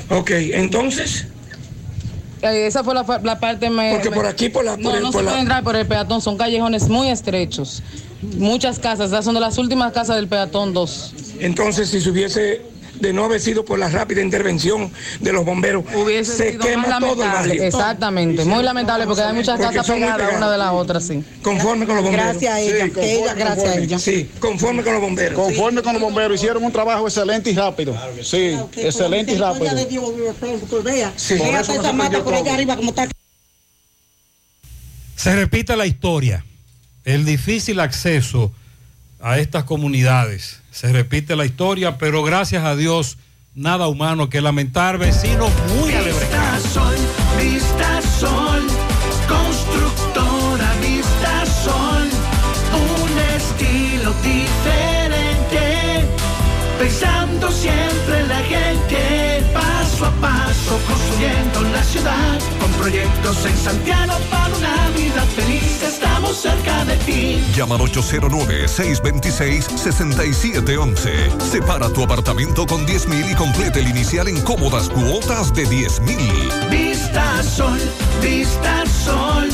Ok, entonces. Esa fue la, parte me- Porque me- por aquí, por la- No, por el- no por se la- puede entrar por el peatón, son callejones muy estrechos. Muchas casas, esas son de las últimas casas del peatón 2. Entonces, si se hubiese de no haber sido por la rápida intervención de los bomberos, Hubiese se sido quema todo el lamentable. barrio. Exactamente, muy lamentable porque hay muchas Porque casas pegadas una de pegadas. la otra, sí. Conforme con los bomberos. Gracias a ella, gracias a ella. Sí, conforme con los bomberos. Conforme con los bomberos, hicieron un trabajo excelente y rápido. Sí, excelente y rápido. Sí. Se repite la historia. El difícil acceso a estas comunidades. Se repite la historia, pero gracias a Dios, nada humano que lamentar. Vecinos muy Vista Sol, Vista Sol, constructora Vista Sol, un estilo diferente, pensando siempre en la gente, paso a paso construyendo la ciudad, con proyectos en Santiago feliz, estamos cerca de ti. Llama al 809-626-6711. Separa tu apartamento con 10 mil y complete el inicial en cómodas cuotas de 10 mil. Vista Sol, Vista Sol,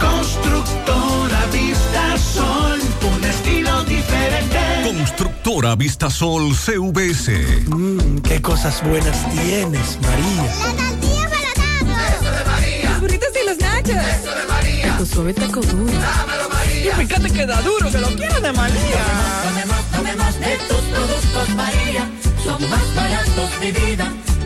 constructora Vista Sol, un estilo diferente. Constructora Constructora Vistasol CVS. Mmm, qué cosas buenas tienes, María. La tortilla para Eso de María. Los burritos y los nachos. Eso de Tu suave taco duro. Dámelo, María. Y fíjate que da duro, que lo quiero de María. Tomemos, tomemos, de tus productos, María. Son más baratos de vida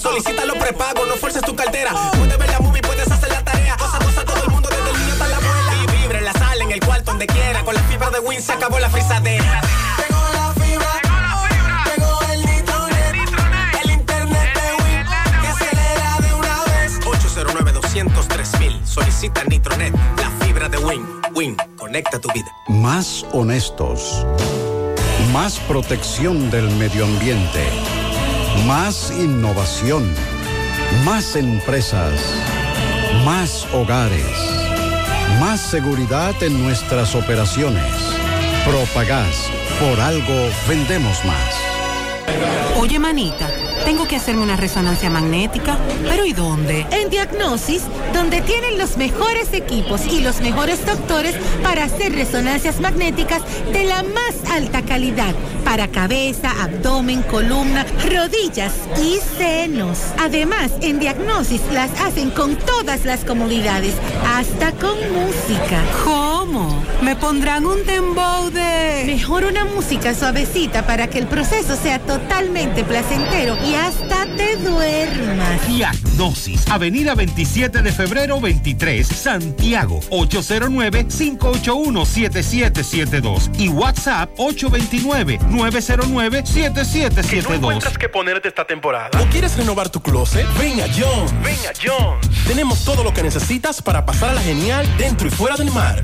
Solicita los prepagos, no fuerces tu cartera. Puedes ver la movie, puedes hacer la tarea. Cosa, cosa, todo el mundo, desde el niño hasta la abuela. Y vibre en la sala, en el cuarto, donde quiera. Con la fibra de Win se acabó la frisadera. Llegó la fibra. Llegó el nitronet. El internet de Win. Que acelera de una vez. 809 203 mil. Solicita Nitronet. La fibra de Win. Win. Conecta tu vida. Más honestos. Más protección del medio ambiente. Más innovación. Más empresas. Más hogares. Más seguridad en nuestras operaciones. Propagás. Por algo vendemos más. Oye, manita, tengo que hacerme una resonancia magnética, pero ¿y dónde? En Diagnosis, donde tienen los mejores equipos y los mejores doctores para hacer resonancias magnéticas de la más alta calidad para cabeza, abdomen, columna, rodillas y senos. Además, en Diagnosis las hacen con todas las comodidades, hasta con música. ¿Cómo? ¿Me pondrán un dembow de...? Mejor una música suavecita para que el proceso sea totalmente placentero y hasta te duermas. Diagnosis, Avenida 27 de febrero 23, Santiago, 809-581-7772 y WhatsApp 829-909-7772. encuentras que ponerte esta temporada? ¿O quieres renovar tu closet? Ven a John. Ven a John. Tenemos todo lo que necesitas para pasar a la genial dentro y fuera del mar.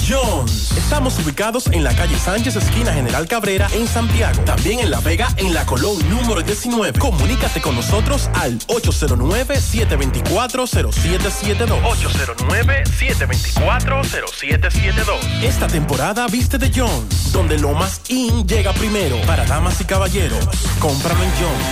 Estamos ubicados en la calle Sánchez, esquina General Cabrera, en Santiago. También en La Vega, en la Colón número 19. Comunícate con nosotros al 809-724-0772. 809-724-0772. Esta temporada viste de Jones, donde lo más in llega primero. Para damas y caballeros, cómpralo en Jones.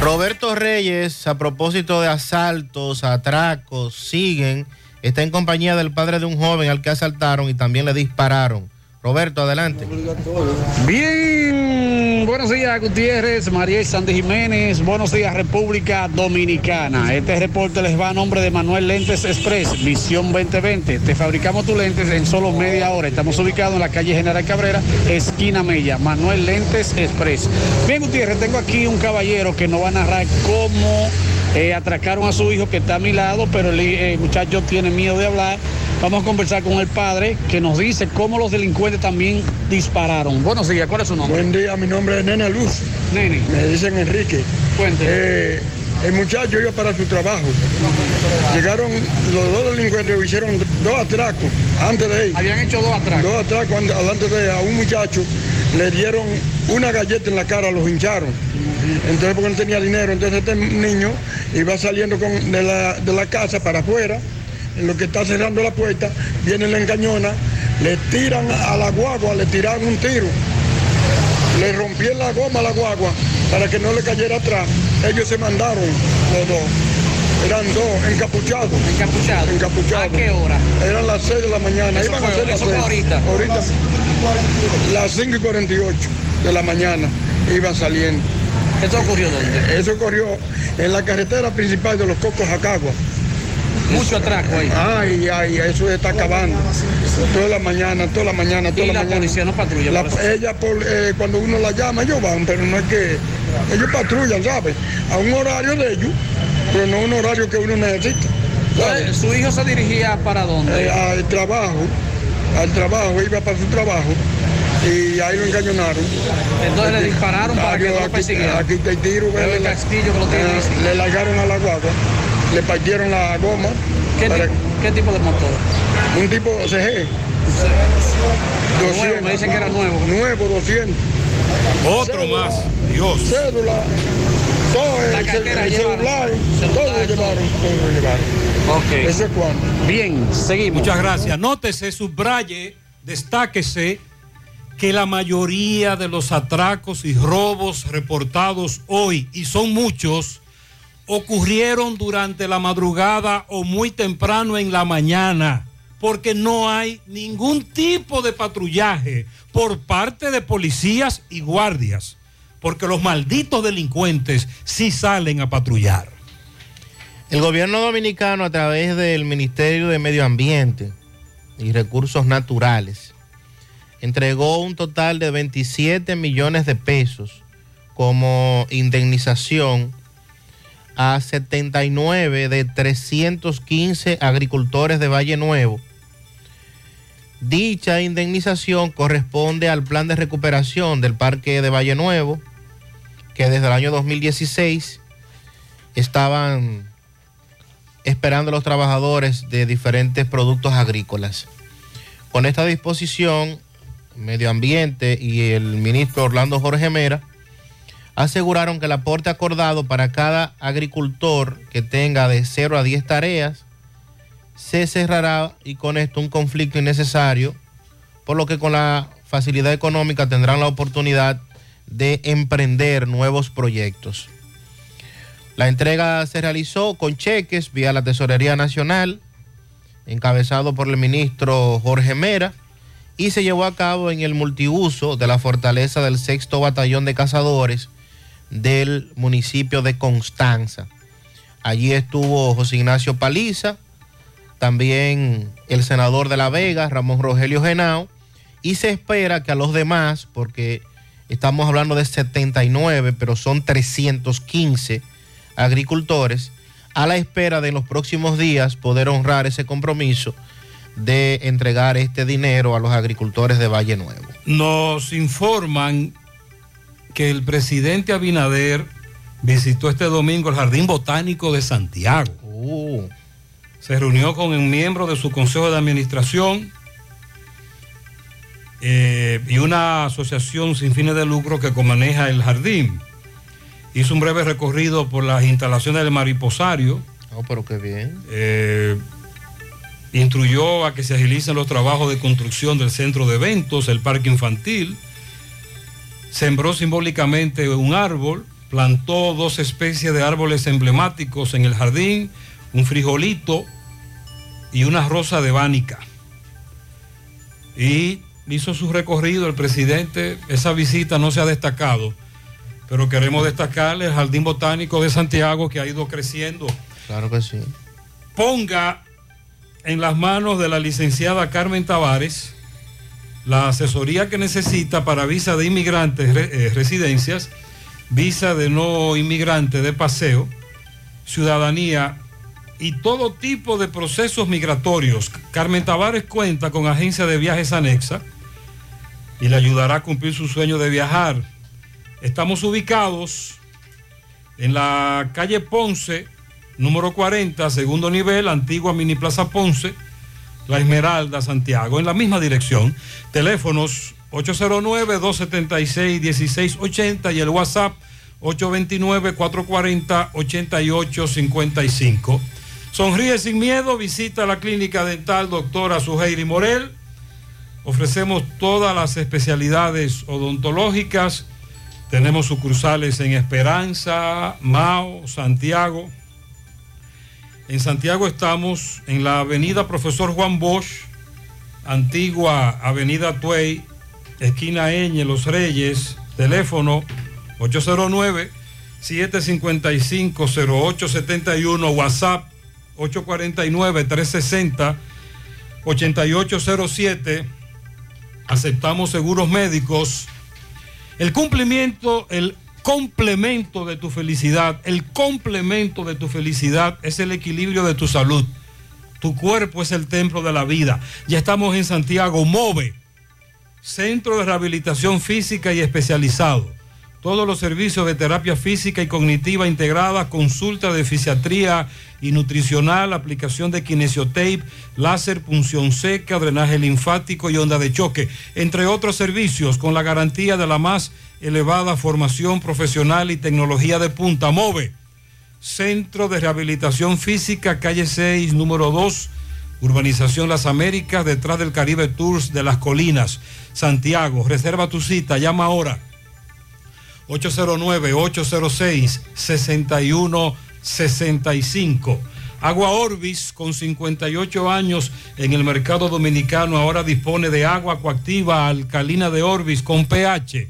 Roberto Reyes, a propósito de asaltos, atracos, siguen, está en compañía del padre de un joven al que asaltaron y también le dispararon. Roberto, adelante. Bien, buenos días Gutiérrez, María y Sandy Jiménez, buenos días República Dominicana. Este reporte les va a nombre de Manuel Lentes Express, Visión 2020. Te fabricamos tus lentes en solo media hora. Estamos ubicados en la calle General Cabrera, esquina Mella, Manuel Lentes Express. Bien Gutiérrez, tengo aquí un caballero que nos va a narrar cómo eh, atracaron a su hijo que está a mi lado, pero el eh, muchacho tiene miedo de hablar. Vamos a conversar con el padre que nos dice cómo los delincuentes también dispararon. Buenos días, ¿cuál es su nombre? Buen día, mi nombre es Nena Luz. Nene. Me dicen Enrique. Cuente. El muchacho iba para su trabajo. Llegaron los dos delincuentes, hicieron dos atracos antes de él. Habían hecho dos atracos. Dos atracos an- delante de a un muchacho. Le dieron una galleta en la cara, los hincharon. Entonces, porque no tenía dinero, entonces este niño iba saliendo con- de, la, de la casa para afuera, en lo que está cerrando la puerta, viene la engañona, le tiran a la guagua, le tiraron un tiro, le rompieron la goma a la guagua para que no le cayera atrás. Ellos se mandaron los dos. Eran dos, encapuchados. ¿Encapuchados? Encapuchados. ¿A qué hora? Eran las 6 de la mañana. Eso Iban a fue- ser las eso fue seis. ahorita. Ahorita. Las 5 y 48 de la mañana iban saliendo. ¿Esto ocurrió dónde? Eso ocurrió en la carretera principal de los Cocos a Cagua. Mucho atraco ahí. Ay, ay, eso está acabando. Toda la mañana, toda la mañana, toda ¿Y la, la mañana. policía no patrulla La- por eso? ella, por, eh, cuando uno la llama, ellos van, pero no es que. Ellos patrullan, ¿sabes? A un horario de ellos, pero no un horario que uno necesita. ¿sabes? ¿Su hijo se dirigía para dónde? Eh, al trabajo, al trabajo, iba para su trabajo y ahí lo engañonaron. Entonces le dispararon para que no lo aquí, aquí el tiro, el le- castillo que lo tiene eh, ahí. le largaron a la guagua, le partieron la goma. ¿Qué, para- tipo, qué tipo de motor? Un tipo CG. Nuevo, me dicen que era nuevo. Nuevo, 200. Otro más. Dios. Cédula. Todo el, el celular. Todo lo llevaron. Todo lo llevaron. Ok. Ese es cuando. Bien, seguimos. Muchas gracias. Nótese, subraye, destáquese que la mayoría de los atracos y robos reportados hoy, y son muchos, ocurrieron durante la madrugada o muy temprano en la mañana, porque no hay ningún tipo de patrullaje por parte de policías y guardias, porque los malditos delincuentes sí salen a patrullar. El gobierno dominicano a través del Ministerio de Medio Ambiente y Recursos Naturales entregó un total de 27 millones de pesos como indemnización a 79 de 315 agricultores de Valle Nuevo. Dicha indemnización corresponde al plan de recuperación del Parque de Valle Nuevo, que desde el año 2016 estaban esperando los trabajadores de diferentes productos agrícolas. Con esta disposición, Medio Ambiente y el ministro Orlando Jorge Mera aseguraron que el aporte acordado para cada agricultor que tenga de 0 a 10 tareas se cerrará y con esto un conflicto innecesario, por lo que con la facilidad económica tendrán la oportunidad de emprender nuevos proyectos. La entrega se realizó con cheques vía la Tesorería Nacional, encabezado por el ministro Jorge Mera, y se llevó a cabo en el multiuso de la fortaleza del sexto batallón de cazadores del municipio de Constanza. Allí estuvo José Ignacio Paliza, también el senador de La Vega, Ramón Rogelio Genao, y se espera que a los demás, porque estamos hablando de 79, pero son 315 agricultores, a la espera de en los próximos días poder honrar ese compromiso de entregar este dinero a los agricultores de Valle Nuevo. Nos informan que el presidente Abinader visitó este domingo el Jardín Botánico de Santiago. Se reunió con un miembro de su consejo de administración eh, y una asociación sin fines de lucro que comaneja el jardín. Hizo un breve recorrido por las instalaciones del mariposario. Oh, pero qué bien. Eh, instruyó a que se agilicen los trabajos de construcción del centro de eventos, el parque infantil. Sembró simbólicamente un árbol, plantó dos especies de árboles emblemáticos en el jardín, un frijolito y una rosa de bánica. Y hizo su recorrido el presidente, esa visita no se ha destacado, pero queremos destacarle el Jardín Botánico de Santiago que ha ido creciendo. Claro que sí. Ponga en las manos de la licenciada Carmen Tavares la asesoría que necesita para visa de inmigrantes, eh, residencias, visa de no inmigrante de paseo, ciudadanía y todo tipo de procesos migratorios. Carmen Tavares cuenta con agencia de viajes anexa y le ayudará a cumplir su sueño de viajar. Estamos ubicados en la calle Ponce, número 40, segundo nivel, antigua Mini Plaza Ponce, La Esmeralda, Santiago, en la misma dirección. Teléfonos 809-276-1680 y el WhatsApp 829-440-8855. Sonríe sin miedo, visita la clínica dental doctora Suheiri Morel. Ofrecemos todas las especialidades odontológicas. Tenemos sucursales en Esperanza, Mao, Santiago. En Santiago estamos en la avenida Profesor Juan Bosch, antigua avenida Tuey, esquina Eñe, Los Reyes, teléfono 755-0871, WhatsApp 849-360-8807. Aceptamos seguros médicos. El cumplimiento, el complemento de tu felicidad, el complemento de tu felicidad es el equilibrio de tu salud. Tu cuerpo es el templo de la vida. Ya estamos en Santiago, MOVE, Centro de Rehabilitación Física y Especializado. Todos los servicios de terapia física y cognitiva integrada, consulta de fisiatría y nutricional, aplicación de kinesiotape, láser, punción seca, drenaje linfático y onda de choque, entre otros servicios con la garantía de la más elevada formación profesional y tecnología de punta. MOVE, Centro de Rehabilitación Física, calle 6, número 2, Urbanización Las Américas, detrás del Caribe Tours de las Colinas, Santiago. Reserva tu cita, llama ahora. 809-806-6165. Agua Orbis, con 58 años en el mercado dominicano, ahora dispone de agua coactiva alcalina de Orbis con pH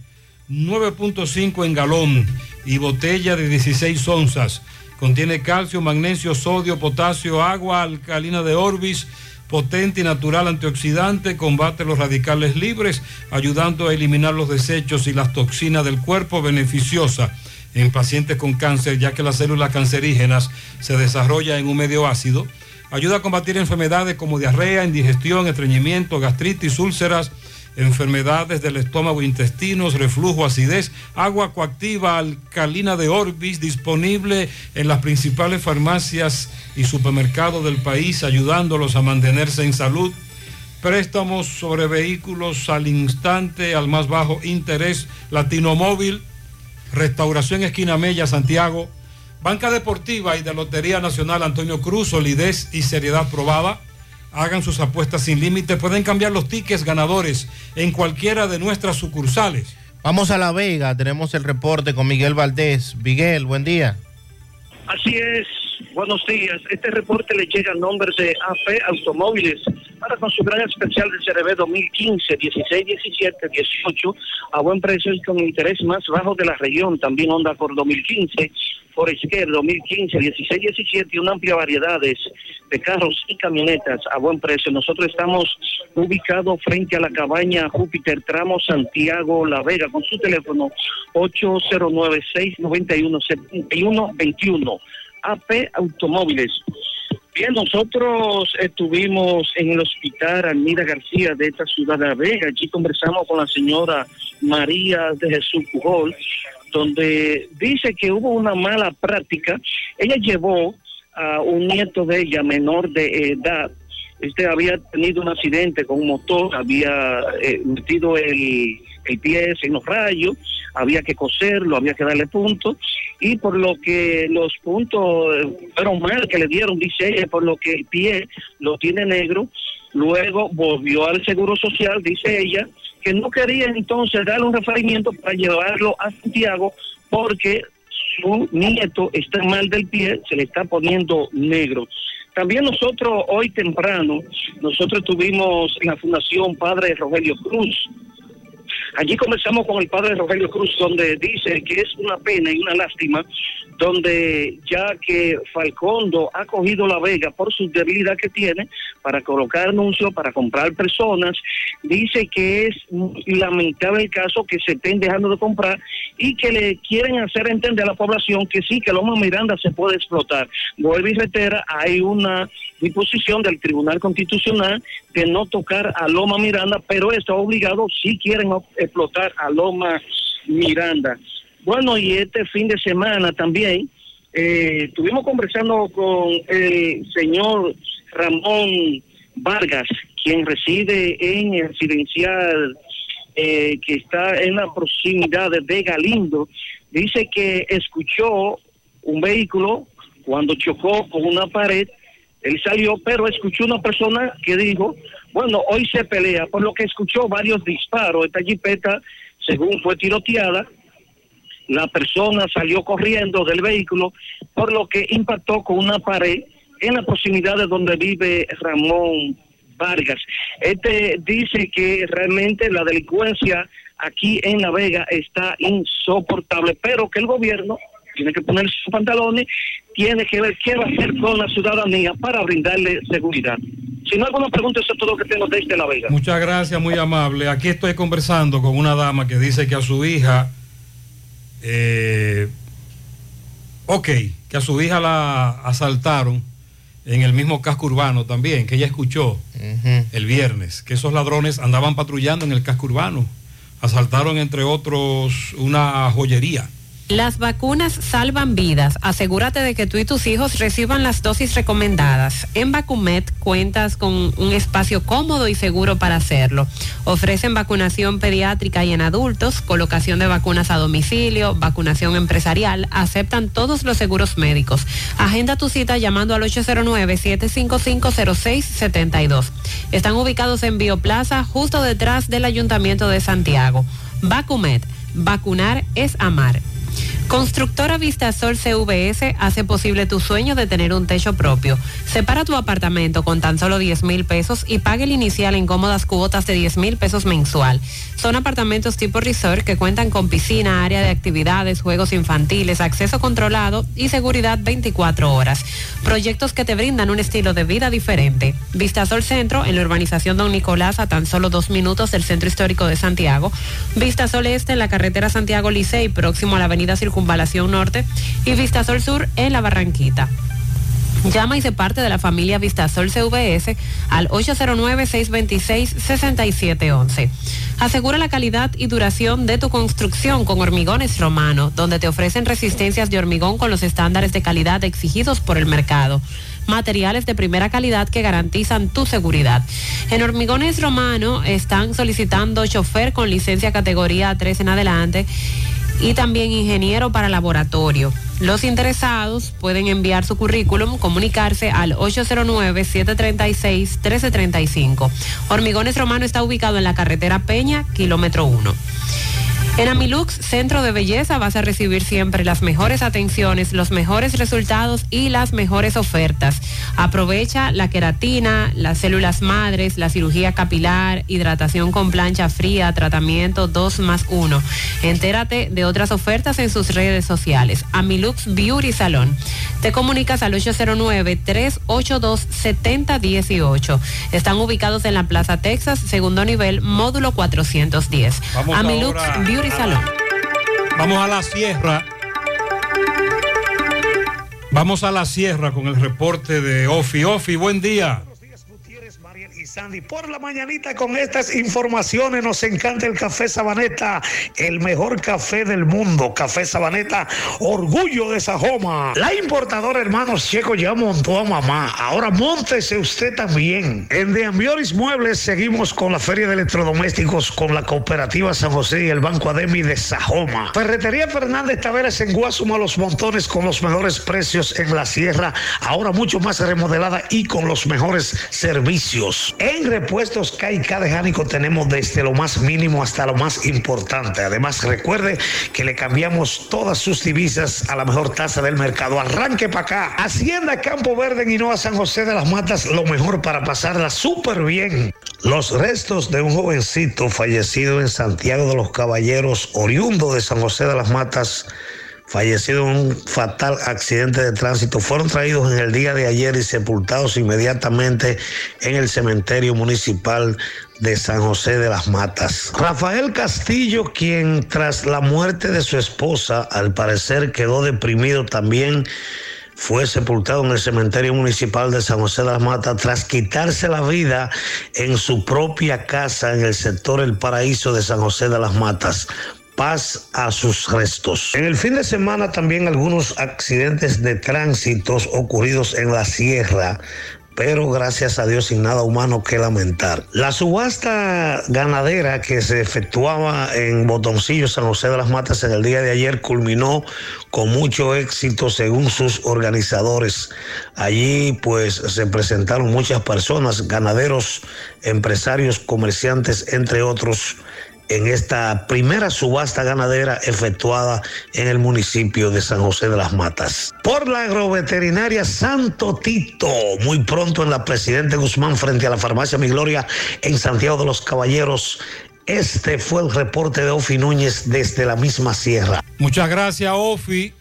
9.5 en galón y botella de 16 onzas. Contiene calcio, magnesio, sodio, potasio, agua alcalina de Orbis potente y natural antioxidante, combate los radicales libres, ayudando a eliminar los desechos y las toxinas del cuerpo, beneficiosa en pacientes con cáncer, ya que las células cancerígenas se desarrollan en un medio ácido. Ayuda a combatir enfermedades como diarrea, indigestión, estreñimiento, gastritis, úlceras, enfermedades del estómago, intestinos, reflujo, acidez, agua coactiva alcalina de Orbis, disponible en las principales farmacias y supermercados del país, ayudándolos a mantenerse en salud. Préstamos sobre vehículos al instante, al más bajo interés, Latino Móvil, Restauración Esquina Mella, Santiago, Banca Deportiva y de Lotería Nacional Antonio Cruz, solidez y seriedad probada. Hagan sus apuestas sin límite. Pueden cambiar los tickets ganadores en cualquiera de nuestras sucursales. Vamos a La Vega, tenemos el reporte con Miguel Valdés. Miguel, buen día. Así es, buenos días. Este reporte le llega a nombre de AP Automóviles para con su gran especial de CRB 2015, 16, 17, 18 a buen precio y con interés más bajo de la región. También Honda por 2015, Forester 2015, 16, 17 y una amplia variedad de carros y camionetas a buen precio. Nosotros estamos ubicados frente a la cabaña Júpiter Tramo Santiago La Vega con su teléfono 809-691-7121. AP Automóviles. Bien, nosotros estuvimos en el hospital Almida García de esta ciudad de La Vega. Allí conversamos con la señora María de Jesús Pujol, donde dice que hubo una mala práctica. Ella llevó a un nieto de ella, menor de edad. Este había tenido un accidente con un motor, había eh, metido el, el pie en los rayos, había que coserlo, había que darle puntos, y por lo que los puntos fueron mal que le dieron, dice ella, por lo que el pie lo tiene negro, luego volvió al Seguro Social, dice ella, que no quería entonces darle un referimiento para llevarlo a Santiago porque su nieto está mal del pie, se le está poniendo negro. También nosotros hoy temprano, nosotros tuvimos en la Fundación Padre Rogelio Cruz. Allí comenzamos con el padre Rogelio Cruz, donde dice que es una pena y una lástima, donde ya que Falcondo ha cogido la vega por su debilidad que tiene para colocar anuncios, para comprar personas, dice que es lamentable el caso que se estén dejando de comprar y que le quieren hacer entender a la población que sí, que Loma Miranda se puede explotar. Vuelve y reitera, hay una disposición del Tribunal Constitucional de no tocar a Loma Miranda, pero está obligado si quieren explotar a Loma Miranda. Bueno, y este fin de semana también eh, estuvimos conversando con el señor Ramón Vargas, quien reside en el residencial eh, que está en la proximidad de Galindo. Dice que escuchó un vehículo cuando chocó con una pared él salió, pero escuchó una persona que dijo, bueno, hoy se pelea, por lo que escuchó varios disparos. Esta jipeta, según fue tiroteada, la persona salió corriendo del vehículo, por lo que impactó con una pared en la proximidad de donde vive Ramón Vargas. Este dice que realmente la delincuencia aquí en La Vega está insoportable, pero que el gobierno tiene que poner sus pantalones, tiene que ver qué va a hacer con la ciudadanía para brindarle seguridad. Si no hay alguna pregunta, eso es todo lo que tengo desde La Vega. Muchas gracias, muy amable. Aquí estoy conversando con una dama que dice que a su hija, eh, ok, que a su hija la asaltaron en el mismo casco urbano también, que ella escuchó el viernes, que esos ladrones andaban patrullando en el casco urbano. Asaltaron, entre otros, una joyería. Las vacunas salvan vidas. Asegúrate de que tú y tus hijos reciban las dosis recomendadas. En Vacumet cuentas con un espacio cómodo y seguro para hacerlo. Ofrecen vacunación pediátrica y en adultos, colocación de vacunas a domicilio, vacunación empresarial. Aceptan todos los seguros médicos. Agenda tu cita llamando al 809-755-0672. Están ubicados en Bioplaza, justo detrás del Ayuntamiento de Santiago. Vacumet. Vacunar es amar. Constructora Vistasol CVS hace posible tu sueño de tener un techo propio. Separa tu apartamento con tan solo 10 mil pesos y pague el inicial en cómodas cuotas de 10 mil pesos mensual. Son apartamentos tipo resort que cuentan con piscina, área de actividades, juegos infantiles, acceso controlado y seguridad 24 horas. Proyectos que te brindan un estilo de vida diferente. Vistasol Centro en la urbanización Don Nicolás a tan solo dos minutos del centro histórico de Santiago. Vistasol Este en la carretera Santiago Licey próximo a la avenida Circunvalación Norte y Vistasol Sur en la Barranquita. Llama y se parte de la familia Vistasol CVS al 809-626-6711. Asegura la calidad y duración de tu construcción con Hormigones Romano, donde te ofrecen resistencias de hormigón con los estándares de calidad exigidos por el mercado. Materiales de primera calidad que garantizan tu seguridad. En Hormigones Romano están solicitando chofer con licencia categoría 3 en adelante y también ingeniero para laboratorio. Los interesados pueden enviar su currículum, comunicarse al 809-736-1335. Hormigones Romano está ubicado en la carretera Peña, kilómetro 1. En Amilux, Centro de Belleza, vas a recibir siempre las mejores atenciones, los mejores resultados y las mejores ofertas. Aprovecha la queratina, las células madres, la cirugía capilar, hidratación con plancha fría, tratamiento 2 más 1. Entérate de otras ofertas en sus redes sociales. Amilux Beauty Salón. Te comunicas al 809-382-7018. Están ubicados en la Plaza Texas, segundo nivel, módulo 410. Vamos Amilux Beauty Salón. Vamos a la sierra. Vamos a la sierra con el reporte de Ofi. Ofi, buen día. Sandy por la mañanita con estas informaciones. Nos encanta el café Sabaneta, el mejor café del mundo. Café Sabaneta, orgullo de Sajoma. La importadora Hermanos Checo ya montó a mamá. Ahora montese usted también. En De Ambioris Muebles seguimos con la Feria de Electrodomésticos con la Cooperativa San José y el Banco Ademi de Sajoma. Ferretería Fernández Taveras en Guasuma Los Montones con los mejores precios en la sierra. Ahora mucho más remodelada y con los mejores servicios. En repuestos KK de Jánico tenemos desde lo más mínimo hasta lo más importante. Además, recuerde que le cambiamos todas sus divisas a la mejor tasa del mercado. Arranque para acá. Hacienda Campo Verde en Hinoa San José de las Matas, lo mejor para pasarla súper bien. Los restos de un jovencito fallecido en Santiago de los Caballeros, oriundo de San José de las Matas, fallecido en un fatal accidente de tránsito, fueron traídos en el día de ayer y sepultados inmediatamente en el cementerio municipal de San José de las Matas. Rafael Castillo, quien tras la muerte de su esposa, al parecer quedó deprimido también, fue sepultado en el cementerio municipal de San José de las Matas tras quitarse la vida en su propia casa en el sector El Paraíso de San José de las Matas paz a sus restos. En el fin de semana también algunos accidentes de tránsito ocurridos en la sierra pero gracias a Dios sin nada humano que lamentar. La subasta ganadera que se efectuaba en Botoncillo, San José de las Matas en el día de ayer culminó con mucho éxito según sus organizadores. Allí pues se presentaron muchas personas, ganaderos, empresarios, comerciantes, entre otros en esta primera subasta ganadera efectuada en el municipio de San José de las Matas. Por la agroveterinaria Santo Tito, muy pronto en la Presidente Guzmán frente a la farmacia Mi Gloria en Santiago de los Caballeros. Este fue el reporte de Ofi Núñez desde la misma sierra. Muchas gracias, Ofi.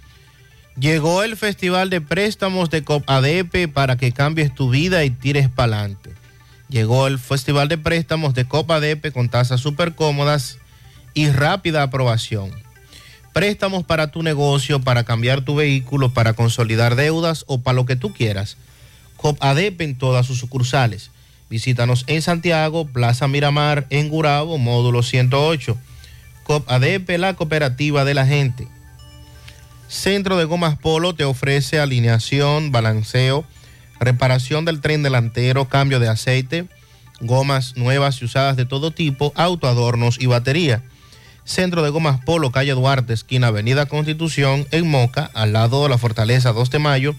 Llegó el Festival de Préstamos de COPADEPE para que cambies tu vida y tires para adelante. Llegó el Festival de Préstamos de COPADEPE con tasas súper cómodas y rápida aprobación. Préstamos para tu negocio, para cambiar tu vehículo, para consolidar deudas o para lo que tú quieras. COPADEPE en todas sus sucursales. Visítanos en Santiago, Plaza Miramar, en Gurabo, módulo 108. COPADEPE, la cooperativa de la gente. Centro de Gomas Polo te ofrece alineación, balanceo, reparación del tren delantero, cambio de aceite, gomas nuevas y usadas de todo tipo, autoadornos y batería. Centro de Gomas Polo, calle Duarte, esquina Avenida Constitución, en Moca, al lado de la Fortaleza 2 de Mayo,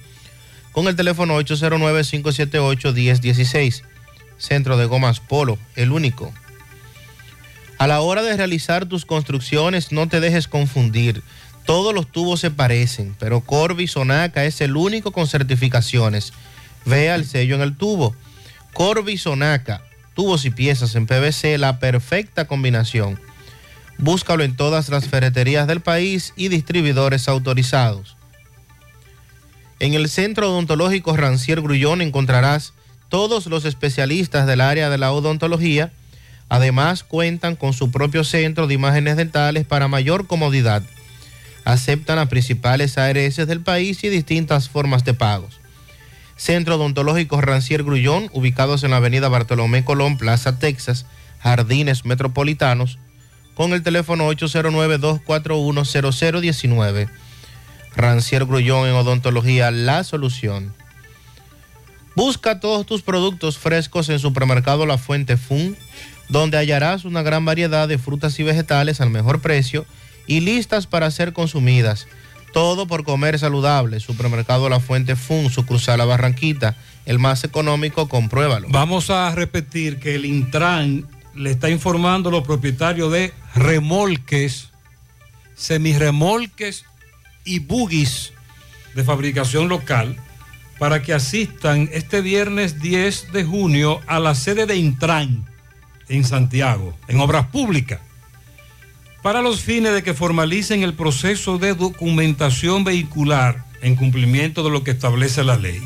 con el teléfono 809-578-1016. Centro de Gomas Polo, el único. A la hora de realizar tus construcciones, no te dejes confundir. Todos los tubos se parecen, pero Corby Sonaca es el único con certificaciones. Vea el sello en el tubo. Corby Sonaca, tubos y piezas en PVC, la perfecta combinación. Búscalo en todas las ferreterías del país y distribuidores autorizados. En el Centro Odontológico Rancier Grullón encontrarás todos los especialistas del área de la odontología. Además, cuentan con su propio centro de imágenes dentales para mayor comodidad. Aceptan las principales ARS del país y distintas formas de pagos. Centro Odontológico Rancier Grullón, ubicados en la avenida Bartolomé Colón, Plaza Texas, Jardines Metropolitanos, con el teléfono 809-241-0019. Rancier Grullón en Odontología, la solución. Busca todos tus productos frescos en Supermercado La Fuente Fun, donde hallarás una gran variedad de frutas y vegetales al mejor precio y listas para ser consumidas. Todo por comer saludable. Supermercado La Fuente Fun, sucursal La Barranquita, el más económico, compruébalo. Vamos a repetir que el Intran le está informando a los propietarios de remolques, semirremolques y buggies de fabricación local para que asistan este viernes 10 de junio a la sede de Intran en Santiago, en Obras Públicas, para los fines de que formalicen el proceso de documentación vehicular en cumplimiento de lo que establece la ley.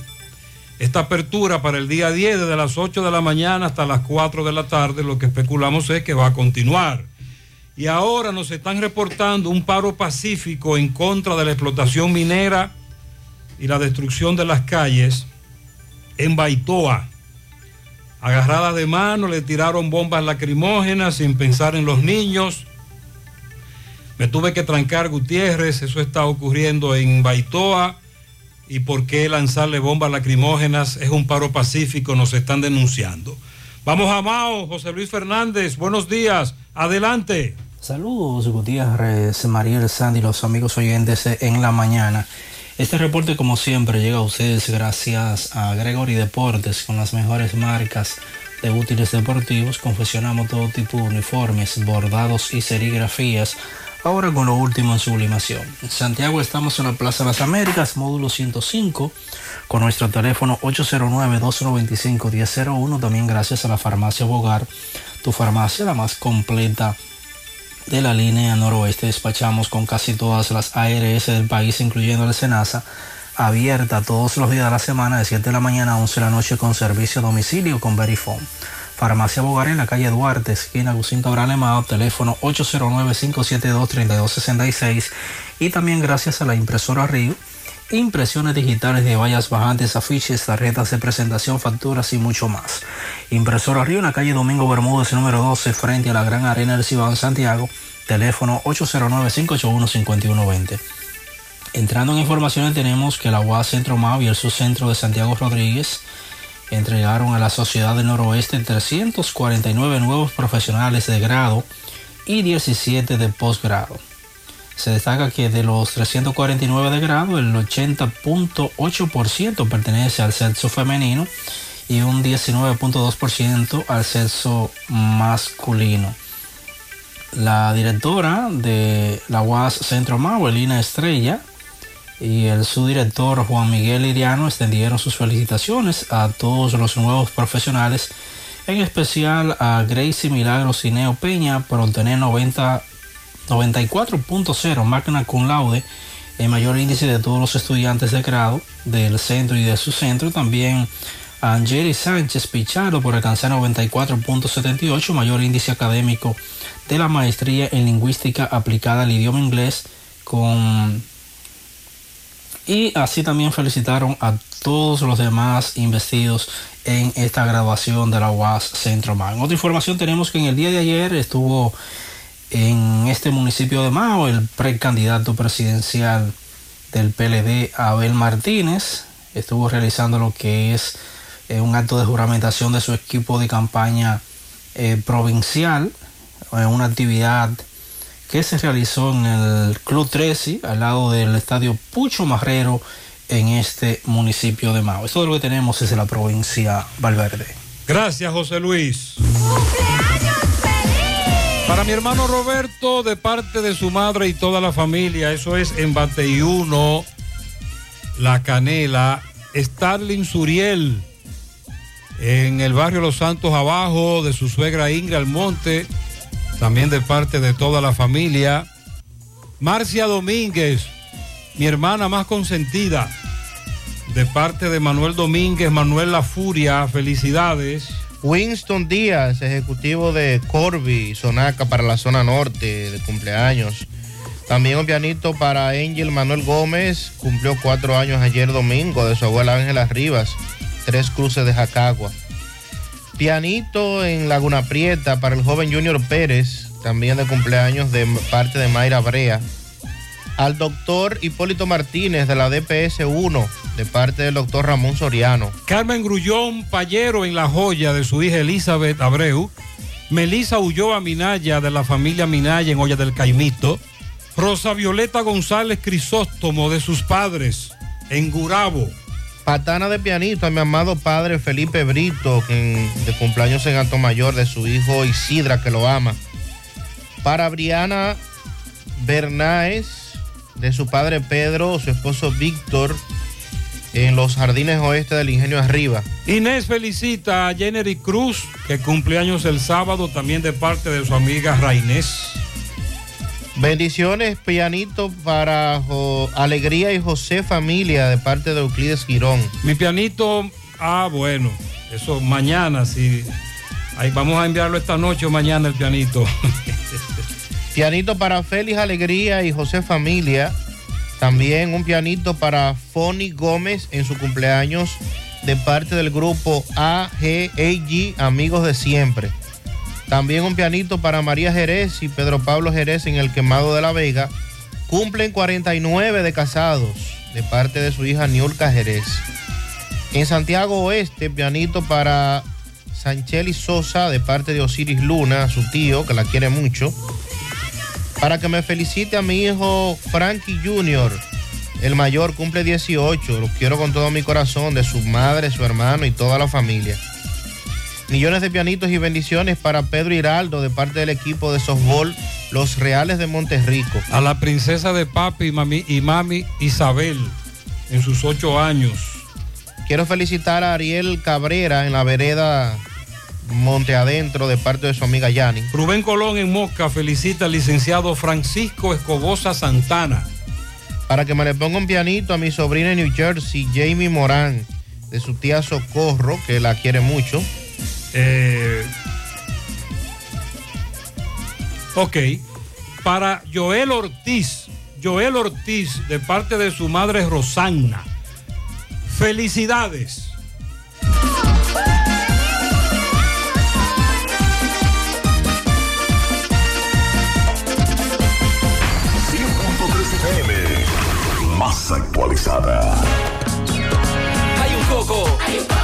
Esta apertura para el día 10, desde las 8 de la mañana hasta las 4 de la tarde, lo que especulamos es que va a continuar. Y ahora nos están reportando un paro pacífico en contra de la explotación minera y la destrucción de las calles en Baitoa. Agarradas de mano, le tiraron bombas lacrimógenas sin pensar en los niños. Me tuve que trancar Gutiérrez, eso está ocurriendo en Baitoa. ¿Y por qué lanzarle bombas lacrimógenas? Es un paro pacífico, nos están denunciando. Vamos a Mao, José Luis Fernández, buenos días, adelante. Saludos Gutiérrez, Mariel Sandy, los amigos oyentes en la mañana. Este reporte como siempre llega a ustedes gracias a Gregory Deportes con las mejores marcas de útiles deportivos. Confeccionamos todo tipo de uniformes, bordados y serigrafías. Ahora con lo último en sublimación. En Santiago estamos en la Plaza de las Américas, módulo 105, con nuestro teléfono 809-295-1001. También gracias a la farmacia Bogar, tu farmacia la más completa de la línea noroeste. Despachamos con casi todas las ARS del país, incluyendo el Senasa, abierta todos los días de la semana, de 7 de la mañana a 11 de la noche, con servicio a domicilio con Verifone. Farmacia Bogar en la calle Duarte, esquina Agustín Cabral Emao, teléfono 809-572-3266 y también gracias a la impresora Río, impresiones digitales de vallas bajantes, afiches, tarjetas de presentación, facturas y mucho más. Impresora Río en la calle Domingo Bermúdez, número 12, frente a la Gran Arena del Cibao en Santiago, teléfono 809-581-5120. Entrando en informaciones tenemos que la UAS Centro Mau y el Subcentro de Santiago Rodríguez entregaron a la Sociedad del Noroeste 349 nuevos profesionales de grado y 17 de posgrado. Se destaca que de los 349 de grado, el 80.8% pertenece al sexo femenino y un 19.2% al sexo masculino. La directora de la UAS Centro Mau, Elina Estrella, y el subdirector Juan Miguel Iriano extendieron sus felicitaciones a todos los nuevos profesionales, en especial a Gracie Milagros Cineo Peña por obtener 90, 94.0 magna cum laude el mayor índice de todos los estudiantes de grado del centro y de su centro. También Angeli Sánchez Pichardo por alcanzar 94.78, mayor índice académico de la maestría en lingüística aplicada al idioma inglés con y así también felicitaron a todos los demás investidos en esta graduación de la UAS Centro Mao. Otra información tenemos que en el día de ayer estuvo en este municipio de Mao el precandidato presidencial del PLD Abel Martínez estuvo realizando lo que es eh, un acto de juramentación de su equipo de campaña eh, provincial en una actividad que se realizó en el Club 13 al lado del estadio Pucho Marrero en este municipio de Mao. Esto es lo que tenemos desde la provincia Valverde. Gracias, José Luis. Para mi hermano Roberto, de parte de su madre y toda la familia, eso es en Bateyuno, La Canela, Starling Suriel, en el barrio Los Santos abajo, de su suegra Ingra Almonte, también de parte de toda la familia. Marcia Domínguez, mi hermana más consentida, de parte de Manuel Domínguez, Manuel La Furia, felicidades. Winston Díaz, ejecutivo de Corby, Sonaca para la zona norte de cumpleaños. También un pianito para Angel Manuel Gómez, cumplió cuatro años ayer domingo, de su abuela Ángela Rivas, tres cruces de Jacagua. Pianito en Laguna Prieta para el joven Junior Pérez, también de cumpleaños de parte de Mayra Brea. Al doctor Hipólito Martínez de la DPS 1, de parte del doctor Ramón Soriano. Carmen Grullón Payero en La Joya de su hija Elizabeth Abreu. Melisa Ulloa Minaya de la familia Minaya en Olla del Caimito. Rosa Violeta González Crisóstomo de sus padres en Gurabo. Patana de pianito mi amado padre Felipe Brito, de cumpleaños en Alto Mayor, de su hijo Isidra, que lo ama. Para Briana Bernáez, de su padre Pedro, su esposo Víctor, en los jardines oeste del Ingenio Arriba. Inés felicita a Jenny Cruz, que cumpleaños el sábado, también de parte de su amiga Rainés. Bendiciones, pianito para Jo- Alegría y José Familia, de parte de Euclides Girón. Mi pianito, ah, bueno, eso mañana, sí. Ahí vamos a enviarlo esta noche o mañana el pianito. Pianito para Félix Alegría y José Familia. También un pianito para Fonny Gómez en su cumpleaños de parte del grupo AGAG, Amigos de Siempre. También un pianito para María Jerez y Pedro Pablo Jerez en el Quemado de la Vega. Cumplen 49 de casados de parte de su hija Niurka Jerez. En Santiago Oeste, pianito para Sancheli Sosa de parte de Osiris Luna, su tío, que la quiere mucho para que me felicite a mi hijo Frankie Jr. El mayor cumple 18, lo quiero con todo mi corazón, de su madre, su hermano y toda la familia. Millones de pianitos y bendiciones para Pedro Hiraldo de parte del equipo de softball Los Reales de Monterrico. A la princesa de papi y mami, y mami Isabel, en sus ocho años. Quiero felicitar a Ariel Cabrera en la vereda Monte Adentro de parte de su amiga Yani. Rubén Colón en Mosca felicita al licenciado Francisco Escobosa Santana. Para que me le ponga un pianito a mi sobrina en New Jersey, Jamie Morán, de su tía Socorro, que la quiere mucho. Eh, ok. Para Joel Ortiz, Joel Ortiz, de parte de su madre Rosanna. Felicidades. Más actualizada. Hay un coco. Hay un coco.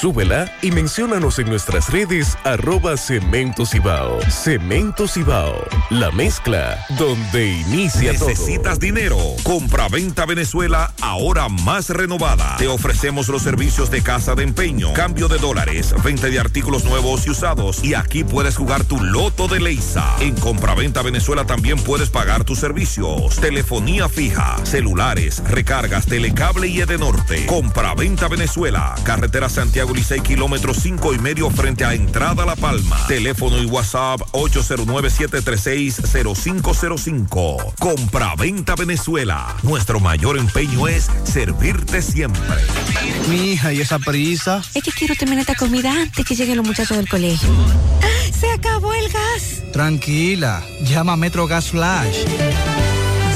Súbela y menciónanos en nuestras redes arroba Cemento Cibao. Cemento Cibao, la mezcla donde inicia todo. ¿Necesitas dinero? Compra-venta Venezuela ahora más renovada. Te ofrecemos los servicios de casa de empeño, cambio de dólares, venta de artículos nuevos y usados. Y aquí puedes jugar tu loto de Leisa. En Compra-venta Venezuela también puedes pagar tus servicios. Telefonía fija, celulares, recargas, telecable y Edenorte. Compra-venta Venezuela. Carretera Santiago Licey, kilómetro 5 y medio frente a Entrada La Palma. Teléfono y WhatsApp 809-736-0505. Compra-venta Venezuela. Nuestro mayor empeño es servirte siempre. Mi hija, ¿y esa prisa? Es que quiero terminar esta comida antes que lleguen los muchachos del colegio. ¡Se acabó el gas! Tranquila, llama a Metro Gas Flash.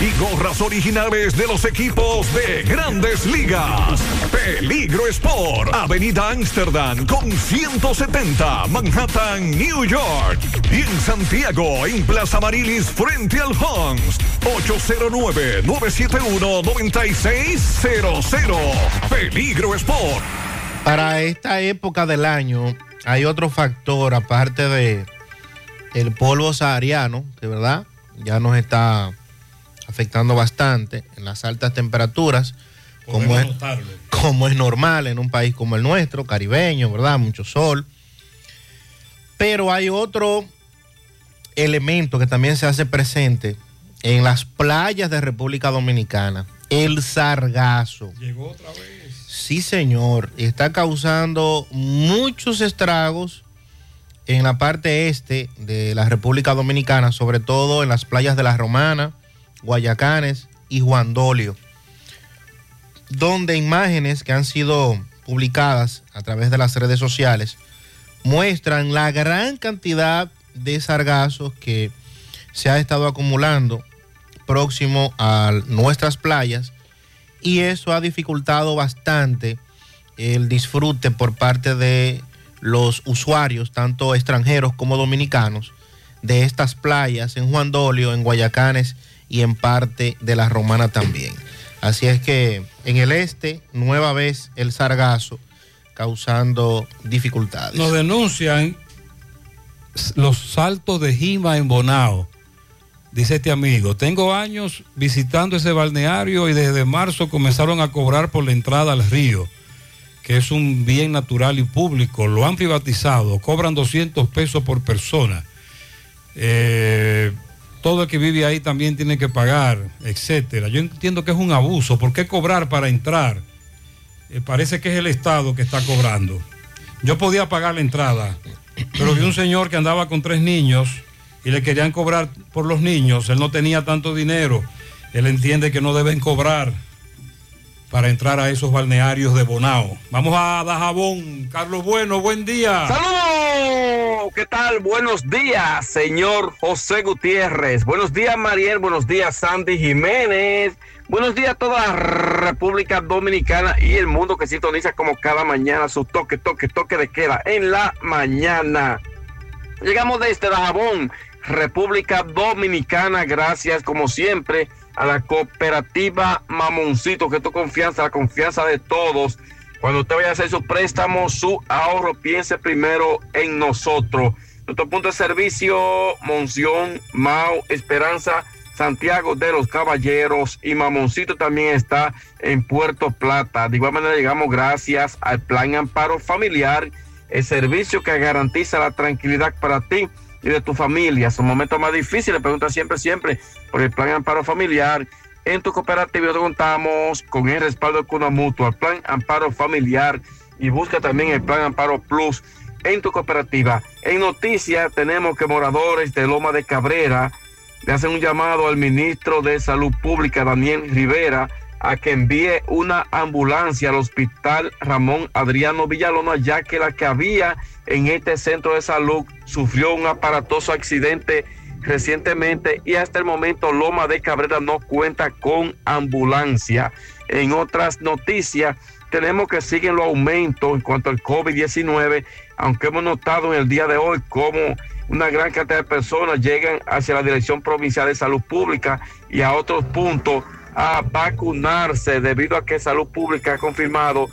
y gorras originales de los equipos de grandes ligas. Peligro Sport, Avenida Amsterdam con 170, Manhattan, New York. Y en Santiago, en Plaza Marilis, frente al Hans, 809-971-9600. Peligro Sport. Para esta época del año hay otro factor aparte de el polvo sahariano, que verdad ya nos está afectando bastante en las altas temperaturas, como es, como es normal en un país como el nuestro, caribeño, ¿verdad? Mucho sol. Pero hay otro elemento que también se hace presente en las playas de República Dominicana, el sargazo. Llegó otra vez. Sí, señor, está causando muchos estragos en la parte este de la República Dominicana, sobre todo en las playas de La Romana, Guayacanes y Juan Dolio, donde imágenes que han sido publicadas a través de las redes sociales muestran la gran cantidad de sargazos que se ha estado acumulando próximo a nuestras playas y eso ha dificultado bastante el disfrute por parte de los usuarios, tanto extranjeros como dominicanos, de estas playas en Juan Dolio, en Guayacanes y en parte de la Romana también. Así es que en el este, nueva vez el sargazo causando dificultades. Nos denuncian los saltos de Jima en Bonao. Dice este amigo, tengo años visitando ese balneario y desde marzo comenzaron a cobrar por la entrada al río, que es un bien natural y público. Lo han privatizado, cobran 200 pesos por persona. Eh, todo el que vive ahí también tiene que pagar, etcétera. Yo entiendo que es un abuso. ¿Por qué cobrar para entrar? Eh, parece que es el Estado que está cobrando. Yo podía pagar la entrada, pero vi un señor que andaba con tres niños y le querían cobrar por los niños. Él no tenía tanto dinero. Él entiende que no deben cobrar para entrar a esos balnearios de Bonao. Vamos a Dajabón. Carlos Bueno, buen día. ¡Saludos! ¿Qué tal? Buenos días, señor José Gutiérrez. Buenos días, Mariel. Buenos días, Sandy Jiménez. Buenos días a toda la República Dominicana y el mundo que sintoniza como cada mañana su toque, toque, toque de queda en la mañana. Llegamos desde Dajabón, República Dominicana. Gracias, como siempre, a la cooperativa Mamoncito, que tu confianza, la confianza de todos. Cuando usted vaya a hacer su préstamo, su ahorro, piense primero en nosotros. Nuestro punto de servicio, Monción, Mau, Esperanza, Santiago de los Caballeros y Mamoncito también está en Puerto Plata. De igual manera llegamos gracias al Plan Amparo Familiar, el servicio que garantiza la tranquilidad para ti y de tu familia. Son momentos más difíciles, pregunta siempre, siempre por el Plan Amparo Familiar. En tu cooperativa contamos con el respaldo de Cuna Mutua, Plan Amparo Familiar y busca también el Plan Amparo Plus en tu cooperativa. En noticias tenemos que moradores de Loma de Cabrera le hacen un llamado al ministro de Salud Pública, Daniel Rivera, a que envíe una ambulancia al hospital Ramón Adriano Villalona, ya que la que había en este centro de salud sufrió un aparatoso accidente recientemente y hasta el momento Loma de Cabrera no cuenta con ambulancia. En otras noticias, tenemos que siguen los aumentos en cuanto al COVID-19, aunque hemos notado en el día de hoy cómo una gran cantidad de personas llegan hacia la Dirección Provincial de Salud Pública y a otros puntos a vacunarse debido a que Salud Pública ha confirmado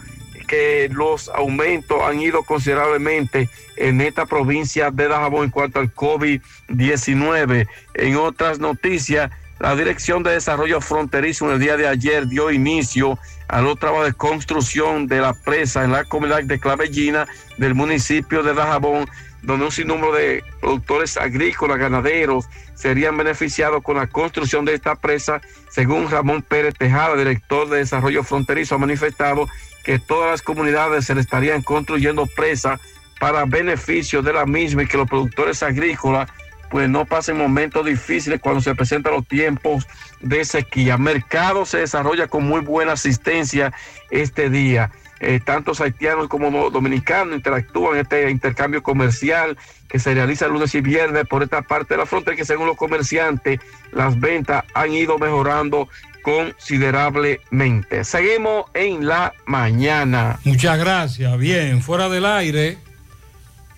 que los aumentos han ido considerablemente en esta provincia de Dajabón en cuanto al COVID-19. En otras noticias, la Dirección de Desarrollo Fronterizo en el día de ayer dio inicio a los trabajos de construcción de la presa en la comunidad de Clavellina del municipio de Dajabón donde un sinnúmero de productores agrícolas, ganaderos, serían beneficiados con la construcción de esta presa. Según Ramón Pérez Tejada, director de Desarrollo Fronterizo, ha manifestado que todas las comunidades se le estarían construyendo presas para beneficio de la misma y que los productores agrícolas pues no pasen momentos difíciles cuando se presentan los tiempos de sequía. Mercado se desarrolla con muy buena asistencia este día. Eh, tantos haitianos como dominicanos interactúan en este intercambio comercial que se realiza lunes y viernes por esta parte de la frontera que según los comerciantes las ventas han ido mejorando considerablemente. Seguimos en la mañana. Muchas gracias. Bien, fuera del aire.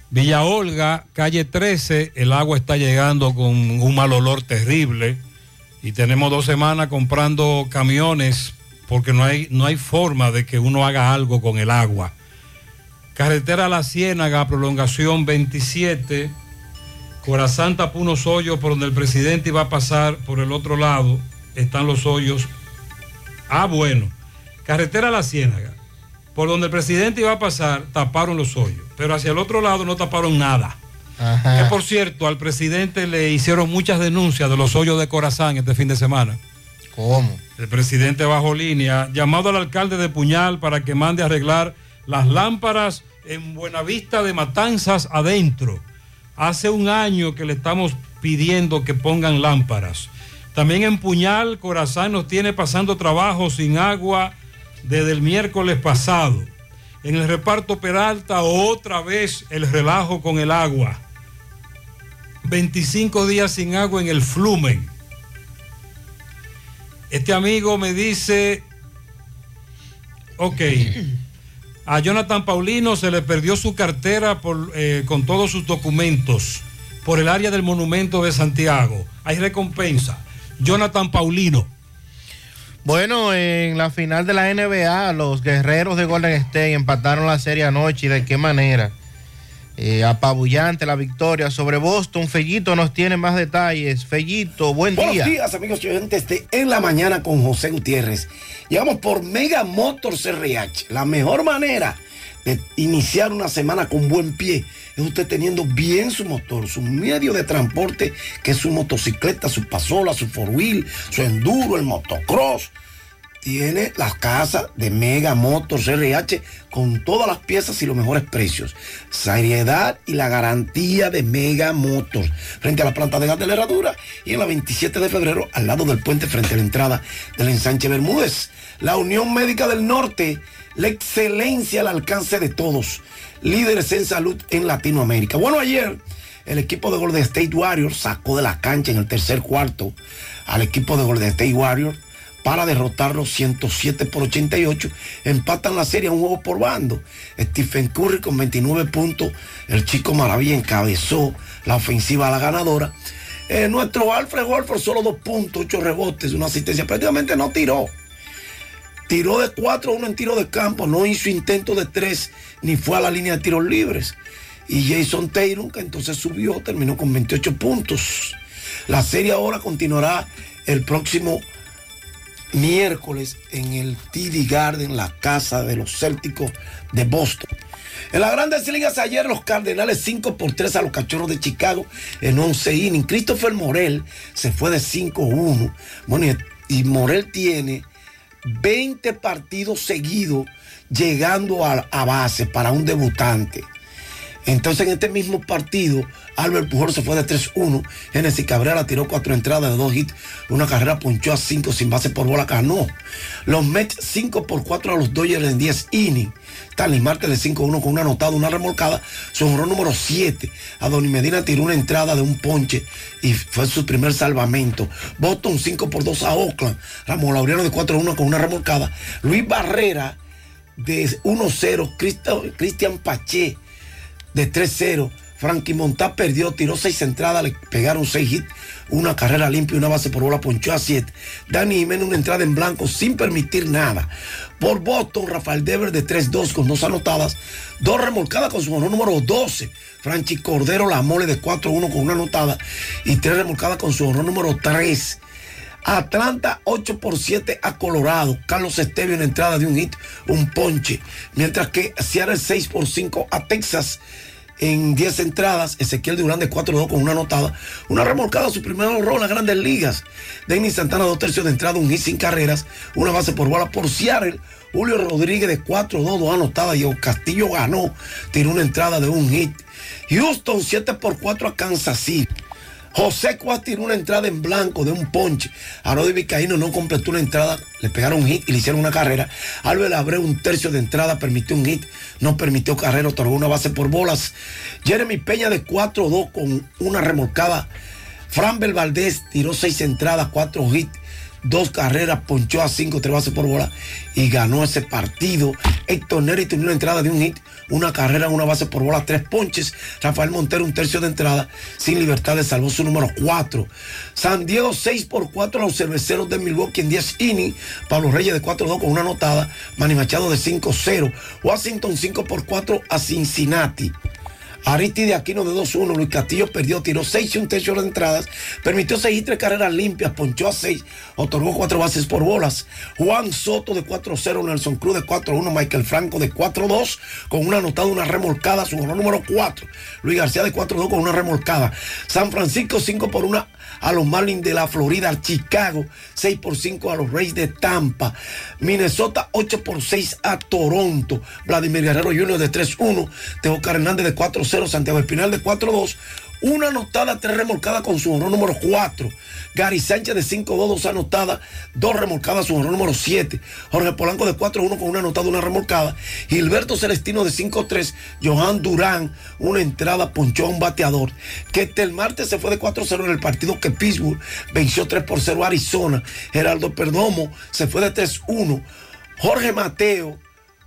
Villa Olga, calle 13, el agua está llegando con un mal olor terrible y tenemos dos semanas comprando camiones porque no hay, no hay forma de que uno haga algo con el agua. Carretera La Ciénaga, prolongación 27, Corazán tapó unos hoyos por donde el presidente iba a pasar por el otro lado, están los hoyos. Ah, bueno, carretera La Ciénaga, por donde el presidente iba a pasar, taparon los hoyos, pero hacia el otro lado no taparon nada. Que por cierto, al presidente le hicieron muchas denuncias de los hoyos de Corazán este fin de semana. ¿Cómo? El presidente bajo línea, llamado al alcalde de Puñal para que mande a arreglar las lámparas en Buenavista de Matanzas adentro. Hace un año que le estamos pidiendo que pongan lámparas. También en Puñal, Corazán nos tiene pasando trabajo sin agua desde el miércoles pasado. En el reparto Peralta, otra vez el relajo con el agua. 25 días sin agua en el Flumen. Este amigo me dice, ok, a Jonathan Paulino se le perdió su cartera eh, con todos sus documentos por el área del monumento de Santiago. Hay recompensa. Jonathan Paulino. Bueno, en la final de la NBA, los guerreros de Golden State empataron la serie anoche y de qué manera. Eh, apabullante la victoria sobre Boston. Fellito nos tiene más detalles. Fellito, buen día. Buenos días, amigos y oyentes de En la Mañana con José Gutiérrez. Llegamos por Mega Motors RH. La mejor manera de iniciar una semana con buen pie es usted teniendo bien su motor, su medio de transporte, que es su motocicleta, su pasola, su four wheel, su enduro, el motocross tiene las casas de Mega Motors RH con todas las piezas y los mejores precios. Seriedad y la garantía de Mega Motors. Frente a la planta de gas de la herradura y en la 27 de febrero al lado del puente frente a la entrada del ensanche Bermúdez. La Unión Médica del Norte, la excelencia al alcance de todos. Líderes en salud en Latinoamérica. Bueno, ayer el equipo de Golden State Warriors sacó de la cancha en el tercer cuarto al equipo de Golden State Warriors para derrotarlos 107 por 88. Empatan la serie a un juego por bando. Stephen Curry con 29 puntos. El chico Maravilla encabezó la ofensiva a la ganadora. Eh, nuestro Alfred Wolford solo dos puntos, ocho rebotes, una asistencia. Prácticamente no tiró. Tiró de 4-1 en tiro de campo, no hizo intento de tres, ni fue a la línea de tiros libres. Y Jason Taylor, que entonces subió, terminó con 28 puntos. La serie ahora continuará el próximo miércoles en el TD Garden, la casa de los Célticos de Boston. En las grandes ligas ayer los Cardenales 5 por 3 a los Cachorros de Chicago en 11 innings. Christopher Morel se fue de 5-1. Bueno, y, Morel tiene 20 partidos seguidos llegando a, a base para un debutante. Entonces en este mismo partido, Albert Pujol se fue de 3-1. Genesis Cabrera tiró cuatro entradas de dos hits. Una carrera ponchó a 5 sin base por bola, ganó. Los Mets 5 por 4 a los Dodgers en 10 innings. Stanley Marte de 5-1 con una anotada, una remolcada. Su honor número 7. A Donny Medina tiró una entrada de un ponche y fue su primer salvamento. Boston 5 por 2 a Oakland. Ramón Laureano de 4-1 con una remolcada. Luis Barrera de 1-0. Cristian Paché de 3-0. Frankie Montá perdió, tiró seis entradas, le pegaron seis hits, una carrera limpia y una base por bola, ponchó a siete. Dani Jiménez una entrada en blanco sin permitir nada. Por Boston, Rafael Dever de 3-2 con dos anotadas, dos remolcadas con su honor número 12. Franchi Cordero la mole de 4-1 con una anotada y tres remolcadas con su honor número 3. Atlanta 8 por 7 a Colorado. Carlos Estevio en entrada de un hit, un ponche. Mientras que Seattle 6 por 5 a Texas en 10 entradas. Ezequiel Durán de 4-2 con una anotada. Una remolcada, su primer rol en las grandes ligas. Denis Santana, dos tercios de entrada, un hit sin carreras. Una base por bola por Seattle. Julio Rodríguez de 4-2, dos anotadas. Y Castillo ganó. Tiró una entrada de un hit. Houston 7 por 4 a Kansas City. José Cuas tiró una entrada en blanco de un ponche. Arodi Vizcaíno no completó una entrada, le pegaron un hit y le hicieron una carrera. Albert Abreu un tercio de entrada, permitió un hit, no permitió carrera, otorgó una base por bolas. Jeremy Peña de 4-2 con una remolcada. Fran Valdés tiró seis entradas, cuatro hits, dos carreras, ponchó a cinco, tres bases por bola y ganó ese partido. Héctor Neri tuvo una entrada de un hit, una carrera, una base por bola, tres ponches. Rafael Montero un tercio de entrada, sin libertad de salvó su número 4. San Diego 6 por 4 a los cerveceros de Milwaukee en 10 innings. Pablo Reyes de 4-2 con una anotada. Manny Machado de 5-0. Washington 5 por 4 a Cincinnati. Aristide Aquino de 2-1. Luis Castillo perdió, tiró 6 y un tercio de entradas. Permitió 6 y 3 carreras limpias, ponchó a 6. Otorgó 4 bases por bolas. Juan Soto de 4-0. Nelson Cruz de 4-1. Michael Franco de 4-2 con una anotada, una remolcada. Su honor número 4. Luis García de 4-2 con una remolcada. San Francisco 5 por 1 a los Marlins de la Florida, Chicago 6 por 5 a los Reyes de Tampa, Minnesota 8 por 6 a Toronto, Vladimir Guerrero Jr. de 3-1, Teo Hernández de 4-0, Santiago Espinal de 4-2, una anotada, tres remolcadas con su honor número 4. Gary Sánchez de 5-2, dos anotadas, dos remolcadas, su honor número 7. Jorge Polanco de 4-1 con una anotada, una remolcada. Gilberto Celestino de 5-3. Johan Durán, una entrada, ponchó a un bateador. Que este el martes se fue de 4-0 en el partido que Pittsburgh venció 3 por 0 a Arizona. Geraldo Perdomo se fue de 3-1. Jorge Mateo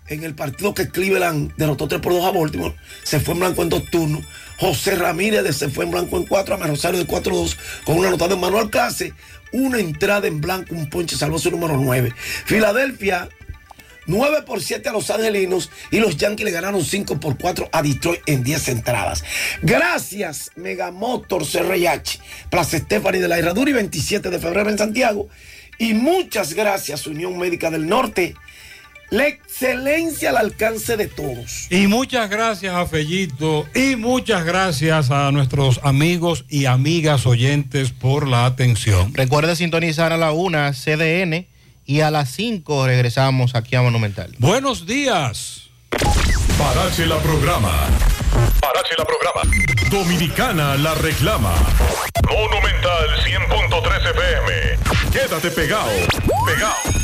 en el partido que Cleveland derrotó 3 por 2 a Baltimore, se fue en blanco en dos turnos. José Ramírez se fue en blanco en 4, a Rosario de 4-2 con una anotada de Manuel Case, una entrada en blanco, un ponche, salvó su número 9. Filadelfia 9 por 7 a los angelinos y los Yankees le ganaron 5 por 4 a Detroit en 10 entradas. Gracias, Megamotor CRH, Plaza Estefani de la Herradura y 27 de febrero en Santiago. Y muchas gracias, Unión Médica del Norte. La excelencia al alcance de todos. Y muchas gracias a Fellito y muchas gracias a nuestros amigos y amigas oyentes por la atención. Recuerde sintonizar a la una CDN y a las 5 regresamos aquí a Monumental. Buenos días. Parache la programa. Parache la programa. Dominicana la reclama. Monumental 100.13 FM. Quédate pegado. Pegado.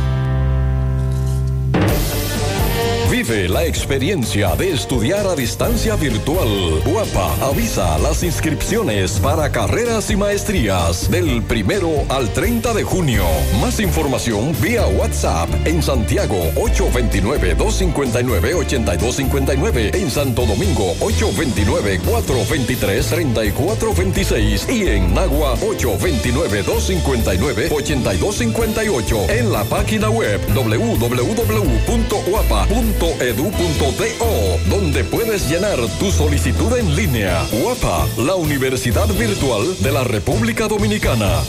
Vive la experiencia de estudiar a distancia virtual. Guapa avisa las inscripciones para carreras y maestrías del primero al 30 de junio. Más información vía WhatsApp en Santiago 829-259-8259. En Santo Domingo 829-423-3426. Y en Nagua 829-259-8258. En la página web www.uapa.edu.do, donde puedes llenar tu solicitud en línea. UAPA, la Universidad Virtual de la República Dominicana.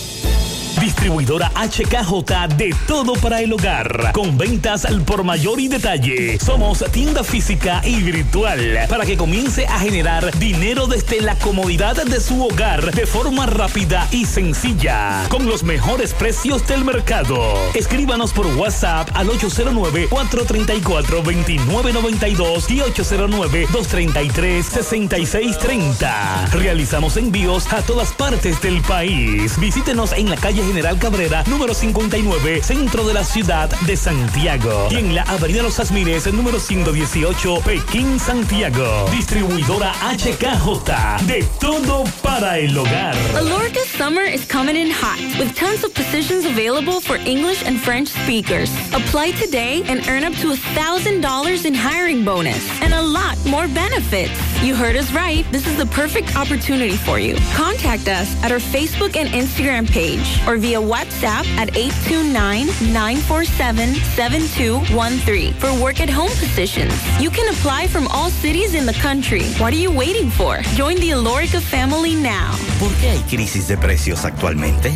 Distribuidora HKJ de todo para el hogar. Con ventas al por mayor y detalle. Somos tienda física y virtual para que comience a generar dinero desde la comodidad de su hogar de forma rápida y sencilla. Con los mejores precios del mercado. Escríbanos por WhatsApp al 809-434-2992 y 809-233-6630. Realizamos envíos a todas partes del país. Visítenos en la calle General Cabrera, número 59, centro de la ciudad de Santiago. Y en la Avenida Los Jazmines, número 118, Pekín, Santiago. Distribuidora HKJ. De todo para el hogar. Alorca's summer is coming in hot with tons of positions available for English and French speakers. Apply today and earn up to $1,000 in hiring bonus and a lot more benefits. You heard us right. This is the perfect opportunity for you. Contact us at our Facebook and Instagram page via WhatsApp at 829-947-7213 for work at home positions. You can apply from all cities in the country. What are you waiting for? Join the Alorica family now. ¿Por qué hay crisis de precios actualmente?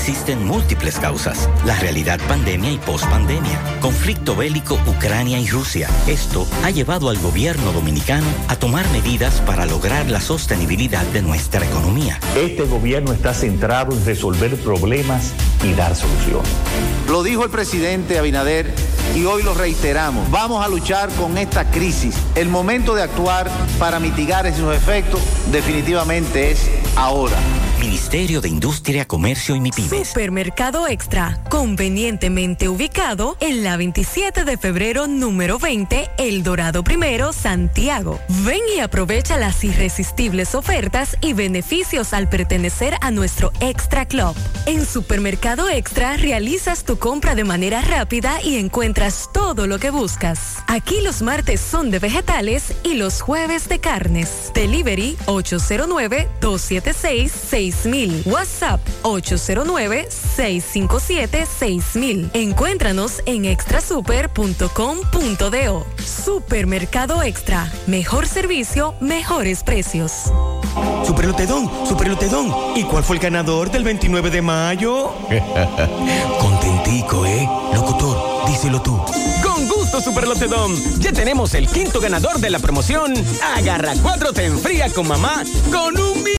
Existen múltiples causas. La realidad pandemia y pospandemia. Conflicto bélico Ucrania y Rusia. Esto ha llevado al gobierno dominicano a tomar medidas para lograr la sostenibilidad de nuestra economía. Este gobierno está centrado en resolver problemas y dar soluciones. Lo dijo el presidente Abinader y hoy lo reiteramos. Vamos a luchar con esta crisis. El momento de actuar para mitigar esos efectos definitivamente es ahora. Ministerio de Industria, Comercio y MIPIMES. Supermercado Extra, convenientemente ubicado en la 27 de febrero número 20, El Dorado Primero, Santiago. Ven y aprovecha las irresistibles ofertas y beneficios al pertenecer a nuestro Extra Club. En Supermercado Extra realizas tu compra de manera rápida y encuentras todo lo que buscas. Aquí los martes son de vegetales y los jueves de carnes. Delivery 809 276 6000. WhatsApp 809-657-6000. Encuéntranos en extrasuper.com.do. Supermercado Extra. Mejor servicio, mejores precios. Superlotedón, Superlotedón. ¿Y cuál fue el ganador del 29 de mayo? Contentico, ¿eh? Locutor, díselo tú. Con gusto, Superlotedón. Ya tenemos el quinto ganador de la promoción. Agarra cuatro te enfría con mamá con un